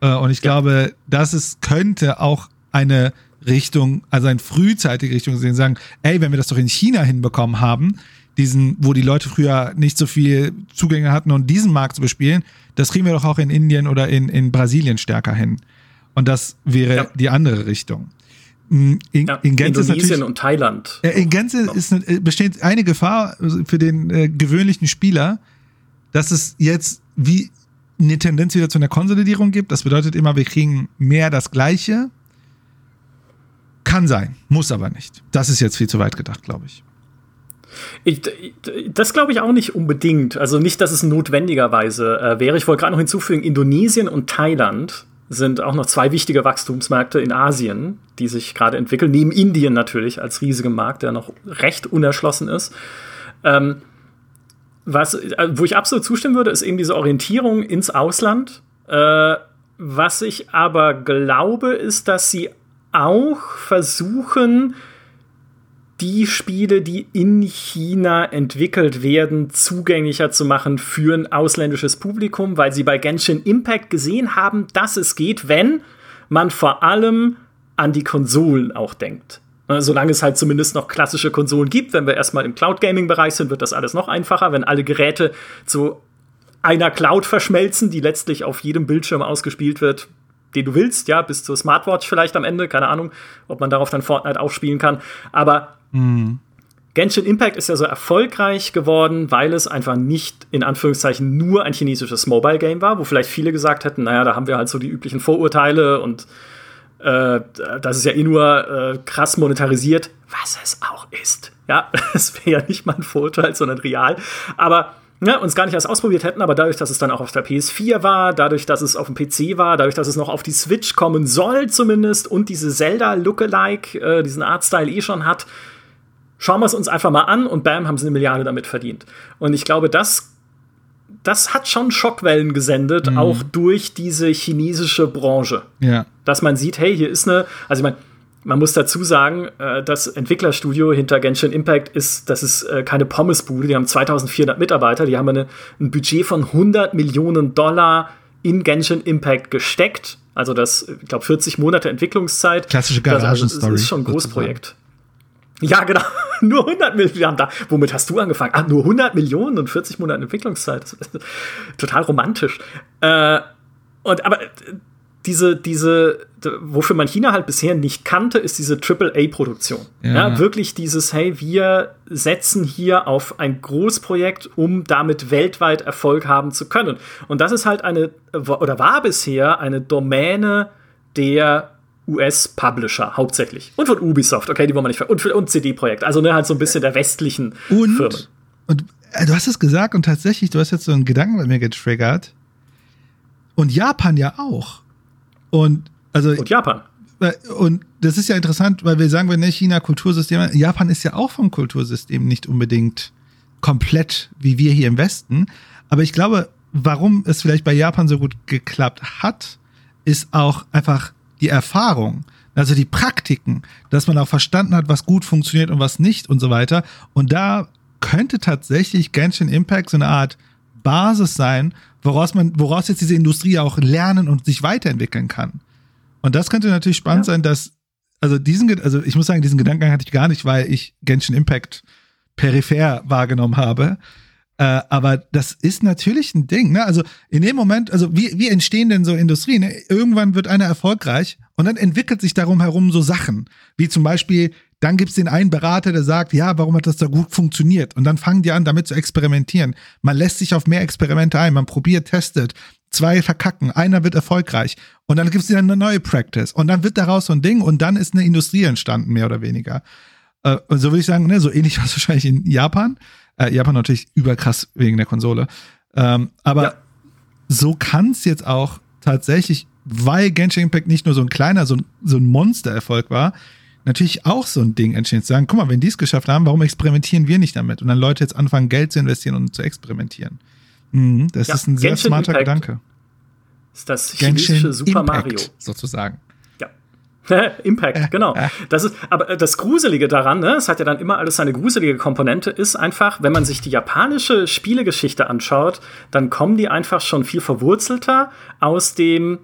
Äh, und ich ja. glaube, das ist, könnte auch eine Richtung, also eine frühzeitige Richtung sehen, sagen, ey, wenn wir das doch in China hinbekommen haben, diesen, wo die Leute früher nicht so viel Zugänge hatten und diesen Markt zu bespielen, das kriegen wir doch auch in Indien oder in, in Brasilien stärker hin. Und das wäre ja. die andere Richtung. In, ja, in Gänze Indonesien und Thailand. In Gänze ist, besteht eine Gefahr für den äh, gewöhnlichen Spieler, dass es jetzt wie eine Tendenz wieder zu einer Konsolidierung gibt. Das bedeutet immer, wir kriegen mehr das Gleiche. Kann sein, muss aber nicht. Das ist jetzt viel zu weit gedacht, glaube ich. Ich, das glaube ich auch nicht unbedingt. Also nicht, dass es notwendigerweise äh, wäre. Ich wollte gerade noch hinzufügen, Indonesien und Thailand sind auch noch zwei wichtige Wachstumsmärkte in Asien, die sich gerade entwickeln. Neben Indien natürlich als riesigem Markt, der noch recht unerschlossen ist. Ähm, was, äh, wo ich absolut zustimmen würde, ist eben diese Orientierung ins Ausland. Äh, was ich aber glaube, ist, dass sie auch versuchen, die Spiele, die in China entwickelt werden, zugänglicher zu machen für ein ausländisches Publikum, weil sie bei Genshin Impact gesehen haben, dass es geht, wenn man vor allem an die Konsolen auch denkt. Ne, solange es halt zumindest noch klassische Konsolen gibt. Wenn wir erstmal im Cloud-Gaming-Bereich sind, wird das alles noch einfacher. Wenn alle Geräte zu einer Cloud verschmelzen, die letztlich auf jedem Bildschirm ausgespielt wird, den du willst, ja, bis zur Smartwatch vielleicht am Ende, keine Ahnung, ob man darauf dann Fortnite aufspielen kann. Aber mhm. Genshin Impact ist ja so erfolgreich geworden, weil es einfach nicht in Anführungszeichen nur ein chinesisches Mobile Game war, wo vielleicht viele gesagt hätten, naja, da haben wir halt so die üblichen Vorurteile und äh, das ist ja eh nur äh, krass monetarisiert, was es auch ist. Ja, es wäre ja nicht mal ein Vorurteil, sondern real. Aber ja, uns gar nicht erst ausprobiert hätten, aber dadurch, dass es dann auch auf der PS4 war, dadurch, dass es auf dem PC war, dadurch, dass es noch auf die Switch kommen soll zumindest und diese Zelda-Lookalike, äh, diesen Artstyle eh schon hat, schauen wir es uns einfach mal an und bam, haben sie eine Milliarde damit verdient. Und ich glaube, das das hat schon Schockwellen gesendet, mhm. auch durch diese chinesische Branche. Ja. Dass man sieht, hey, hier ist eine, also ich meine, man muss dazu sagen, äh, das Entwicklerstudio hinter Genshin Impact ist, das ist äh, keine Pommesbude, die haben 2400 Mitarbeiter, die haben eine, ein Budget von 100 Millionen Dollar in Genshin Impact gesteckt. Also das, ich glaube, 40 Monate Entwicklungszeit. Klassische Garagenstory. Das ist schon ein Großprojekt. Ja, genau. nur 100 Millionen. Da. Womit hast du angefangen? Ah, nur 100 Millionen und 40 Monate Entwicklungszeit. total romantisch. Äh, und aber diese, diese, wofür man China halt bisher nicht kannte, ist diese AAA-Produktion. Ja. ja. wirklich dieses, hey, wir setzen hier auf ein Großprojekt, um damit weltweit Erfolg haben zu können. Und das ist halt eine, oder war bisher eine Domäne der US-Publisher hauptsächlich. Und von Ubisoft, okay, die wollen wir nicht Und, und CD-Projekt. Also ne, halt so ein bisschen der westlichen und, Firmen. Und äh, du hast es gesagt und tatsächlich, du hast jetzt so einen Gedanken bei mir getriggert. Und Japan ja auch. Und also. Und Japan. Und das ist ja interessant, weil wir sagen, wenn nicht China Kultursystem, Japan ist ja auch vom Kultursystem nicht unbedingt komplett wie wir hier im Westen. Aber ich glaube, warum es vielleicht bei Japan so gut geklappt hat, ist auch einfach die Erfahrung, also die Praktiken, dass man auch verstanden hat, was gut funktioniert und was nicht und so weiter. Und da könnte tatsächlich Genshin Impact so eine Art Basis sein, woraus man, woraus jetzt diese Industrie auch lernen und sich weiterentwickeln kann. Und das könnte natürlich spannend ja. sein, dass, also diesen, also ich muss sagen, diesen Gedankengang hatte ich gar nicht, weil ich Genshin Impact peripher wahrgenommen habe. Äh, aber das ist natürlich ein Ding. Ne? Also in dem Moment, also wie, wie entstehen denn so Industrien? Ne? Irgendwann wird einer erfolgreich und dann entwickelt sich darum herum so Sachen, wie zum Beispiel, dann gibt's den einen Berater, der sagt, ja, warum hat das da gut funktioniert? Und dann fangen die an, damit zu experimentieren. Man lässt sich auf mehr Experimente ein, man probiert, testet. Zwei verkacken, einer wird erfolgreich. Und dann gibt's wieder eine neue Practice. Und dann wird daraus so ein Ding und dann ist eine Industrie entstanden, mehr oder weniger. Äh, so würde ich sagen, ne, so ähnlich war es wahrscheinlich in Japan. Äh, Japan natürlich überkrass wegen der Konsole. Ähm, aber ja. so kann es jetzt auch tatsächlich, weil Genshin Impact nicht nur so ein kleiner, so ein, so ein Monstererfolg war, natürlich auch so ein Ding entstehen. Zu sagen, guck mal, wenn die es geschafft haben, warum experimentieren wir nicht damit? Und dann Leute jetzt anfangen, Geld zu investieren und zu experimentieren. Mhm, das ja, ist ein sehr Genshin smarter Impact Gedanke. Ist das chinesische Genshin Super Impact, Mario. Sozusagen. Impact, genau. Das ist, aber das Gruselige daran, ne, es hat ja dann immer alles seine gruselige Komponente, ist einfach, wenn man sich die japanische Spielegeschichte anschaut, dann kommen die einfach schon viel verwurzelter aus dem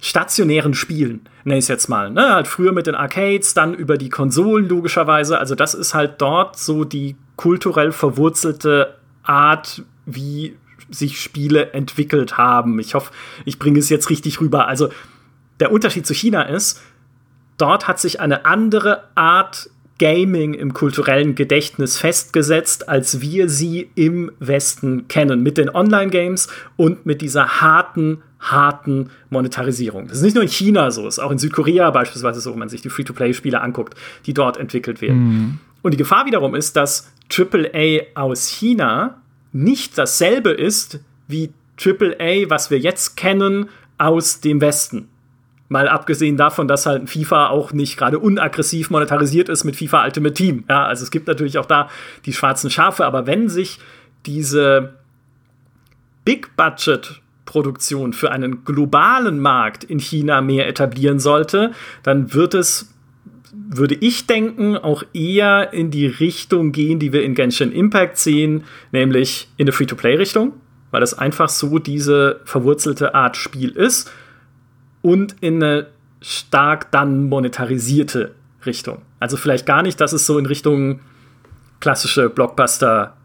stationären Spielen, nenne ich es jetzt mal. Ne? Halt früher mit den Arcades, dann über die Konsolen logischerweise. Also das ist halt dort so die kulturell verwurzelte Art, wie sich Spiele entwickelt haben. Ich hoffe, ich bringe es jetzt richtig rüber. Also der Unterschied zu China ist, dort hat sich eine andere Art Gaming im kulturellen Gedächtnis festgesetzt, als wir sie im Westen kennen, mit den Online-Games und mit dieser harten, harten Monetarisierung. Das ist nicht nur in China so, es ist auch in Südkorea beispielsweise so, wenn man sich die Free-to-Play-Spiele anguckt, die dort entwickelt werden. Mhm. Und die Gefahr wiederum ist, dass AAA aus China nicht dasselbe ist wie AAA, was wir jetzt kennen aus dem Westen. Mal abgesehen davon, dass halt FIFA auch nicht gerade unaggressiv monetarisiert ist mit FIFA Ultimate Team. Ja, also es gibt natürlich auch da die schwarzen Schafe, aber wenn sich diese Big Budget Produktion für einen globalen Markt in China mehr etablieren sollte, dann wird es würde ich denken, auch eher in die Richtung gehen, die wir in Genshin Impact sehen, nämlich in eine Free-to-Play-Richtung, weil es einfach so diese verwurzelte Art Spiel ist und in eine stark dann monetarisierte Richtung. Also vielleicht gar nicht, dass es so in Richtung klassische Blockbuster,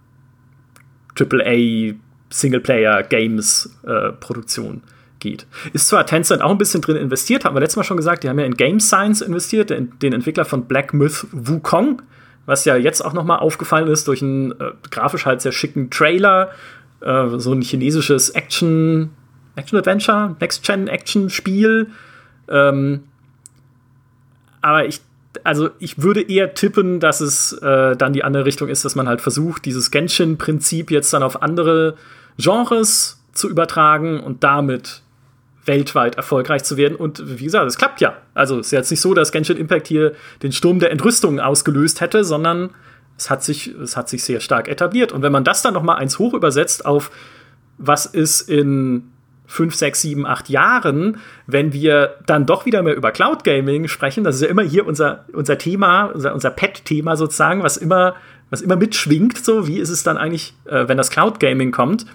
AAA, Singleplayer-Games-Produktion äh, geht. Ist zwar Tencent auch ein bisschen drin investiert, haben wir letztes Mal schon gesagt, die haben ja in Game Science investiert, den, den Entwickler von Black Myth Wukong, was ja jetzt auch noch mal aufgefallen ist durch einen äh, grafisch halt sehr schicken Trailer, äh, so ein chinesisches Action Action-Adventure, Next-Gen-Action-Spiel. Ähm, aber ich, also ich würde eher tippen, dass es äh, dann die andere Richtung ist, dass man halt versucht, dieses Genshin-Prinzip jetzt dann auf andere Genres zu übertragen und damit weltweit erfolgreich zu werden. Und wie gesagt, es klappt ja. Also es ist jetzt nicht so, dass Genshin Impact hier den Sturm der Entrüstung ausgelöst hätte, sondern es hat sich, es hat sich sehr stark etabliert. Und wenn man das dann noch mal eins hoch übersetzt auf was ist in fünf, sechs, sieben, acht Jahren, wenn wir dann doch wieder mehr über Cloud Gaming sprechen, das ist ja immer hier unser, unser Thema, unser, unser Pet-Thema sozusagen, was immer, was immer mitschwingt, so wie ist es dann eigentlich, äh, wenn das Cloud Gaming kommt.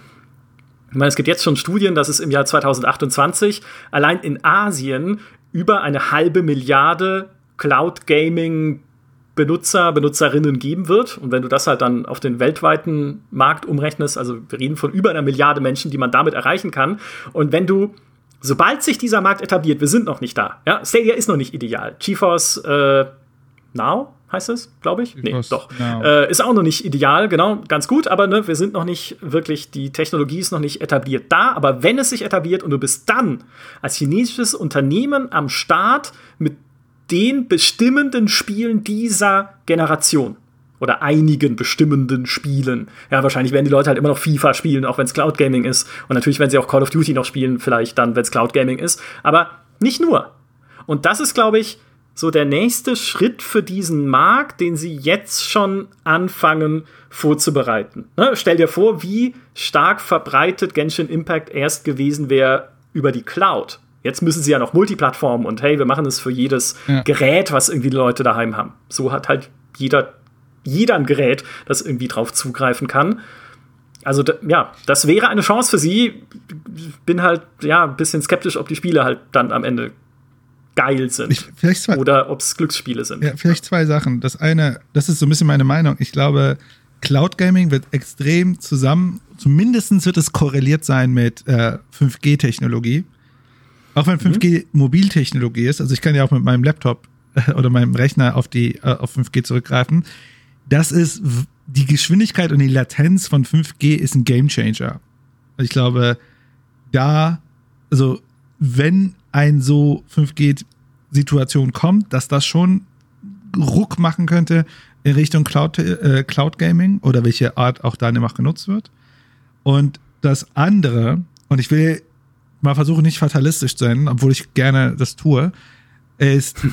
Ich meine, es gibt jetzt schon Studien, dass es im Jahr 2028 allein in Asien über eine halbe Milliarde Cloud Gaming Benutzer, Benutzerinnen geben wird. Und wenn du das halt dann auf den weltweiten Markt umrechnest, also wir reden von über einer Milliarde Menschen, die man damit erreichen kann. Und wenn du sobald sich dieser Markt etabliert, wir sind noch nicht da. Ja, Stadia ist noch nicht ideal. GeForce äh, Now heißt es, glaube ich. Nee, doch. Äh, ist auch noch nicht ideal, genau, ganz gut, aber ne, wir sind noch nicht wirklich, die Technologie ist noch nicht etabliert da. Aber wenn es sich etabliert und du bist dann als chinesisches Unternehmen am Start mit den bestimmenden Spielen dieser Generation oder einigen bestimmenden Spielen. Ja, wahrscheinlich werden die Leute halt immer noch FIFA spielen, auch wenn es Cloud Gaming ist. Und natürlich werden sie auch Call of Duty noch spielen, vielleicht dann, wenn es Cloud Gaming ist. Aber nicht nur. Und das ist, glaube ich, so der nächste Schritt für diesen Markt, den sie jetzt schon anfangen vorzubereiten. Ne? Stell dir vor, wie stark verbreitet Genshin Impact erst gewesen wäre über die Cloud. Jetzt müssen sie ja noch Multiplattform und hey, wir machen es für jedes ja. Gerät, was irgendwie die Leute daheim haben. So hat halt jeder, jeder ein Gerät, das irgendwie drauf zugreifen kann. Also ja, das wäre eine Chance für sie. Bin halt ja ein bisschen skeptisch, ob die Spiele halt dann am Ende geil sind. Ich, vielleicht zwei, oder ob es Glücksspiele sind. Ja, vielleicht zwei Sachen. Das eine, das ist so ein bisschen meine Meinung. Ich glaube, Cloud Gaming wird extrem zusammen, zumindest wird es korreliert sein mit äh, 5G-Technologie. Auch wenn 5G mhm. Mobiltechnologie ist, also ich kann ja auch mit meinem Laptop äh, oder meinem Rechner auf die äh, auf 5G zurückgreifen. Das ist die Geschwindigkeit und die Latenz von 5G ist ein Gamechanger. Ich glaube, da, also wenn ein so 5G-Situation kommt, dass das schon Ruck machen könnte in Richtung Cloud, äh, Cloud Gaming oder welche Art auch da immer genutzt wird. Und das andere, und ich will mal versuchen, nicht fatalistisch zu sein, obwohl ich gerne das tue, ist,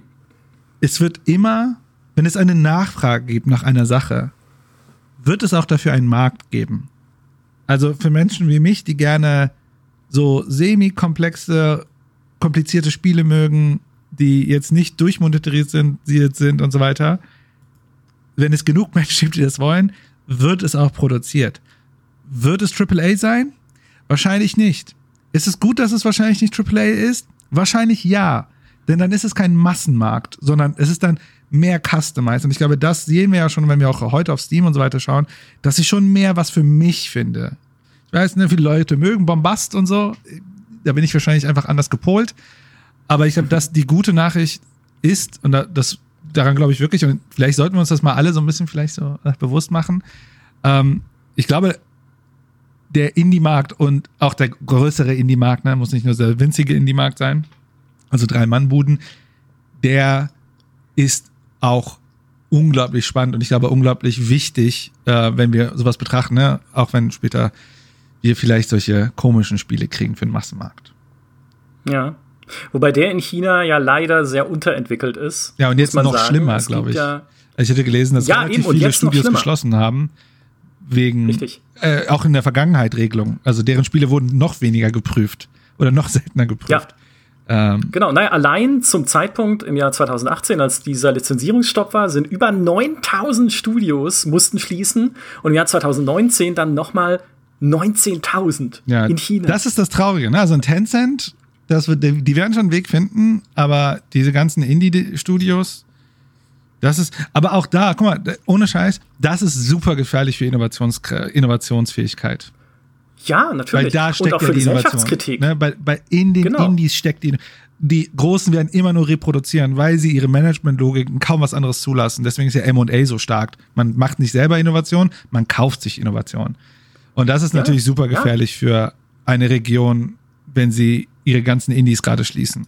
es wird immer, wenn es eine Nachfrage gibt nach einer Sache, wird es auch dafür einen Markt geben. Also für Menschen wie mich, die gerne so semi-komplexe komplizierte Spiele mögen, die jetzt nicht durchmonetarisiert sind, sind und so weiter, wenn es genug Menschen gibt, die das wollen, wird es auch produziert. Wird es AAA sein? Wahrscheinlich nicht. Ist es gut, dass es wahrscheinlich nicht AAA ist? Wahrscheinlich ja. Denn dann ist es kein Massenmarkt, sondern es ist dann mehr customized. Und ich glaube, das sehen wir ja schon, wenn wir auch heute auf Steam und so weiter schauen, dass ich schon mehr was für mich finde. Ich weiß, ne, viele Leute mögen Bombast und so da bin ich wahrscheinlich einfach anders gepolt. Aber ich glaube, dass die gute Nachricht ist, und das, daran glaube ich wirklich, und vielleicht sollten wir uns das mal alle so ein bisschen vielleicht so äh, bewusst machen. Ähm, ich glaube, der Indie-Markt und auch der größere Indie-Markt, ne, muss nicht nur der winzige Indie-Markt sein, also drei Mann-Buden, der ist auch unglaublich spannend und ich glaube unglaublich wichtig, äh, wenn wir sowas betrachten, ne? auch wenn später wir vielleicht solche komischen Spiele kriegen für den Massenmarkt. Ja. Wobei der in China ja leider sehr unterentwickelt ist. Ja, und jetzt noch sagen. schlimmer, glaube ich. Ja ich hätte gelesen, dass ja, relativ viele Studios geschlossen haben. Wegen, Richtig. Äh, auch in der Vergangenheit Regelung. Also deren Spiele wurden noch weniger geprüft oder noch seltener geprüft. Ja. Ähm, genau, naja, allein zum Zeitpunkt im Jahr 2018, als dieser Lizenzierungsstopp war, sind über 9000 Studios mussten schließen und im Jahr 2019 dann nochmal 19.000 ja, in China. Das ist das Traurige. Ne? Also ein Tencent, das wird, die werden schon einen Weg finden, aber diese ganzen Indie-Studios, das ist, aber auch da, guck mal, ohne Scheiß, das ist super gefährlich für Innovations, Innovationsfähigkeit. Ja, natürlich. Weil da steckt Und auch ja die Innovation. Ne? Bei, bei in den genau. Indies steckt die. Die Großen werden immer nur reproduzieren, weil sie ihre Managementlogiken kaum was anderes zulassen. Deswegen ist ja M&A so stark. Man macht nicht selber Innovation, man kauft sich Innovation. Und das ist ja, natürlich super gefährlich ja. für eine Region, wenn sie ihre ganzen Indies gerade schließen.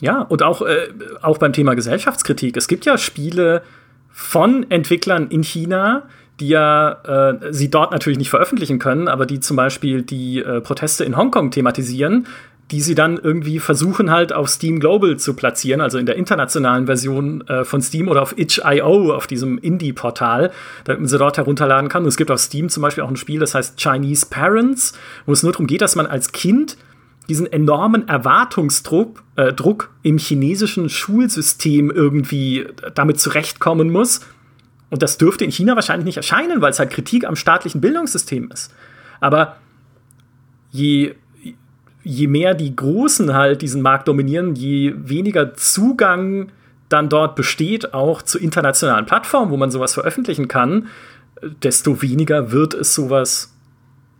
Ja, und auch, äh, auch beim Thema Gesellschaftskritik. Es gibt ja Spiele von Entwicklern in China, die ja äh, sie dort natürlich nicht veröffentlichen können, aber die zum Beispiel die äh, Proteste in Hongkong thematisieren, die sie dann irgendwie versuchen halt auf Steam Global zu platzieren, also in der internationalen Version äh, von Steam oder auf itch.io, auf diesem Indie-Portal, damit man sie dort herunterladen kann. Und es gibt auf Steam zum Beispiel auch ein Spiel, das heißt Chinese Parents, wo es nur darum geht, dass man als Kind diesen enormen Erwartungsdruck äh, Druck im chinesischen Schulsystem irgendwie damit zurechtkommen muss. Und das dürfte in China wahrscheinlich nicht erscheinen, weil es halt Kritik am staatlichen Bildungssystem ist. Aber je je mehr die Großen halt diesen Markt dominieren, je weniger Zugang dann dort besteht, auch zu internationalen Plattformen, wo man sowas veröffentlichen kann, desto weniger wird es sowas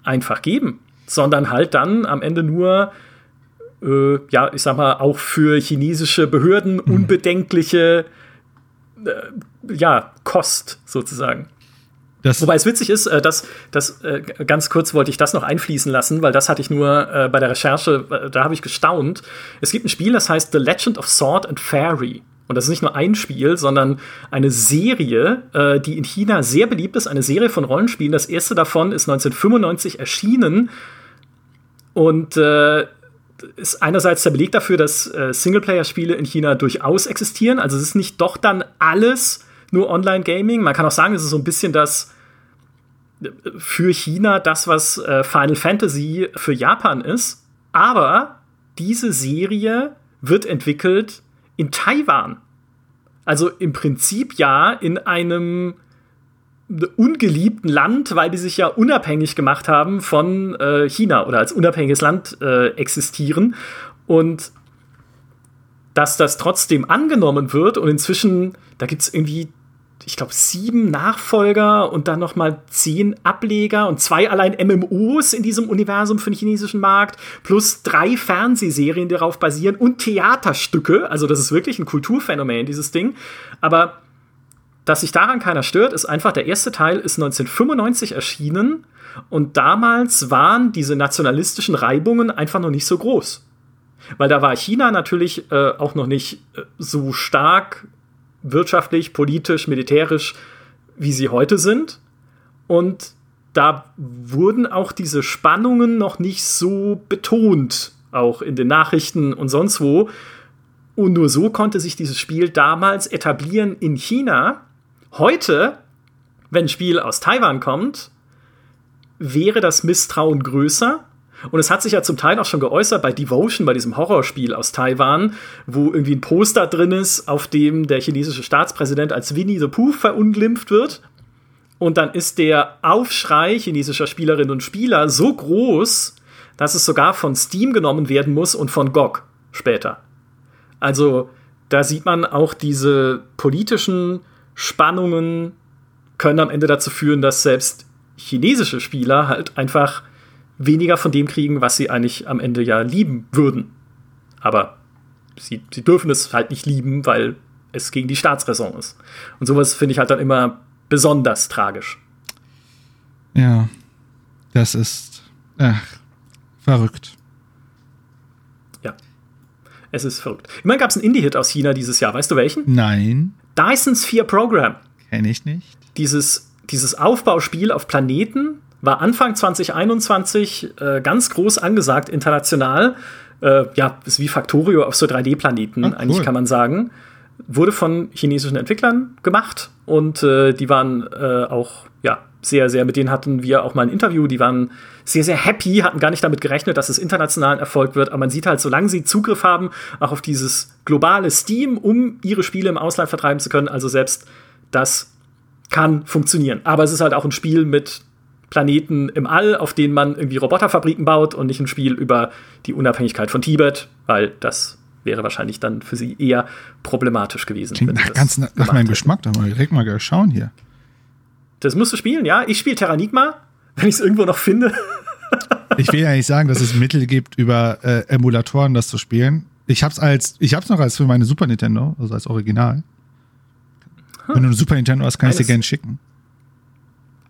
einfach geben. Sondern halt dann am Ende nur, äh, ja, ich sag mal, auch für chinesische Behörden mhm. unbedenkliche, äh, ja, Kost sozusagen. Das Wobei es witzig ist, äh, dass das äh, ganz kurz wollte ich das noch einfließen lassen, weil das hatte ich nur äh, bei der Recherche, da habe ich gestaunt. Es gibt ein Spiel, das heißt The Legend of Sword and Fairy. Und das ist nicht nur ein Spiel, sondern eine Serie, die in China sehr beliebt ist, eine Serie von Rollenspielen. Das erste davon ist 1995 erschienen und äh, ist einerseits der Beleg dafür, dass äh, Singleplayer-Spiele in China durchaus existieren. Also es ist nicht doch dann alles nur Online-Gaming. Man kann auch sagen, es ist so ein bisschen das für China das, was äh, Final Fantasy für Japan ist. Aber diese Serie wird entwickelt in Taiwan. Also im Prinzip ja in einem ungeliebten Land, weil die sich ja unabhängig gemacht haben von äh, China oder als unabhängiges Land äh, existieren. Und dass das trotzdem angenommen wird und inzwischen, da gibt es irgendwie ich glaube, sieben Nachfolger und dann noch mal zehn Ableger und zwei allein MMOs in diesem Universum für den chinesischen Markt, plus drei Fernsehserien, die darauf basieren und Theaterstücke. Also das ist wirklich ein Kulturphänomen, dieses Ding. Aber dass sich daran keiner stört, ist einfach, der erste Teil ist 1995 erschienen und damals waren diese nationalistischen Reibungen einfach noch nicht so groß. Weil da war China natürlich äh, auch noch nicht äh, so stark wirtschaftlich, politisch, militärisch, wie sie heute sind. Und da wurden auch diese Spannungen noch nicht so betont, auch in den Nachrichten und sonst wo. Und nur so konnte sich dieses Spiel damals etablieren in China. Heute, wenn ein Spiel aus Taiwan kommt, wäre das Misstrauen größer, und es hat sich ja zum Teil auch schon geäußert bei Devotion, bei diesem Horrorspiel aus Taiwan, wo irgendwie ein Poster drin ist, auf dem der chinesische Staatspräsident als Winnie the Pooh verunglimpft wird. Und dann ist der Aufschrei chinesischer Spielerinnen und Spieler so groß, dass es sogar von Steam genommen werden muss und von GOG später. Also da sieht man auch diese politischen Spannungen können am Ende dazu führen, dass selbst chinesische Spieler halt einfach weniger von dem kriegen, was sie eigentlich am Ende ja lieben würden. Aber sie, sie dürfen es halt nicht lieben, weil es gegen die Staatsräson ist. Und sowas finde ich halt dann immer besonders tragisch. Ja, das ist ach, verrückt. Ja, es ist verrückt. Immerhin gab es einen Indie-Hit aus China dieses Jahr. Weißt du welchen? Nein. Dysons 4 Program. Kenne ich nicht. Dieses, dieses Aufbauspiel auf Planeten, war Anfang 2021 äh, ganz groß angesagt international. Äh, ja, ist wie Factorio auf so 3D-Planeten, ah, cool. eigentlich kann man sagen. Wurde von chinesischen Entwicklern gemacht und äh, die waren äh, auch, ja, sehr, sehr, mit denen hatten wir auch mal ein Interview, die waren sehr, sehr happy, hatten gar nicht damit gerechnet, dass es international ein Erfolg wird, aber man sieht halt, solange sie Zugriff haben, auch auf dieses globale Steam, um ihre Spiele im Ausland vertreiben zu können, also selbst das kann funktionieren. Aber es ist halt auch ein Spiel mit Planeten im All, auf denen man irgendwie Roboterfabriken baut und nicht ein Spiel über die Unabhängigkeit von Tibet, weil das wäre wahrscheinlich dann für sie eher problematisch gewesen. Klingt nach, ganz nach, meinem Geschmack, da mal direkt mal schauen hier. Das musst du spielen, ja. Ich spiele Terranigma, wenn ich es irgendwo noch finde. ich will ja nicht sagen, dass es Mittel gibt, über äh, Emulatoren das zu spielen. Ich hab's als, ich hab's noch als für meine Super Nintendo, also als Original. Hm. Wenn du eine Super Nintendo hast, kann ich dir gerne schicken.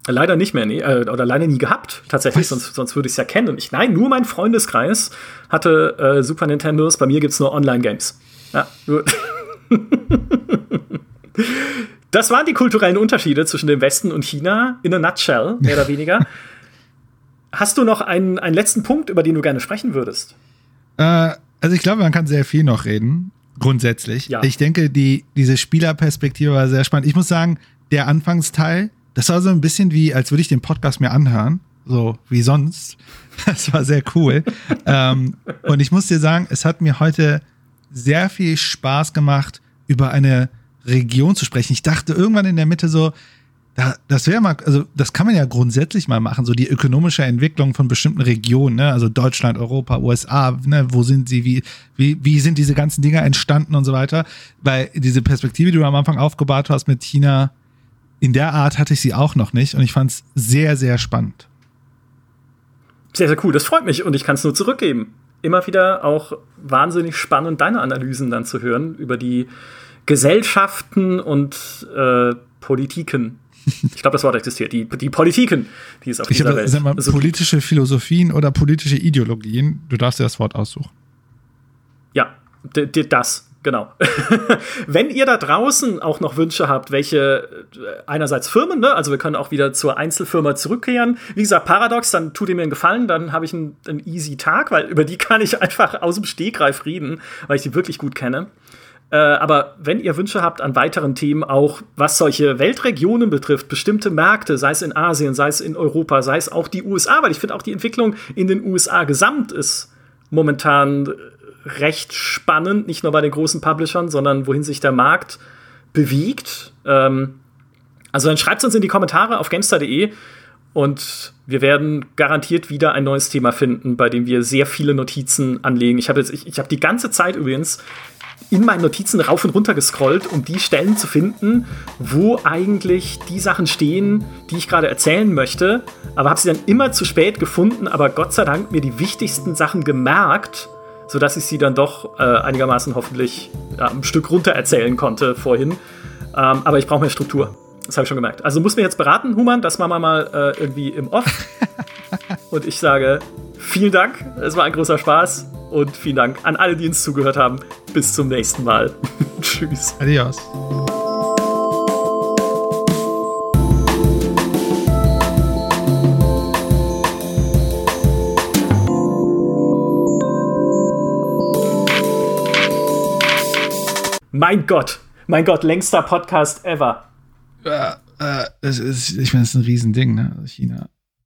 Leider nicht mehr, nee, äh, oder leider nie gehabt, tatsächlich, sonst, sonst würde ich es ja kennen. Ich, nein, nur mein Freundeskreis hatte äh, Super Nintendos, bei mir gibt es nur Online-Games. Ja, Das waren die kulturellen Unterschiede zwischen dem Westen und China in a nutshell, mehr oder weniger. Hast du noch einen, einen letzten Punkt, über den du gerne sprechen würdest? Äh, also ich glaube, man kann sehr viel noch reden, grundsätzlich. Ja. Ich denke, die, diese Spielerperspektive war sehr spannend. Ich muss sagen, der Anfangsteil, das war so ein bisschen wie, als würde ich den Podcast mir anhören, so wie sonst. Das war sehr cool. ähm, und ich muss dir sagen, es hat mir heute sehr viel Spaß gemacht, über eine Region zu sprechen. Ich dachte irgendwann in der Mitte so, da, das wäre mal, also das kann man ja grundsätzlich mal machen, so die ökonomische Entwicklung von bestimmten Regionen, ne? also Deutschland, Europa, USA, ne? wo sind sie, wie, wie, wie sind diese ganzen Dinger entstanden und so weiter. Weil diese Perspektive, die du am Anfang aufgebaut hast mit China, in der Art hatte ich sie auch noch nicht und ich fand es sehr, sehr spannend. Sehr, sehr cool. Das freut mich und ich kann es nur zurückgeben. Immer wieder auch wahnsinnig spannend, deine Analysen dann zu hören über die Gesellschaften und äh, Politiken. Ich glaube, das Wort existiert. Die, die Politiken, die es auf ich dieser Welt. Sag mal, politische Philosophien oder politische Ideologien. Du darfst dir das Wort aussuchen. Ja, das. Genau. Wenn ihr da draußen auch noch Wünsche habt, welche äh, einerseits Firmen, ne? also wir können auch wieder zur Einzelfirma zurückkehren. Wie gesagt, Paradox, dann tut ihr mir einen Gefallen, dann habe ich einen, einen, easy Tag, weil über die kann ich einfach aus dem Stegreif reden, weil ich die wirklich gut kenne. Äh, aber wenn ihr Wünsche habt an weiteren Themen, auch was solche Weltregionen betrifft, bestimmte Märkte, sei es in Asien, sei es in Europa, sei es auch die USA, weil ich finde auch die Entwicklung in den USA gesamt ist momentan recht spannend, nicht nur bei den großen Publishern, sondern wohin sich der Markt bewegt. Ähm, also dann schreibt es uns in die Kommentare auf gamestar.de und wir werden garantiert wieder ein neues Thema finden, bei dem wir sehr viele Notizen anlegen. Ich habe jetzt, ich, ich habe die ganze Zeit übrigens in meinen Notizen rauf und runter gescrollt, um die Stellen zu finden, wo eigentlich die Sachen stehen, die ich gerade erzählen möchte. Aber habe sie dann immer zu spät gefunden, aber Gott sei Dank mir die wichtigsten Sachen gemerkt sodass ich sie dann doch äh, einigermaßen hoffentlich ja, ein Stück runter erzählen konnte vorhin. Ähm, aber ich brauche mehr Struktur. Das habe ich schon gemerkt. Also muss mir jetzt beraten, Human, das machen wir mal äh, irgendwie im Off. und ich sage vielen Dank. Es war ein großer Spaß. Und vielen Dank an alle, die uns zugehört haben. Bis zum nächsten Mal. Tschüss. Adios. Mein Gott, mein Gott, längster Podcast ever. Ja, äh, das ist, ich meine, das ist ein Riesending, ne? China.